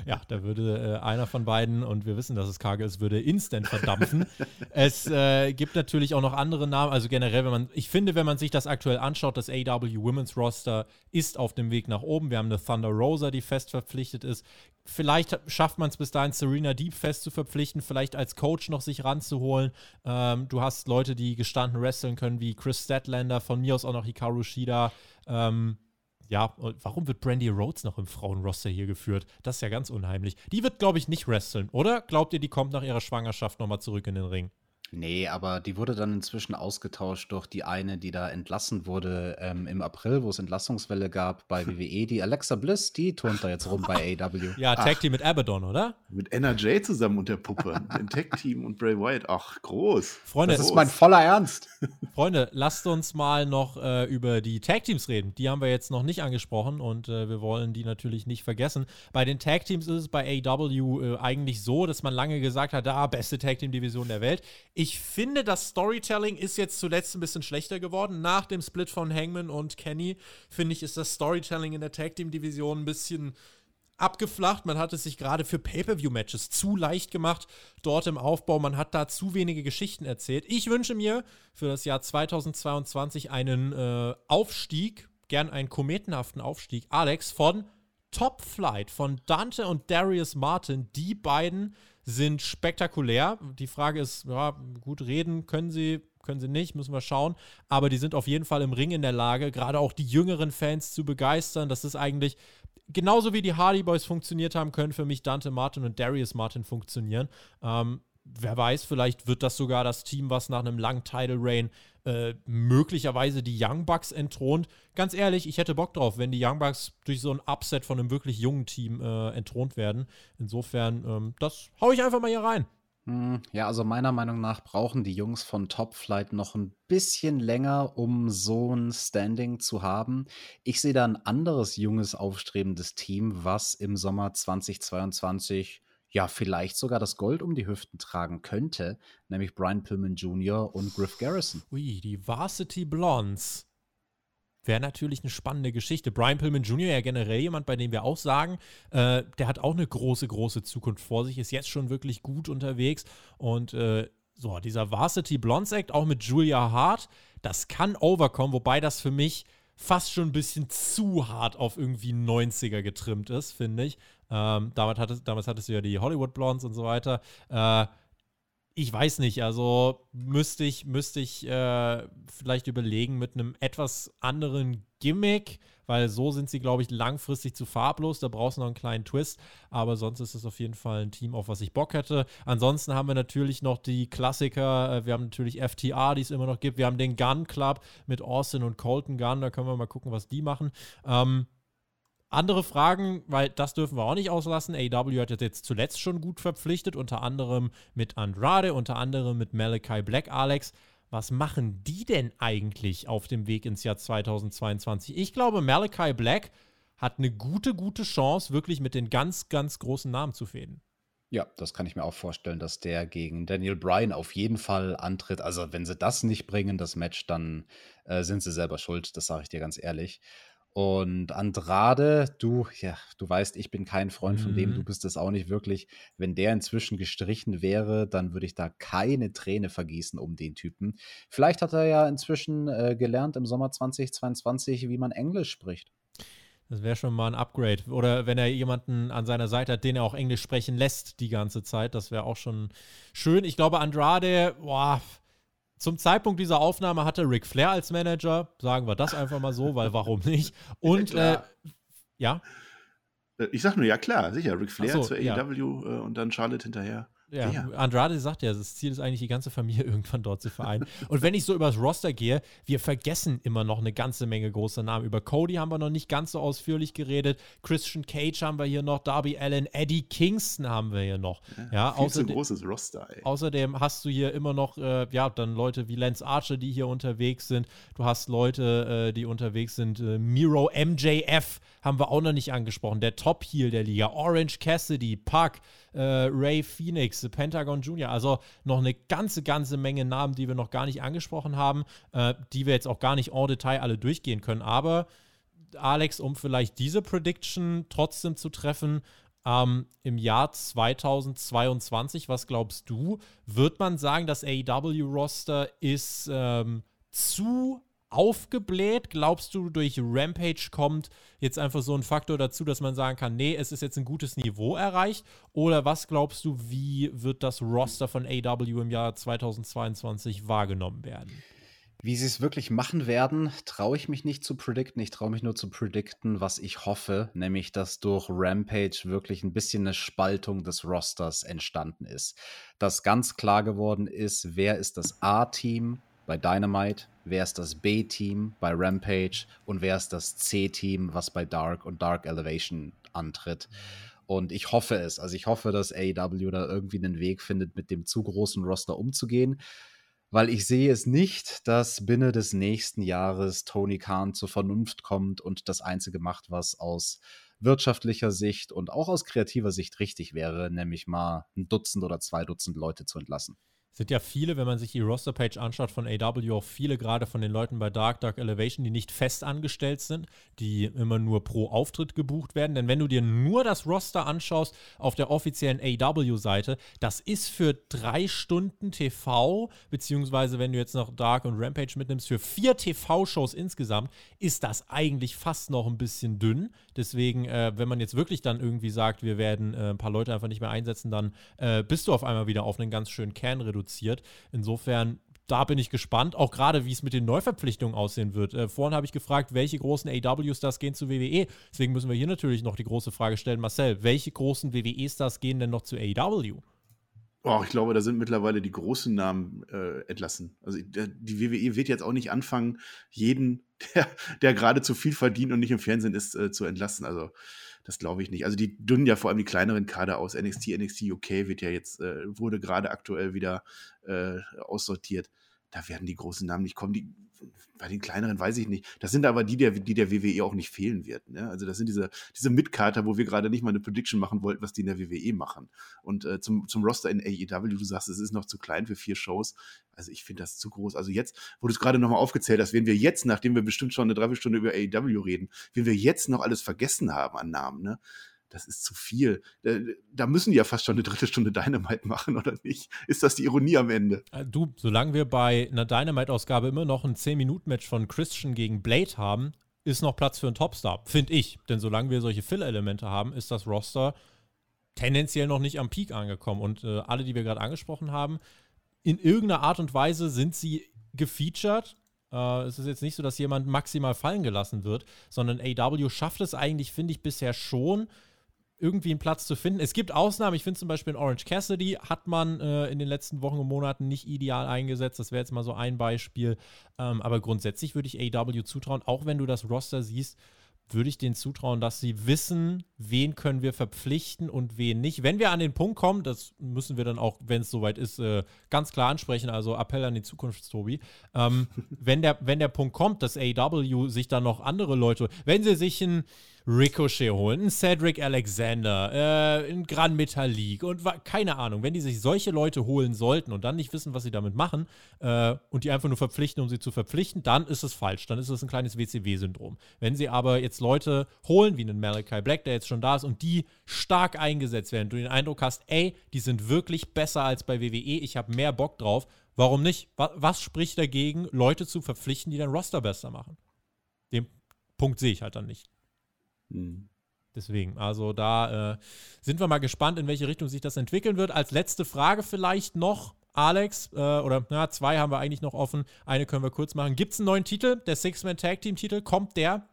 Ja, da würde äh, einer von beiden, und wir wissen, dass es karge ist, würde instant verdampfen. es äh, gibt natürlich auch noch andere Namen, also generell, wenn man, ich finde, wenn man sich das aktuell anschaut, das AW Women's Roster ist auf dem Weg nach oben. Wir haben eine Thunder Rosa, die fest verpflichtet ist. Vielleicht schafft man es bis dahin, Serena Deep fest zu verpflichten, vielleicht als Coach noch sich ranzuholen. Ähm, du hast Leute, die gestanden wresteln können, wie Chris Statlander, von mir aus auch noch Hikaru Shida. Ähm, ja, warum wird Brandy Rhodes noch im Frauenroster hier geführt? Das ist ja ganz unheimlich. Die wird, glaube ich, nicht wresteln, oder? Glaubt ihr, die kommt nach ihrer Schwangerschaft nochmal zurück in den Ring? Nee, aber die wurde dann inzwischen ausgetauscht durch die eine, die da entlassen wurde ähm, im April, wo es Entlassungswelle gab bei WWE. Die Alexa Bliss, die turnt da jetzt rum bei AW. Ja, Tag Team mit Abaddon, oder? Mit NRJ zusammen und der Puppe. Im Tag-Team und Bray Wyatt. Ach, groß. Freunde, Das ist mein voller Ernst. Freunde, lasst uns mal noch äh, über die Tag Teams reden. Die haben wir jetzt noch nicht angesprochen und äh, wir wollen die natürlich nicht vergessen. Bei den Tag Teams ist es bei AW äh, eigentlich so, dass man lange gesagt hat, da beste Tag Team Division der Welt. Ich finde, das Storytelling ist jetzt zuletzt ein bisschen schlechter geworden. Nach dem Split von Hangman und Kenny, finde ich, ist das Storytelling in der Tag Team Division ein bisschen abgeflacht. Man hat es sich gerade für Pay-per-view-Matches zu leicht gemacht dort im Aufbau. Man hat da zu wenige Geschichten erzählt. Ich wünsche mir für das Jahr 2022 einen äh, Aufstieg, gern einen kometenhaften Aufstieg, Alex, von Top Flight, von Dante und Darius Martin. Die beiden sind spektakulär. Die Frage ist, ja, gut reden können sie, können sie nicht, müssen wir schauen. Aber die sind auf jeden Fall im Ring in der Lage, gerade auch die jüngeren Fans zu begeistern. Das ist eigentlich genauso wie die Hardy Boys funktioniert haben, können für mich Dante Martin und Darius Martin funktionieren. Ähm, wer weiß, vielleicht wird das sogar das Team, was nach einem langen Title Reign äh, möglicherweise die Young Bucks entthront. Ganz ehrlich, ich hätte Bock drauf, wenn die Young Bucks durch so ein Upset von einem wirklich jungen Team äh, entthront werden. Insofern, ähm, das hau ich einfach mal hier rein. Hm, Ja, also meiner Meinung nach brauchen die Jungs von Top Flight noch ein bisschen länger, um so ein Standing zu haben. Ich sehe da ein anderes junges, aufstrebendes Team, was im Sommer 2022 ja vielleicht sogar das Gold um die Hüften tragen könnte, nämlich Brian Pillman Jr. und Griff Garrison. Ui, die Varsity Blondes. Wäre natürlich eine spannende Geschichte. Brian Pillman Jr. ja generell jemand, bei dem wir auch sagen, äh, der hat auch eine große, große Zukunft vor sich, ist jetzt schon wirklich gut unterwegs. Und äh, so, dieser Varsity Blondes Act, auch mit Julia Hart, das kann overkommen, wobei das für mich fast schon ein bisschen zu hart auf irgendwie 90er getrimmt ist, finde ich. Ähm, damals, hattest, damals hattest du ja die Hollywood Blondes und so weiter. Äh, ich weiß nicht, also müsste ich, müsste ich äh, vielleicht überlegen mit einem etwas anderen Gimmick, weil so sind sie, glaube ich, langfristig zu farblos. Da brauchst du noch einen kleinen Twist, aber sonst ist es auf jeden Fall ein Team, auf was ich Bock hätte. Ansonsten haben wir natürlich noch die Klassiker. Äh, Wir haben natürlich FTR, die es immer noch gibt. Wir haben den Gun Club mit Austin und Colton Gunn. Da können wir mal gucken, was die machen. Ähm, andere Fragen, weil das dürfen wir auch nicht auslassen. AW hat jetzt zuletzt schon gut verpflichtet, unter anderem mit Andrade, unter anderem mit Malachi Black. Alex, was machen die denn eigentlich auf dem Weg ins Jahr 2022? Ich glaube, Malachi Black hat eine gute, gute Chance, wirklich mit den ganz, ganz großen Namen zu fäden. Ja, das kann ich mir auch vorstellen, dass der gegen Daniel Bryan auf jeden Fall antritt. Also, wenn sie das nicht bringen, das Match, dann äh, sind sie selber schuld. Das sage ich dir ganz ehrlich. Und Andrade, du, ja, du weißt, ich bin kein Freund von dem, Mhm. du bist es auch nicht wirklich. Wenn der inzwischen gestrichen wäre, dann würde ich da keine Träne vergießen um den Typen. Vielleicht hat er ja inzwischen äh, gelernt im Sommer 2022, wie man Englisch spricht. Das wäre schon mal ein Upgrade. Oder wenn er jemanden an seiner Seite hat, den er auch Englisch sprechen lässt die ganze Zeit, das wäre auch schon schön. Ich glaube, Andrade, boah, zum Zeitpunkt dieser Aufnahme hatte Ric Flair als Manager, sagen wir das einfach mal so, weil warum nicht? Und Ja, äh, ja, Äh, Ich sag nur, ja klar, sicher. Ric Flair so, zur ja. AEW äh, und dann Charlotte hinterher. Ja, Ja. Andrade sagt ja, das Ziel ist eigentlich, die ganze Familie irgendwann dort zu vereinen. Und wenn ich so übers Roster gehe, wir vergessen immer noch eine ganze Menge großer Namen. Über Cody haben wir noch nicht ganz so ausführlich geredet. Christian Cage haben wir hier noch, Darby Allen, Eddie Kingston haben wir hier noch. Ja, Viel zu außerdem, großes Roster, ey. Außerdem hast du hier immer noch, äh, ja, dann Leute wie Lance Archer, die hier unterwegs sind. Du hast Leute, äh, die unterwegs sind. Äh, Miro MJF haben wir auch noch nicht angesprochen. Der Top-Heel der Liga. Orange Cassidy, Puck, äh, Ray Phoenix, The Pentagon Jr. Also noch eine ganze, ganze Menge Namen, die wir noch gar nicht angesprochen haben, äh, die wir jetzt auch gar nicht en Detail alle durchgehen können. Aber Alex, um vielleicht diese Prediction trotzdem zu treffen, ähm, im Jahr 2022, was glaubst du, wird man sagen, das AEW-Roster ist ähm, zu aufgebläht? Glaubst du, durch Rampage kommt jetzt einfach so ein Faktor dazu, dass man sagen kann, nee, es ist jetzt ein gutes Niveau erreicht? Oder was glaubst du, wie wird das Roster von AEW im Jahr 2022 wahrgenommen werden? Wie sie es wirklich machen werden, traue ich mich nicht zu predikten. Ich traue mich nur zu predikten, was ich hoffe, nämlich dass durch Rampage wirklich ein bisschen eine Spaltung des Rosters entstanden ist. Dass ganz klar geworden ist, wer ist das A-Team bei Dynamite, wer ist das B-Team bei Rampage und wer ist das C-Team, was bei Dark und Dark Elevation antritt. Und ich hoffe es. Also ich hoffe, dass AEW da irgendwie einen Weg findet, mit dem zu großen Roster umzugehen weil ich sehe es nicht, dass binnen des nächsten Jahres Tony Khan zur Vernunft kommt und das Einzige macht, was aus wirtschaftlicher Sicht und auch aus kreativer Sicht richtig wäre, nämlich mal ein Dutzend oder zwei Dutzend Leute zu entlassen sind ja viele, wenn man sich die Roster-Page anschaut von AW, auch viele gerade von den Leuten bei Dark Dark Elevation, die nicht fest angestellt sind, die immer nur pro Auftritt gebucht werden. Denn wenn du dir nur das Roster anschaust auf der offiziellen AW-Seite, das ist für drei Stunden TV, beziehungsweise wenn du jetzt noch Dark und Rampage mitnimmst, für vier TV-Shows insgesamt, ist das eigentlich fast noch ein bisschen dünn. Deswegen, äh, wenn man jetzt wirklich dann irgendwie sagt, wir werden äh, ein paar Leute einfach nicht mehr einsetzen, dann äh, bist du auf einmal wieder auf einen ganz schönen Kern reduziert. Insofern da bin ich gespannt, auch gerade wie es mit den Neuverpflichtungen aussehen wird. Äh, vorhin habe ich gefragt, welche großen AW-Stars gehen zu WWE. Deswegen müssen wir hier natürlich noch die große Frage stellen, Marcel, welche großen WWE-Stars gehen denn noch zu AW? Oh, ich glaube, da sind mittlerweile die großen Namen äh, entlassen. Also die WWE wird jetzt auch nicht anfangen, jeden, der, der gerade zu viel verdient und nicht im Fernsehen ist, äh, zu entlassen. Also das glaube ich nicht. Also die dünnen ja vor allem die kleineren Kader aus. NXT, NXT UK wird ja jetzt, äh, wurde gerade aktuell wieder äh, aussortiert. Da werden die großen Namen nicht kommen. Die bei den kleineren weiß ich nicht. Das sind aber die, der, die der WWE auch nicht fehlen wird. Ne? Also das sind diese, diese Mitkater, wo wir gerade nicht mal eine Prediction machen wollten, was die in der WWE machen. Und äh, zum, zum Roster in AEW, du sagst, es ist noch zu klein für vier Shows. Also ich finde das zu groß. Also jetzt, wo du es gerade nochmal aufgezählt hast, wenn wir jetzt, nachdem wir bestimmt schon eine Dreiviertelstunde über AEW reden, wenn wir jetzt noch alles vergessen haben an Namen, ne? Das ist zu viel. Da, müssen die ja fast schon eine dritte Stunde Dynamite machen, oder nicht? Ist das die Ironie am Ende? Äh, du, solange wir bei einer Dynamite-Ausgabe immer noch ein 10-Minuten-Match von Christian gegen Blade haben, ist noch Platz für einen Topstar, finde ich. Denn solange wir solche Fill-Elemente haben, ist das Roster tendenziell noch nicht am Peak angekommen. Und äh, alle, die wir gerade angesprochen haben, in irgendeiner Art und Weise sind sie gefeatured. Äh, es ist jetzt nicht so, dass jemand maximal fallen gelassen wird, sondern AW schafft es eigentlich, finde ich, bisher schon, irgendwie einen Platz zu finden. Es gibt Ausnahmen. Ich finde zum Beispiel in Orange Cassidy hat man äh, in den letzten Wochen und Monaten nicht ideal eingesetzt. Das wäre jetzt mal so ein Beispiel. Ähm, aber grundsätzlich würde ich AW zutrauen, auch wenn du das Roster siehst, würde ich denen zutrauen, dass sie wissen, wen können wir verpflichten und wen nicht. Wenn wir an den Punkt kommen, das müssen wir dann auch, wenn es soweit ist, äh, ganz klar ansprechen, also Appell an die Zukunft, Tobi. Ähm, wenn, der, wenn der Punkt kommt, dass AW sich dann noch andere Leute, wenn sie sich ein Ricochet holen, einen Cedric Alexander, äh, einen Gran Metalik und keine Ahnung, wenn die sich solche Leute holen sollten und dann nicht wissen, was sie damit machen äh, und die einfach nur verpflichten, um sie zu verpflichten, dann ist es falsch. Dann ist es ein kleines WCW-Syndrom. Wenn sie aber jetzt Leute holen, wie einen Malachi Black, der jetzt schon da ist und die stark eingesetzt werden, du den Eindruck hast, ey, die sind wirklich besser als bei WWE, ich habe mehr Bock drauf, warum nicht? Was, was spricht dagegen, Leute zu verpflichten, die dein Roster besser machen? Den Punkt sehe ich halt dann nicht. Mhm. Deswegen, also da äh, sind wir mal gespannt, in welche Richtung sich das entwickeln wird. Als letzte Frage vielleicht noch, Alex, äh, oder na, zwei haben wir eigentlich noch offen. Eine können wir kurz machen. Gibt es einen neuen Titel? Der Six-Man-Tag-Team-Titel? Kommt der?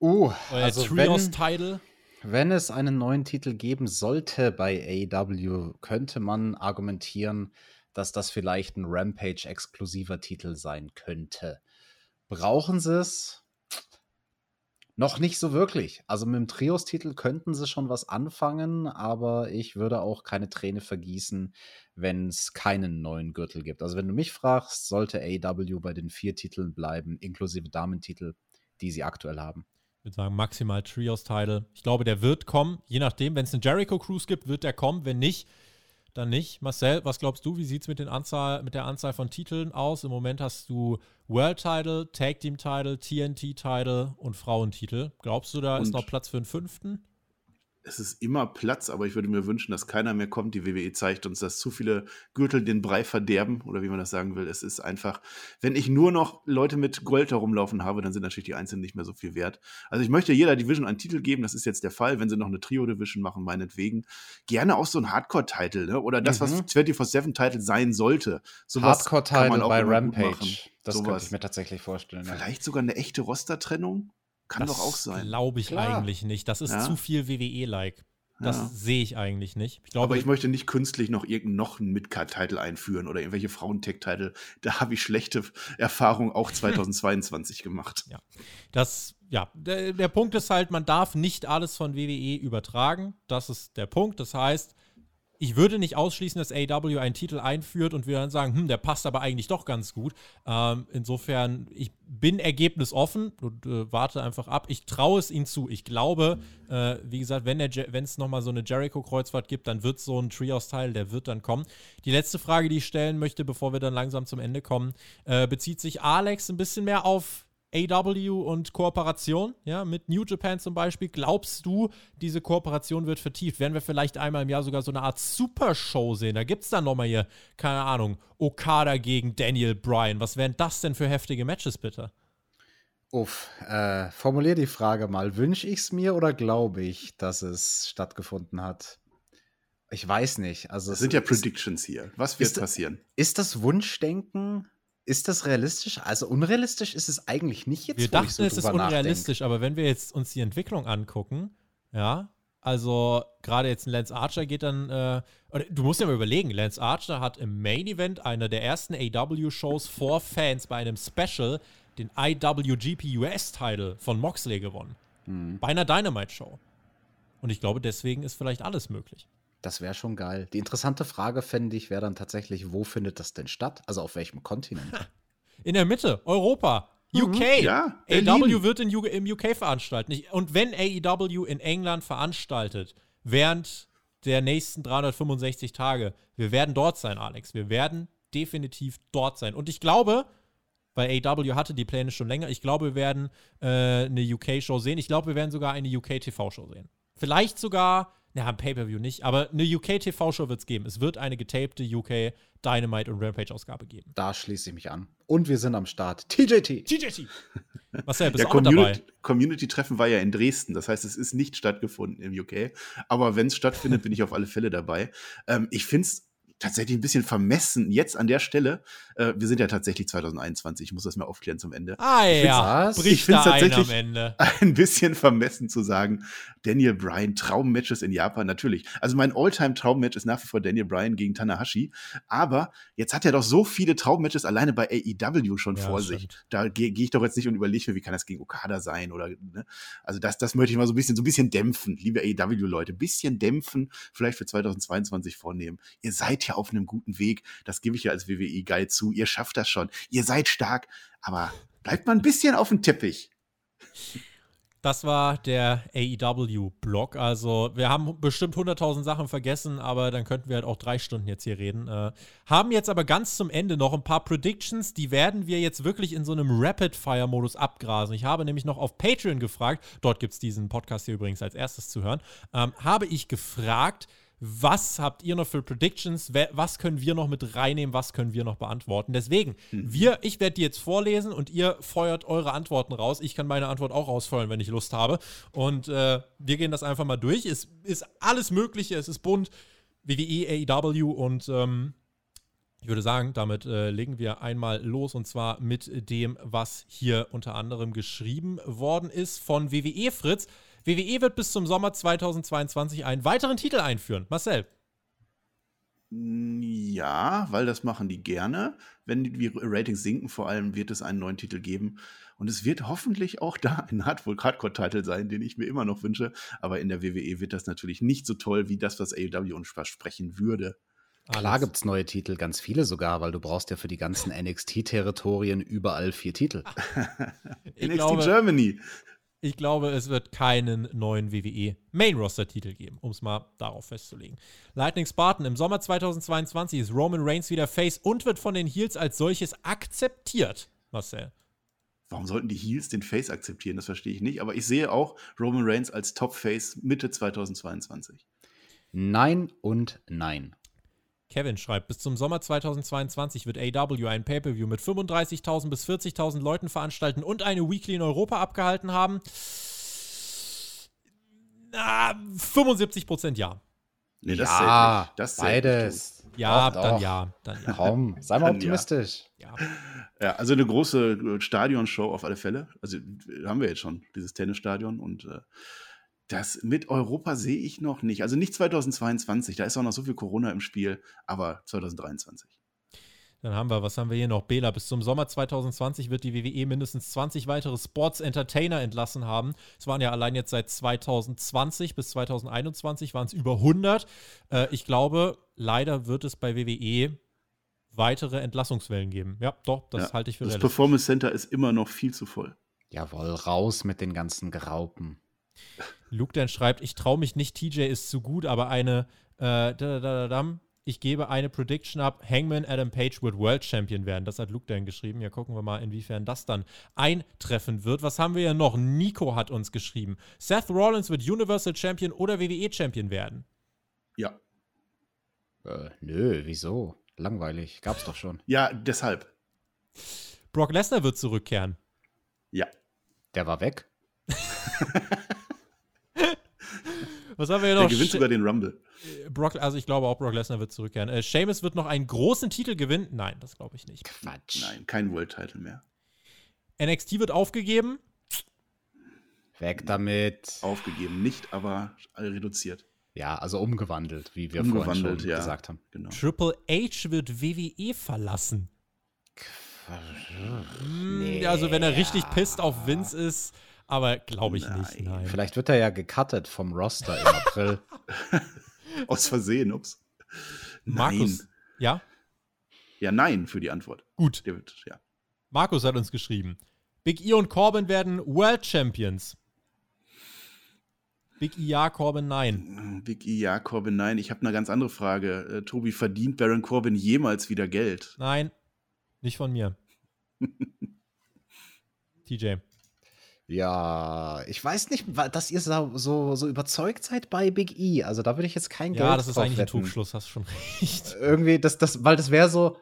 Uh, Euer also Trios-Title? Wenn, wenn es einen neuen Titel geben sollte bei AW, könnte man argumentieren, dass das vielleicht ein Rampage-exklusiver Titel sein könnte. Brauchen sie es? Noch nicht so wirklich. Also mit dem Trios-Titel könnten sie schon was anfangen, aber ich würde auch keine Träne vergießen, wenn es keinen neuen Gürtel gibt. Also wenn du mich fragst, sollte AW bei den vier Titeln bleiben, inklusive Damentitel, die sie aktuell haben. Ich würde sagen, maximal Trios-Title. Ich glaube, der wird kommen. Je nachdem, wenn es einen Jericho-Cruise gibt, wird der kommen. Wenn nicht, dann nicht. Marcel, was glaubst du, wie sieht es mit, Anzahl, mit der Anzahl von Titeln aus? Im Moment hast du World Title, Tag Team Title, TNT Title und Frauentitel. Glaubst du, da und ist noch Platz für einen fünften? Es ist immer Platz, aber ich würde mir wünschen, dass keiner mehr kommt. Die WWE zeigt uns, dass zu viele Gürtel den Brei verderben oder wie man das sagen will. Es ist einfach, wenn ich nur noch Leute mit Gold herumlaufen habe, dann sind natürlich die Einzelnen nicht mehr so viel wert. Also ich möchte jeder Division einen Titel geben, das ist jetzt der Fall. Wenn sie noch eine Trio-Division machen, meinetwegen. Gerne auch so ein Hardcore-Title, ne? oder das, mhm. was 24-7-Title sein sollte. Hardcore-Title bei Rampage. Das Sowas. könnte ich mir tatsächlich vorstellen. Vielleicht ja. sogar eine echte Roster-Trennung? Kann das doch auch sein. Glaube ich Klar. eigentlich nicht. Das ist ja. zu viel WWE-like. Das ja. sehe ich eigentlich nicht. Ich glaube, Aber ich möchte nicht künstlich noch irgendeinen noch einen Midcard-Title einführen oder irgendwelche Frauentech-Title. Da habe ich schlechte Erfahrungen auch 2022 gemacht. Ja. Das, ja, der, der Punkt ist halt, man darf nicht alles von WWE übertragen. Das ist der Punkt. Das heißt, ich würde nicht ausschließen, dass AW einen Titel einführt und wir dann sagen, hm, der passt aber eigentlich doch ganz gut. Ähm, insofern, ich bin ergebnisoffen und äh, warte einfach ab. Ich traue es ihnen zu. Ich glaube, äh, wie gesagt, wenn es nochmal so eine Jericho-Kreuzfahrt gibt, dann wird so ein Trios-Teil, der wird dann kommen. Die letzte Frage, die ich stellen möchte, bevor wir dann langsam zum Ende kommen, äh, bezieht sich Alex ein bisschen mehr auf AW und Kooperation, ja, mit New Japan zum Beispiel. Glaubst du, diese Kooperation wird vertieft? Werden wir vielleicht einmal im Jahr sogar so eine Art Super-Show sehen? Da gibt es dann nochmal hier, keine Ahnung, Okada gegen Daniel Bryan. Was wären das denn für heftige Matches, bitte? Uff, äh, formulier die Frage mal. Wünsche ich es mir oder glaube ich, dass es stattgefunden hat? Ich weiß nicht. Also das sind ja Predictions hier. Was wird ist, passieren? Ist das Wunschdenken? Ist das realistisch? Also unrealistisch ist es eigentlich nicht jetzt. Wir dachten, so es ist unrealistisch, nachdenke. aber wenn wir jetzt uns die Entwicklung angucken, ja, also gerade jetzt ein Lance Archer geht dann, äh, du musst ja mal überlegen, Lance Archer hat im Main Event einer der ersten AW-Shows vor Fans bei einem Special den IWGP US-Title von Moxley gewonnen. Mhm. Bei einer Dynamite-Show. Und ich glaube, deswegen ist vielleicht alles möglich. Das wäre schon geil. Die interessante Frage fände ich wäre dann tatsächlich, wo findet das denn statt? Also auf welchem Kontinent? In der Mitte, Europa. UK. Mhm, ja, AEW wird in, im UK veranstalten. Und wenn AEW in England veranstaltet, während der nächsten 365 Tage, wir werden dort sein, Alex. Wir werden definitiv dort sein. Und ich glaube, weil AEW hatte die Pläne schon länger, ich glaube, wir werden äh, eine UK-Show sehen. Ich glaube, wir werden sogar eine UK-TV-Show sehen. Vielleicht sogar ja, ein Pay-Per-View nicht, aber eine UK-TV-Show wird es geben. Es wird eine getapte UK Dynamite und Rampage-Ausgabe geben. Da schließe ich mich an. Und wir sind am Start. TJT. TJT. Was ja, bist ja, auch dabei. Community-Treffen war ja in Dresden. Das heißt, es ist nicht stattgefunden im UK. Aber wenn es stattfindet, bin ich auf alle Fälle dabei. Ähm, ich finde es tatsächlich ein bisschen vermessen jetzt an der Stelle. Äh, wir sind ja tatsächlich 2021, ich muss das mal aufklären zum Ende. Ah ja, ich finde es tatsächlich ein bisschen vermessen zu sagen, Daniel Bryan, Traummatches in Japan, natürlich. Also mein Alltime traummatch ist nach wie vor Daniel Bryan gegen Tanahashi, aber jetzt hat er doch so viele Traummatches alleine bei AEW schon ja, vor sich. Da gehe geh ich doch jetzt nicht und überlege mir, wie kann das gegen Okada sein oder, ne? Also das, das möchte ich mal so ein bisschen, so ein bisschen dämpfen, liebe AEW-Leute, ein bisschen dämpfen, vielleicht für 2022 vornehmen. Ihr seid ja auf einem guten Weg. Das gebe ich ja als WWE-Guide zu. Ihr schafft das schon. Ihr seid stark. Aber bleibt mal ein bisschen auf dem Teppich. Das war der AEW-Blog. Also, wir haben bestimmt 100.000 Sachen vergessen, aber dann könnten wir halt auch drei Stunden jetzt hier reden. Äh, haben jetzt aber ganz zum Ende noch ein paar Predictions, die werden wir jetzt wirklich in so einem Rapid-Fire-Modus abgrasen. Ich habe nämlich noch auf Patreon gefragt, dort gibt es diesen Podcast hier übrigens als erstes zu hören, ähm, habe ich gefragt, was habt ihr noch für Predictions? Was können wir noch mit reinnehmen? Was können wir noch beantworten? Deswegen, mhm. wir, ich werde die jetzt vorlesen und ihr feuert eure Antworten raus. Ich kann meine Antwort auch rausfeuern, wenn ich Lust habe. Und äh, wir gehen das einfach mal durch. Es ist alles Mögliche, es ist bunt. WWE, AEW und ähm, ich würde sagen, damit äh, legen wir einmal los und zwar mit dem, was hier unter anderem geschrieben worden ist von WWE Fritz. WWE wird bis zum Sommer 2022 einen weiteren Titel einführen. Marcel. Ja, weil das machen die gerne. Wenn die Ratings sinken, vor allem wird es einen neuen Titel geben. Und es wird hoffentlich auch da ein Hardcore-Titel sein, den ich mir immer noch wünsche. Aber in der WWE wird das natürlich nicht so toll wie das, was AEW uns versprechen würde. Klar gibt es neue Titel, ganz viele sogar, weil du brauchst ja für die ganzen NXT-Territorien überall vier Titel. NXT glaube, Germany. Ich glaube, es wird keinen neuen WWE Main Roster Titel geben, um es mal darauf festzulegen. Lightning Spartan im Sommer 2022 ist Roman Reigns wieder Face und wird von den Heels als solches akzeptiert. Marcel. Warum sollten die Heels den Face akzeptieren? Das verstehe ich nicht. Aber ich sehe auch Roman Reigns als Top-Face Mitte 2022. Nein und nein. Kevin schreibt, bis zum Sommer 2022 wird AW ein Pay-Per-View mit 35.000 bis 40.000 Leuten veranstalten und eine Weekly in Europa abgehalten haben. Na, 75 Prozent ja. Nee, das ja, nicht. Das beides. Ja, Doch, dann doch. ja. Dann ja. Komm, sei mal ja. optimistisch. ja. nicht. Ja, also eine große Stadionshow auf alle Fälle. Also haben wir jetzt schon, dieses Tennisstadion. Und äh, das mit Europa sehe ich noch nicht. Also nicht 2022, da ist auch noch so viel Corona im Spiel, aber 2023. Dann haben wir, was haben wir hier noch? Bela, bis zum Sommer 2020 wird die WWE mindestens 20 weitere Sports Entertainer entlassen haben. Es waren ja allein jetzt seit 2020 bis 2021 waren es über 100. Äh, ich glaube, leider wird es bei WWE weitere Entlassungswellen geben. Ja, doch, das Ja, halte ich für Das realistisch. Performance Center ist immer noch viel zu voll. Jawohl, raus mit den ganzen Graupen. Luke dann schreibt, ich traue mich nicht, TJ ist zu gut, aber eine, äh, da, da, da, da, ich gebe eine Prediction ab, Hangman Adam Page wird World Champion werden. Das hat Luke dann geschrieben. Ja, gucken wir mal, inwiefern das dann eintreffen wird. Was haben wir ja noch? Nico hat uns geschrieben. Seth Rollins wird Universal Champion oder WWE Champion werden. Ja. Äh, nö, wieso? Langweilig. Gab's doch schon. Ja, deshalb. Brock Lesnar wird zurückkehren. Ja. Der war weg. Was haben wir hier Der noch? gewinnt Sh- sogar den Rumble. Brock, also ich glaube auch, Brock Lesnar wird zurückkehren. Äh, Sheamus wird noch einen großen Titel gewinnen. Nein, das glaube ich nicht. Quatsch. Nein, kein World Title mehr. NXT wird aufgegeben. Weg damit. Aufgegeben, nicht, aber reduziert. Ja, also umgewandelt, wie wir Umgewandelt, vorhin schon ja. gesagt haben. Genau. Triple H wird WWE verlassen. Nee. Also wenn er richtig pisst auf Vince ist, aber glaube ich nicht. Nein. Nein. Vielleicht wird er ja gecuttet vom Roster im April. Aus Versehen, ups. Markus, Nein. ja, Ja, nein für die Antwort. gut. Der wird, ja. Markus hat uns geschrieben. Big E und Corbin werden World Champions. Big E ja, Corbin nein. Big E, ja, Corbin, nein. Ich habe eine ganz andere Frage. Äh, Tobi, verdient Baron Corbin jemals wieder Geld? Nein, nicht von mir. TJ. Ja, ich weiß nicht, dass ihr so, so, überzeugt seid bei Big E. Also da würde ich jetzt kein Geld Ja, das ist eigentlich ein wetten. Trugschluss, hast schon recht. Irgendwie, das, das, weil das wäre so,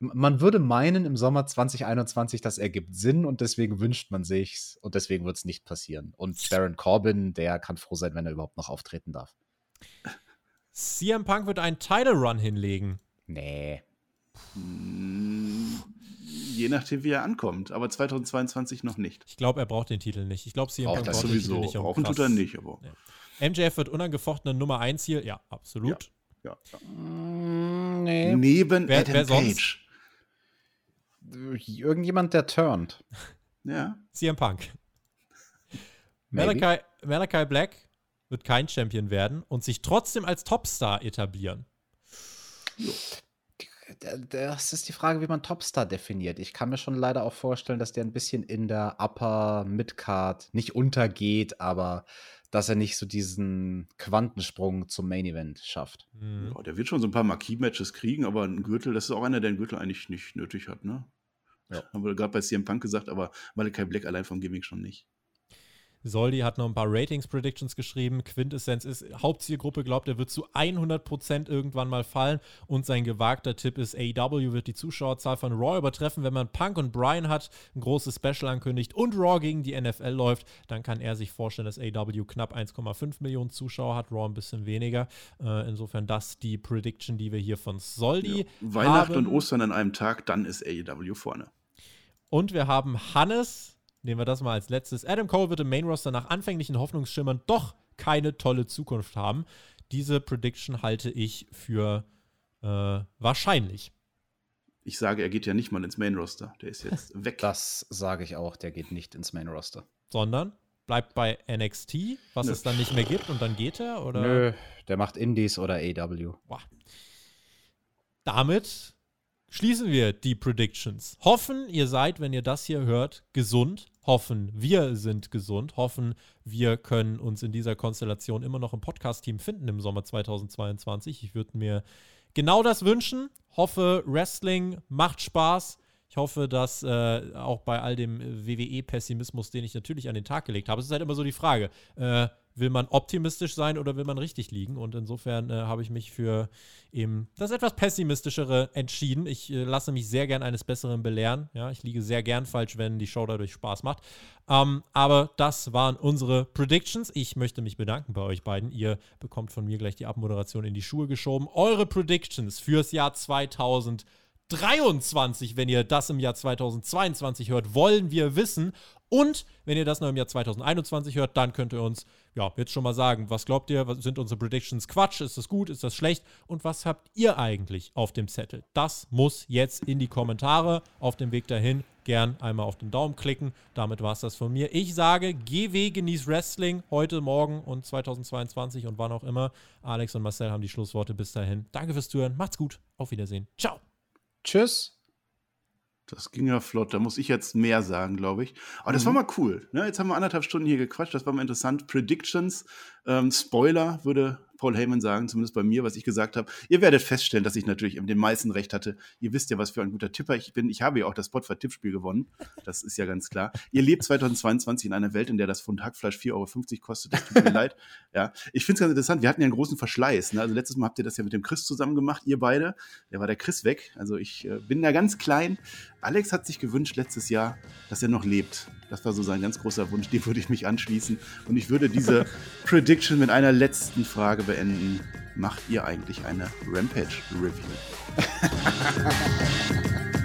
man würde meinen im Sommer 2021, das ergibt Sinn und deswegen wünscht man sich's und deswegen wird es nicht passieren. Und Baron Corbin, der kann froh sein, wenn er überhaupt noch auftreten darf. CM Punk wird einen Title Run hinlegen. Nee. Hm, je nachdem, wie er ankommt. Aber 2022 noch nicht. Ich glaube, er braucht den Titel nicht. Ich glaube, CM Braucht Punk braucht den Titel Sowieso. nicht. Brauchen tut er nicht, aber. Ja. MJF wird unangefochtene Nummer 1 hier. Ja, absolut. Ja. ja. Mm, nee. Neben Wer- Adam wer sonst? Page. Irgendjemand, der turnt. Ja. CM Punk. Malachi, Malachi Black wird kein Champion werden und sich trotzdem als Topstar etablieren. D- Das ist die Frage, wie man Topstar definiert. Ich kann mir schon leider auch vorstellen, dass der ein bisschen in der Upper Midcard nicht untergeht, aber dass er nicht so diesen Quantensprung zum Main Event schafft. Hm. Ja, der wird schon so ein paar Marquis-Matches kriegen, aber ein Gürtel, das ist auch einer, der einen Gürtel eigentlich nicht nötig hat, ne? Ja. Haben wir gerade bei CM Punk gesagt, aber Malachi Black allein vom Gimmick schon nicht. Soldi hat noch ein paar Ratings-Predictions geschrieben. Quintessenz ist, Hauptzielgruppe glaubt, er wird zu 100% irgendwann mal fallen. Und sein gewagter Tipp ist, AEW wird die Zuschauerzahl von Raw übertreffen. Wenn man Punk und Bryan hat, ein großes Special ankündigt und Raw gegen die NFL läuft, dann kann er sich vorstellen, dass AEW knapp 1,5 Millionen Zuschauer hat, Raw ein bisschen weniger. Äh, insofern das die Prediction, die wir hier von Soldi Ja. Weihnachten haben. und Ostern an einem Tag, dann ist AEW vorne. Und wir haben Hannes, nehmen wir das mal als letztes. Adam Cole wird im Main Roster nach anfänglichen Hoffnungsschimmern doch keine tolle Zukunft haben. Diese Prediction halte ich für äh, wahrscheinlich. Ich sage, er geht ja nicht mal ins Main Roster. Der ist jetzt weg. Das sage ich auch, der geht nicht ins Main Roster. Sondern bleibt bei NXT, was Nö. es dann nicht mehr gibt und dann geht er? Oder? Nö, der macht Indies oder AW. Boah. Damit schließen wir die Predictions. Hoffen, ihr seid, wenn ihr das hier hört, gesund. Hoffen, wir sind gesund. Hoffen, wir können uns in dieser Konstellation immer noch im Podcast-Team finden im Sommer 2022. Ich würde mir genau das wünschen. Hoffe, Wrestling macht Spaß. Ich hoffe, dass äh, auch bei all dem WWE-Pessimismus, den ich natürlich an den Tag gelegt habe, es ist halt immer so die Frage, äh, will man optimistisch sein oder will man richtig liegen? Und insofern äh, habe ich mich für eben das etwas pessimistischere entschieden. Ich äh, lasse mich sehr gern eines Besseren belehren. Ja, ich liege sehr gern falsch, wenn die Show dadurch Spaß macht. Ähm, aber das waren unsere Predictions. Ich möchte mich bedanken bei euch beiden. Ihr bekommt von mir gleich die Abmoderation in die Schuhe geschoben. Eure Predictions fürs Jahr 2000. 23, wenn ihr das im Jahr 2022 hört, wollen wir wissen. Und wenn ihr das noch im Jahr 2021 hört, dann könnt ihr uns ja jetzt schon mal sagen, was glaubt ihr, was sind unsere Predictions Quatsch, ist das gut, ist das schlecht und was habt ihr eigentlich auf dem Zettel? Das muss jetzt in die Kommentare auf dem Weg dahin. Gern einmal auf den Daumen klicken. Damit war es das von mir. Ich sage, GW genießt Wrestling heute, morgen und 2022 und wann auch immer. Alex und Marcel haben die Schlussworte bis dahin. Danke fürs Zuhören. Macht's gut. Auf Wiedersehen. Ciao. Tschüss. Das ging ja flott. Da muss ich jetzt mehr sagen, glaube ich. Aber das war Mhm. mal cool. Ne? Jetzt haben wir anderthalb Stunden hier gequatscht. Das war mal interessant. Predictions, ähm, Spoiler, würde Paul Heyman sagen, zumindest bei mir, was ich gesagt habe. Ihr werdet feststellen, dass ich natürlich den meisten recht hatte. Ihr wisst ja, was für ein guter Tipper ich bin. Ich habe ja auch das Spotify-Tippspiel gewonnen. Das ist ja ganz klar. Ihr lebt 2022 in einer Welt, in der das Pfund Hackfleisch 4,50 Euro kostet. Das tut mir leid. Ja, ich finde es ganz interessant. Wir hatten ja einen großen Verschleiß. Ne? Also letztes Mal habt ihr das ja mit dem Chris zusammen gemacht, ihr beide. Der war der Chris weg. Also ich äh, bin da ganz klein. Alex hat sich gewünscht letztes Jahr, dass er noch lebt. Das war so sein ganz großer Wunsch. Dem würde ich mich anschließen. Und ich würde diese Prediction mit einer letzten Frage beenden. Macht ihr eigentlich eine Rampage-Review?